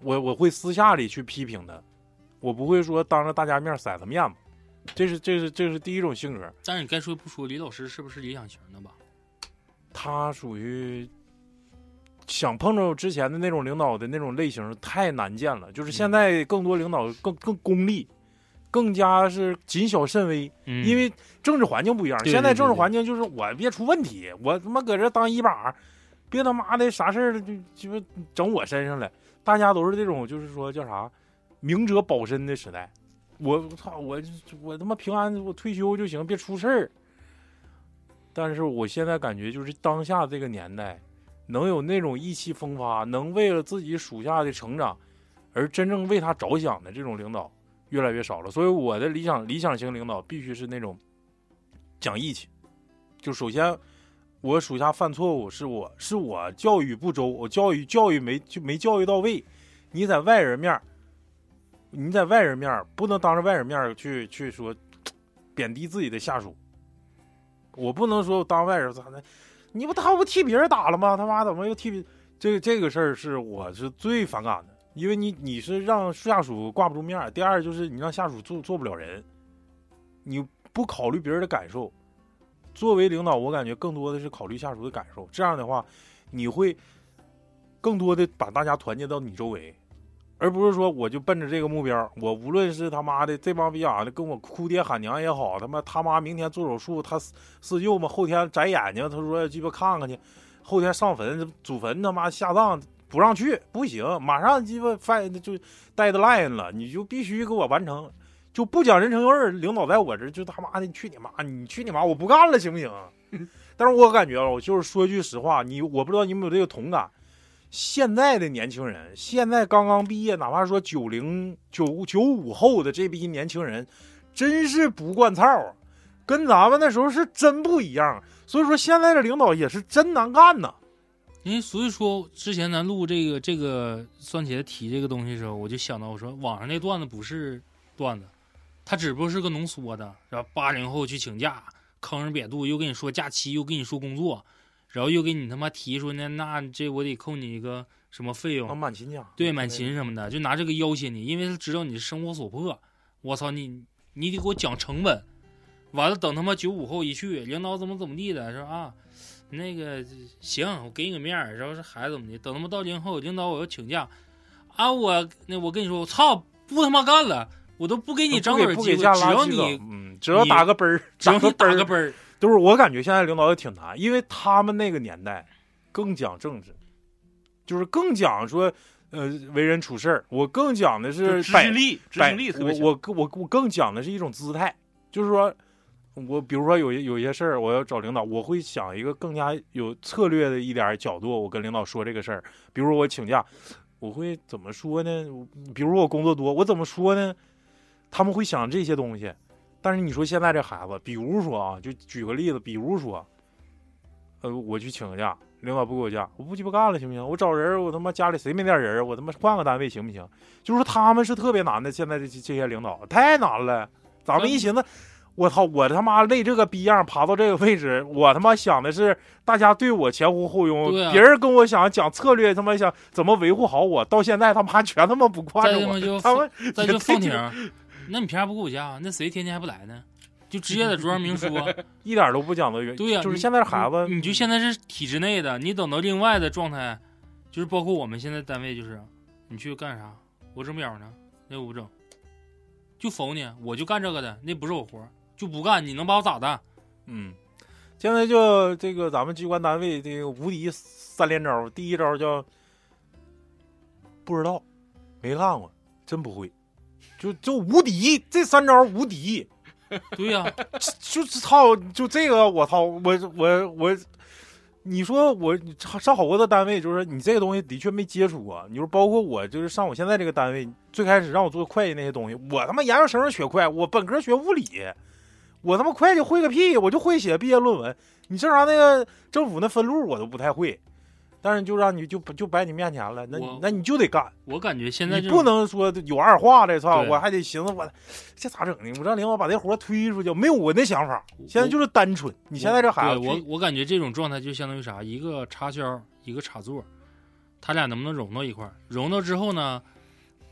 我我会私下里去批评他，我不会说当着大家面甩他面子，这是这是这是第一种性格。但是你该说不说，李老师是不是理想型的吧？他属于想碰着之前的那种领导的那种类型太难见了，就是现在更多领导更更功利，更加是谨小慎微，嗯因为政治环境不一样。对现在政治环境就是我别出问题，我他妈搁这当一把，别他妈的啥事儿就鸡巴整我身上了。大家都是这种就是说叫啥，明哲保身的时代。我操，我我他妈平安，我退休就行，别出事儿。但是我现在感觉就是当下这个年代，能有那种意气风发，能为了自己属下的成长而真正为他着想的这种领导越来越少了。所以我的理想理想型领导必须是那种讲义气。就首先，我属下犯错误是我是我教育不周，我教育教育没就没教育到位。你在外人面，你在外人面不能当着外人面去去说贬低自己的下属。我不能说当外人咋的，你不他不替别人打了吗？他妈怎么又替这这个事儿是我是最反感的，因为你你是让下属挂不住面儿，第二就是你让下属做做不了人，你不考虑别人的感受。作为领导，我感觉更多的是考虑下属的感受，这样的话，你会更多的把大家团结到你周围，而不是说我就奔着这个目标，我无论是他妈的这帮逼养的跟我哭爹喊娘也好，他妈他妈明天做手术，他四舅嘛后天摘眼睛，他说鸡巴看看去，后天上坟祖坟他妈下葬不让去，不行，马上鸡巴翻就 deadline 了，你就必须给我完成，就不讲人情味儿，领导在我这就他妈的去你妈，你去你妈，我不干了行。不行？但是我感觉啊，我就是说句实话，你我不知道你有没有这个同感。现在的年轻人，现在刚刚毕业，哪怕说九零九九五后的这批年轻人，真是不惯操，跟咱们那时候是真不一样。所以说，现在的领导也是真难干呐。因为所以说，之前咱录这个这个酸茄提这个东西的时候，我就想到，我说网上那段子不是段子，它只不过是个浓缩的，然后八零后去请假，坑人瘪肚，又跟你说假期，又跟你说工作，然后又给你他妈提说那那这我得扣你一个什么费用啊，，满勤奖，对满勤什么的，就拿这个要挟你，因为他知道你是生活所迫。我操你，你得给我讲成本。完了，等他妈九五后一去，领导怎么怎么地的，说啊，那个行，我给你个面儿，然后是孩子怎么的。等他们到京后，领导我要请假，啊，我那我跟你说，我操，不他妈干了，我都不给你张不嘴机会，给不给假只要你嗯，只要打个奔儿，只要你打个奔儿，都是我感觉现在领导也挺难，因为他们那个年代更讲政治，就是更讲说呃为人处事儿，我更讲的就是执行力，执行力特别强。我我我我更讲的是一种姿态，就是说，我比如说有有些事儿，我要找领导，我会想一个更加有策略的一点儿角度，我跟领导说这个事儿。比如说我请假，我会怎么说呢？比如我工作多，我怎么说呢？他们会想这些东西，但是你说现在这孩子，比如说啊，就举个例子，比如说，呃，我去请个假，领导不给我假，我不鸡巴干了，行不行？我找人，我他妈家里谁没点人啊？我他妈换个单位行不行？就是说他们是特别难的，现在这这些领导太难了。咱们一寻思，我操，我他妈累这个逼样爬到这个位置，我他妈想的是大家对我前呼后拥，啊别人跟我想讲策略，他妈想怎么维护好我，到现在他妈全他妈不惯着我再他们再就也放这停。那你凭啥不给我加？那谁天天还不来呢？就直接在桌上明说。一点都不讲的原，对呀、就是现在孩子，你你就现在是体制内的，你等到另外的状态，就是包括我们现在单位，就是你去干啥，我整不了呢，那我不整，就否你，我就干这个的，那不是我活儿，就不干，你能把我咋的？嗯，现在就这个咱们机关单位这个无敌三连招，第一招叫不知道，没干过，真不会，就就无敌，这三招无敌，对呀、就是操，就这个我操，我我我，你说我上上好多的单位，就是你这个东西的确没接触过。你说包括我，就是上我现在这个单位，最开始让我做会计那些东西，我他妈研究生学会，我本科学物理，我他妈会计会个屁，我就会写毕业论文。你正常那个政府那分录我都不太会，但是就让你就就摆你面前了，那那你就得干。我感觉现在你不能说有二话的，操！我还得寻思我这咋整呢？我让领导把这活推出去，没有我那想法。现在就是单纯。你现在这孩子，对我我感觉这种状态就相当于啥，一个插销，一个插座，他俩能不能融到一块儿？融到之后呢，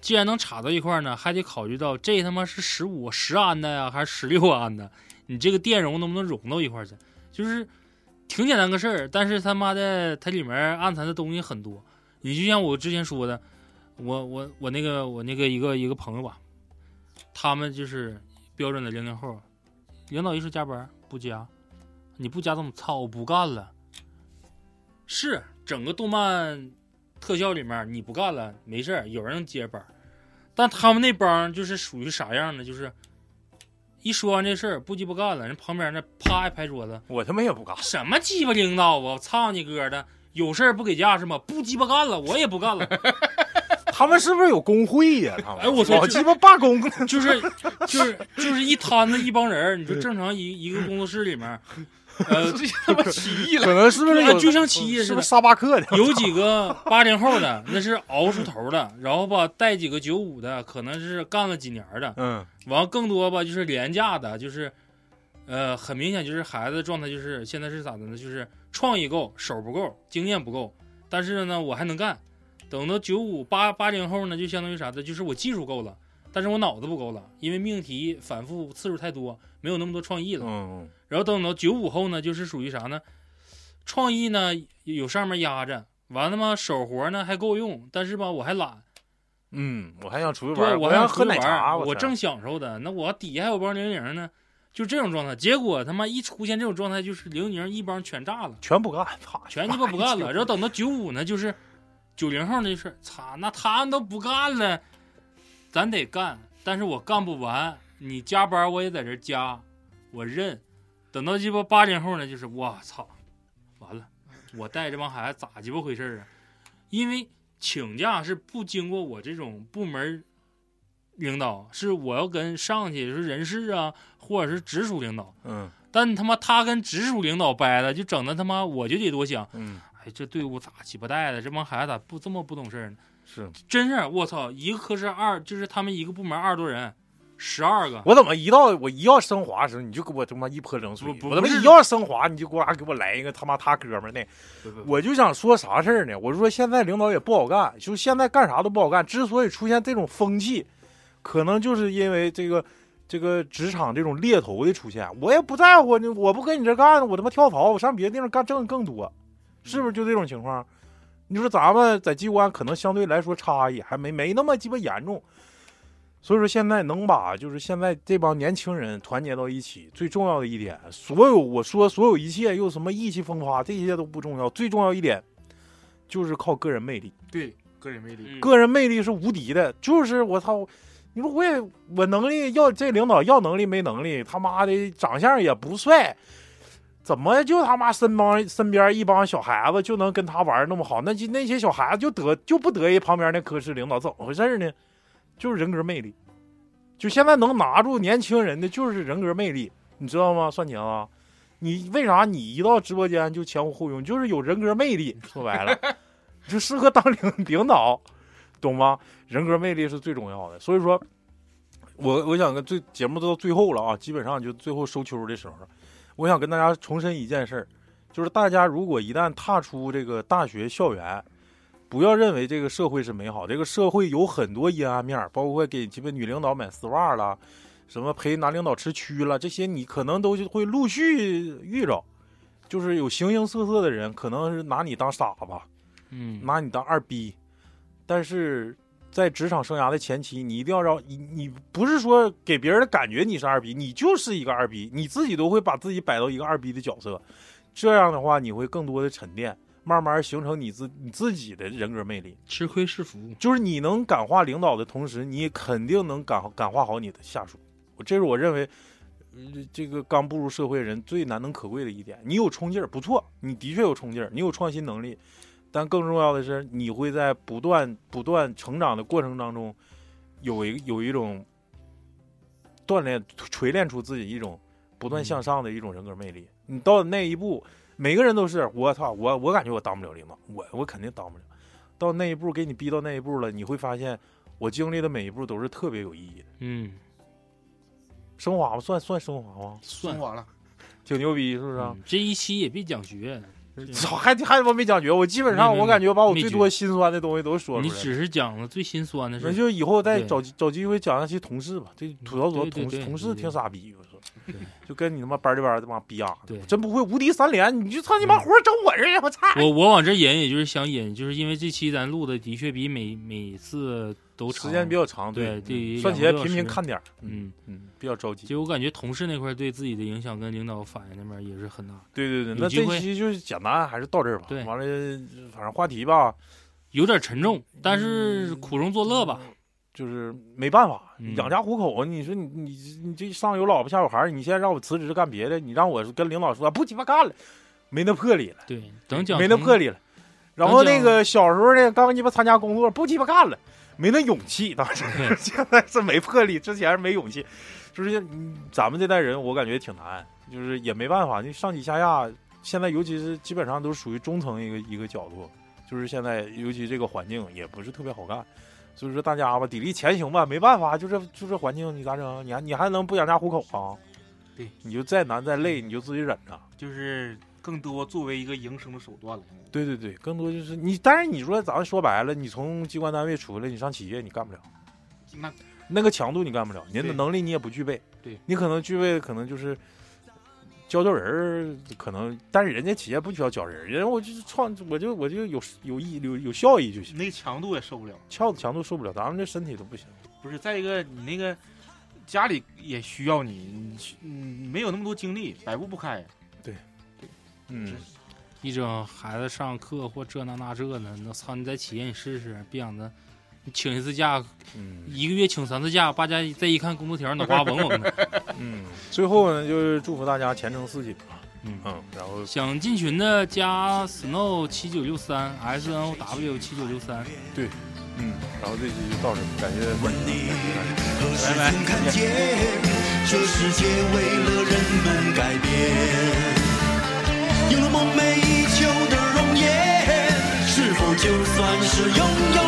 既然能插到一块儿呢，还得考虑到这他妈是十五十安的呀，还是十六安的？你这个电容能不能融到一块儿去？就是挺简单个事儿，但是他妈的它里面暗藏的东西很多。你就像我之前说的，我我我那个我那个一个一个朋友吧，他们就是标准的零零后，领导一说加班不加，你不加这么操，我不干了。是整个动漫特效里面你不干了没事儿有人接班，但他们那帮就是属于啥样的？就是一说完这事儿不鸡巴干了，人旁边那啪一拍桌子，我他妈也不干。什么鸡巴领导啊！我操你哥的！有事儿不给假是吗？不鸡巴干了，我也不干了。他们是不是有工会呀、他们哎我说老鸡巴罢工，就是就是就是一摊子一帮人，你说正常一一个工作室里面，呃，这他妈起义了，可能是不是就像起义似的是不是沙巴克的？有几个八零后的，那是熬出头的，然后吧带几个九五的，可能是干了几年的，嗯完更多吧就是廉价的，就是，呃，很明显就是孩子状态就是现在是咋的呢？就是创意够，手不够，经验不够，但是呢我还能干。等到九五八八零后呢，就相当于啥的？就是我技术够了，但是我脑子不够了，因为命题反复次数太多，没有那么多创意了。嗯然后等到九五后呢，就是属于啥呢？创意呢有上面压着，完了嘛手活呢还够用，但是吧我还懒，嗯，我还想出去对玩，我还想喝奶茶，我正享受的，那我底下还有帮零零呢，就这种状态。结果他妈一出现这种状态，就是零零一帮全炸了，全不干，操，全鸡巴不干了。然后等到九五呢，就是九零后那事，操，那他们都不干了，咱得干，但是我干不完，你加班我也在这加，我认。等到鸡巴八零后呢，就是我操，完了，我带这帮孩子咋鸡巴回事儿啊？因为请假是不经过我这种部门领导，是我要跟上去是人事啊，或者是直属领导。嗯但他妈他跟直属领导掰了，就整的他妈我就得多想，嗯，哎，这队伍咋鸡巴带的？这帮孩子咋不这么不懂事儿呢？是真是我操，一个科室二就是他们一个部门二十多人，十二个，我怎么一到我一要升华的时候，你就给我他妈一泼冷水？我他妈一要升华，你就给我给我来一个他妈他哥们儿那。我就想说啥事儿呢？我说现在领导也不好干，就现在干啥都不好干。之所以出现这种风气，可能就是因为这个这个职场这种猎头的出现。我也不在乎，我不跟你这干，我他妈跳槽，我上别的地方干挣更多，是不是就这种情况？你说咱们在机关可能相对来说差异还没没那么鸡巴严重，所以说现在能把就是现在这帮年轻人团结到一起，最重要的一点，所有我说所有一切又什么意气风发，这些都不重要，最重要一点就是靠个人魅力，对个人魅力，嗯个人魅力是无敌的，就是我操。你说我也我能力要这领导要能力没能力，他妈的长相也不帅，怎么就他妈身帮身边一帮小孩子就能跟他玩那么好？那就那些小孩子就得就不得意旁边那科室领导，怎么回事呢？就是人格魅力。就现在能拿住年轻人的就是人格魅力，你知道吗？算钱啊！你为啥你一到直播间就前呼后拥，就是有人格魅力。说白了，就适合当领领导，懂吗？人格魅力是最重要的。所以说，我我想跟最节目都到最后了啊，基本上就最后收秋的时候。我想跟大家重申一件事儿，就是大家如果一旦踏出这个大学校园，不要认为这个社会是美好，这个社会有很多阴暗面儿，包括给鸡巴女领导买丝袜了，什么陪男领导吃蛆了，这些你可能都会陆续遇着。就是有形形色色的人，可能是拿你当傻子，嗯，拿你当二逼，但是在职场生涯的前期，你一定要让你你不是说给别人的感觉你是二逼，你就是一个二逼，你自己都会把自己摆到一个二逼的角色，这样的话你会更多的沉淀，慢慢形成你自你自己的人格魅力。吃亏是福。就是你能感化领导的同时，你也肯定能感感化好你的下属。我这是我认为，呃这个刚步入社会人最难能可贵的一点。你有冲劲儿，不错，你的确有冲劲儿，你有创新能力，但更重要的是，你会在不断不断成长的过程当中，有一有一种锻炼锤炼出自己一种不断向上的一种人格魅力。你到了那一步，每个人都是我操，我我感觉我当不了领导，我我肯定当不了。到那一步，给你逼到那一步了，你会发现，我经历的每一步都是特别有意义的。嗯，升华吧？算算升华吗？算升华了，挺牛逼，是不是啊？嗯这一期也别讲学，操、还还他妈没讲绝，我基本上我感觉把我最多心酸的东西都说出来了。你只是讲了最心酸的事那。就以后再找找机会讲一些同事吧。这吐槽组同事同事挺傻逼，就跟你他妈班里边他妈逼样，对。真不会无敌三连，你就操你妈嗯活整我这儿去，我操！我 我往这引，也就是想引，就是因为这期咱录的的确比每每次都长，时间比较长，对对，算起来频频看点儿，嗯，嗯，比较着急。就我感觉同事那块对自己的影响跟领导反应那边也是很大，对对对，那这期就是简单，还是到这儿吧。对。完了，反正话题吧，有点沉重，但是苦中作乐吧。就是没办法，嗯养家糊口。你说你你你这上有老婆下有孩儿，你现在让我辞职干别的，你让我跟领导说不鸡巴干了，没那魄力了，对，没那魄力了。然后那个小时候呢，刚鸡巴参加工作，不鸡巴干了，没那勇气。当时 现在是没魄力，之前是没勇气。就是嗯咱们这代人，我感觉挺难，就是也没办法，就上挤下压。现在尤其是基本上都是属于中层一个一个角度，就是现在尤其这个环境也不是特别好干。所以说大家吧，砥砺前行吧，没办法，就这就这环境，你咋整？你还你还能不养家糊口啊？对，你就再难再累，你就自己忍着。就是更多作为一个营生的手段了。对对对，更多就是你，但是你说咱说白了，你从机关单位出来，你上企业你干不了，那那个强度你干不了，你的能力你也不具备。对你可能具备的可能就是教教人儿，可能，但是人家企业不需要教人儿，人家我就是创，我就我就有有意有有效益就行，那个强度也受不了。强强度受不了，咱们这身体都不行。不是，再一个你那个家里也需要你，你没有那么多精力，百步不开。对嗯，一整孩子上课或这那那这呢，那操你在企业你试试，别想着你请一次假，嗯一个月请三次假，大家再一看工作条，脑瓜嗡嗡的。嗯，最后呢，就是祝福大家前程似锦吧。嗯嗯，然后想进群的加 snow 七九六三 s n o w 七九六三，对嗯，然后这期就到这，感谢问你何时拜拜曾看见这世界为了人们改变？有了梦寐以求的容颜，是否就算是拥有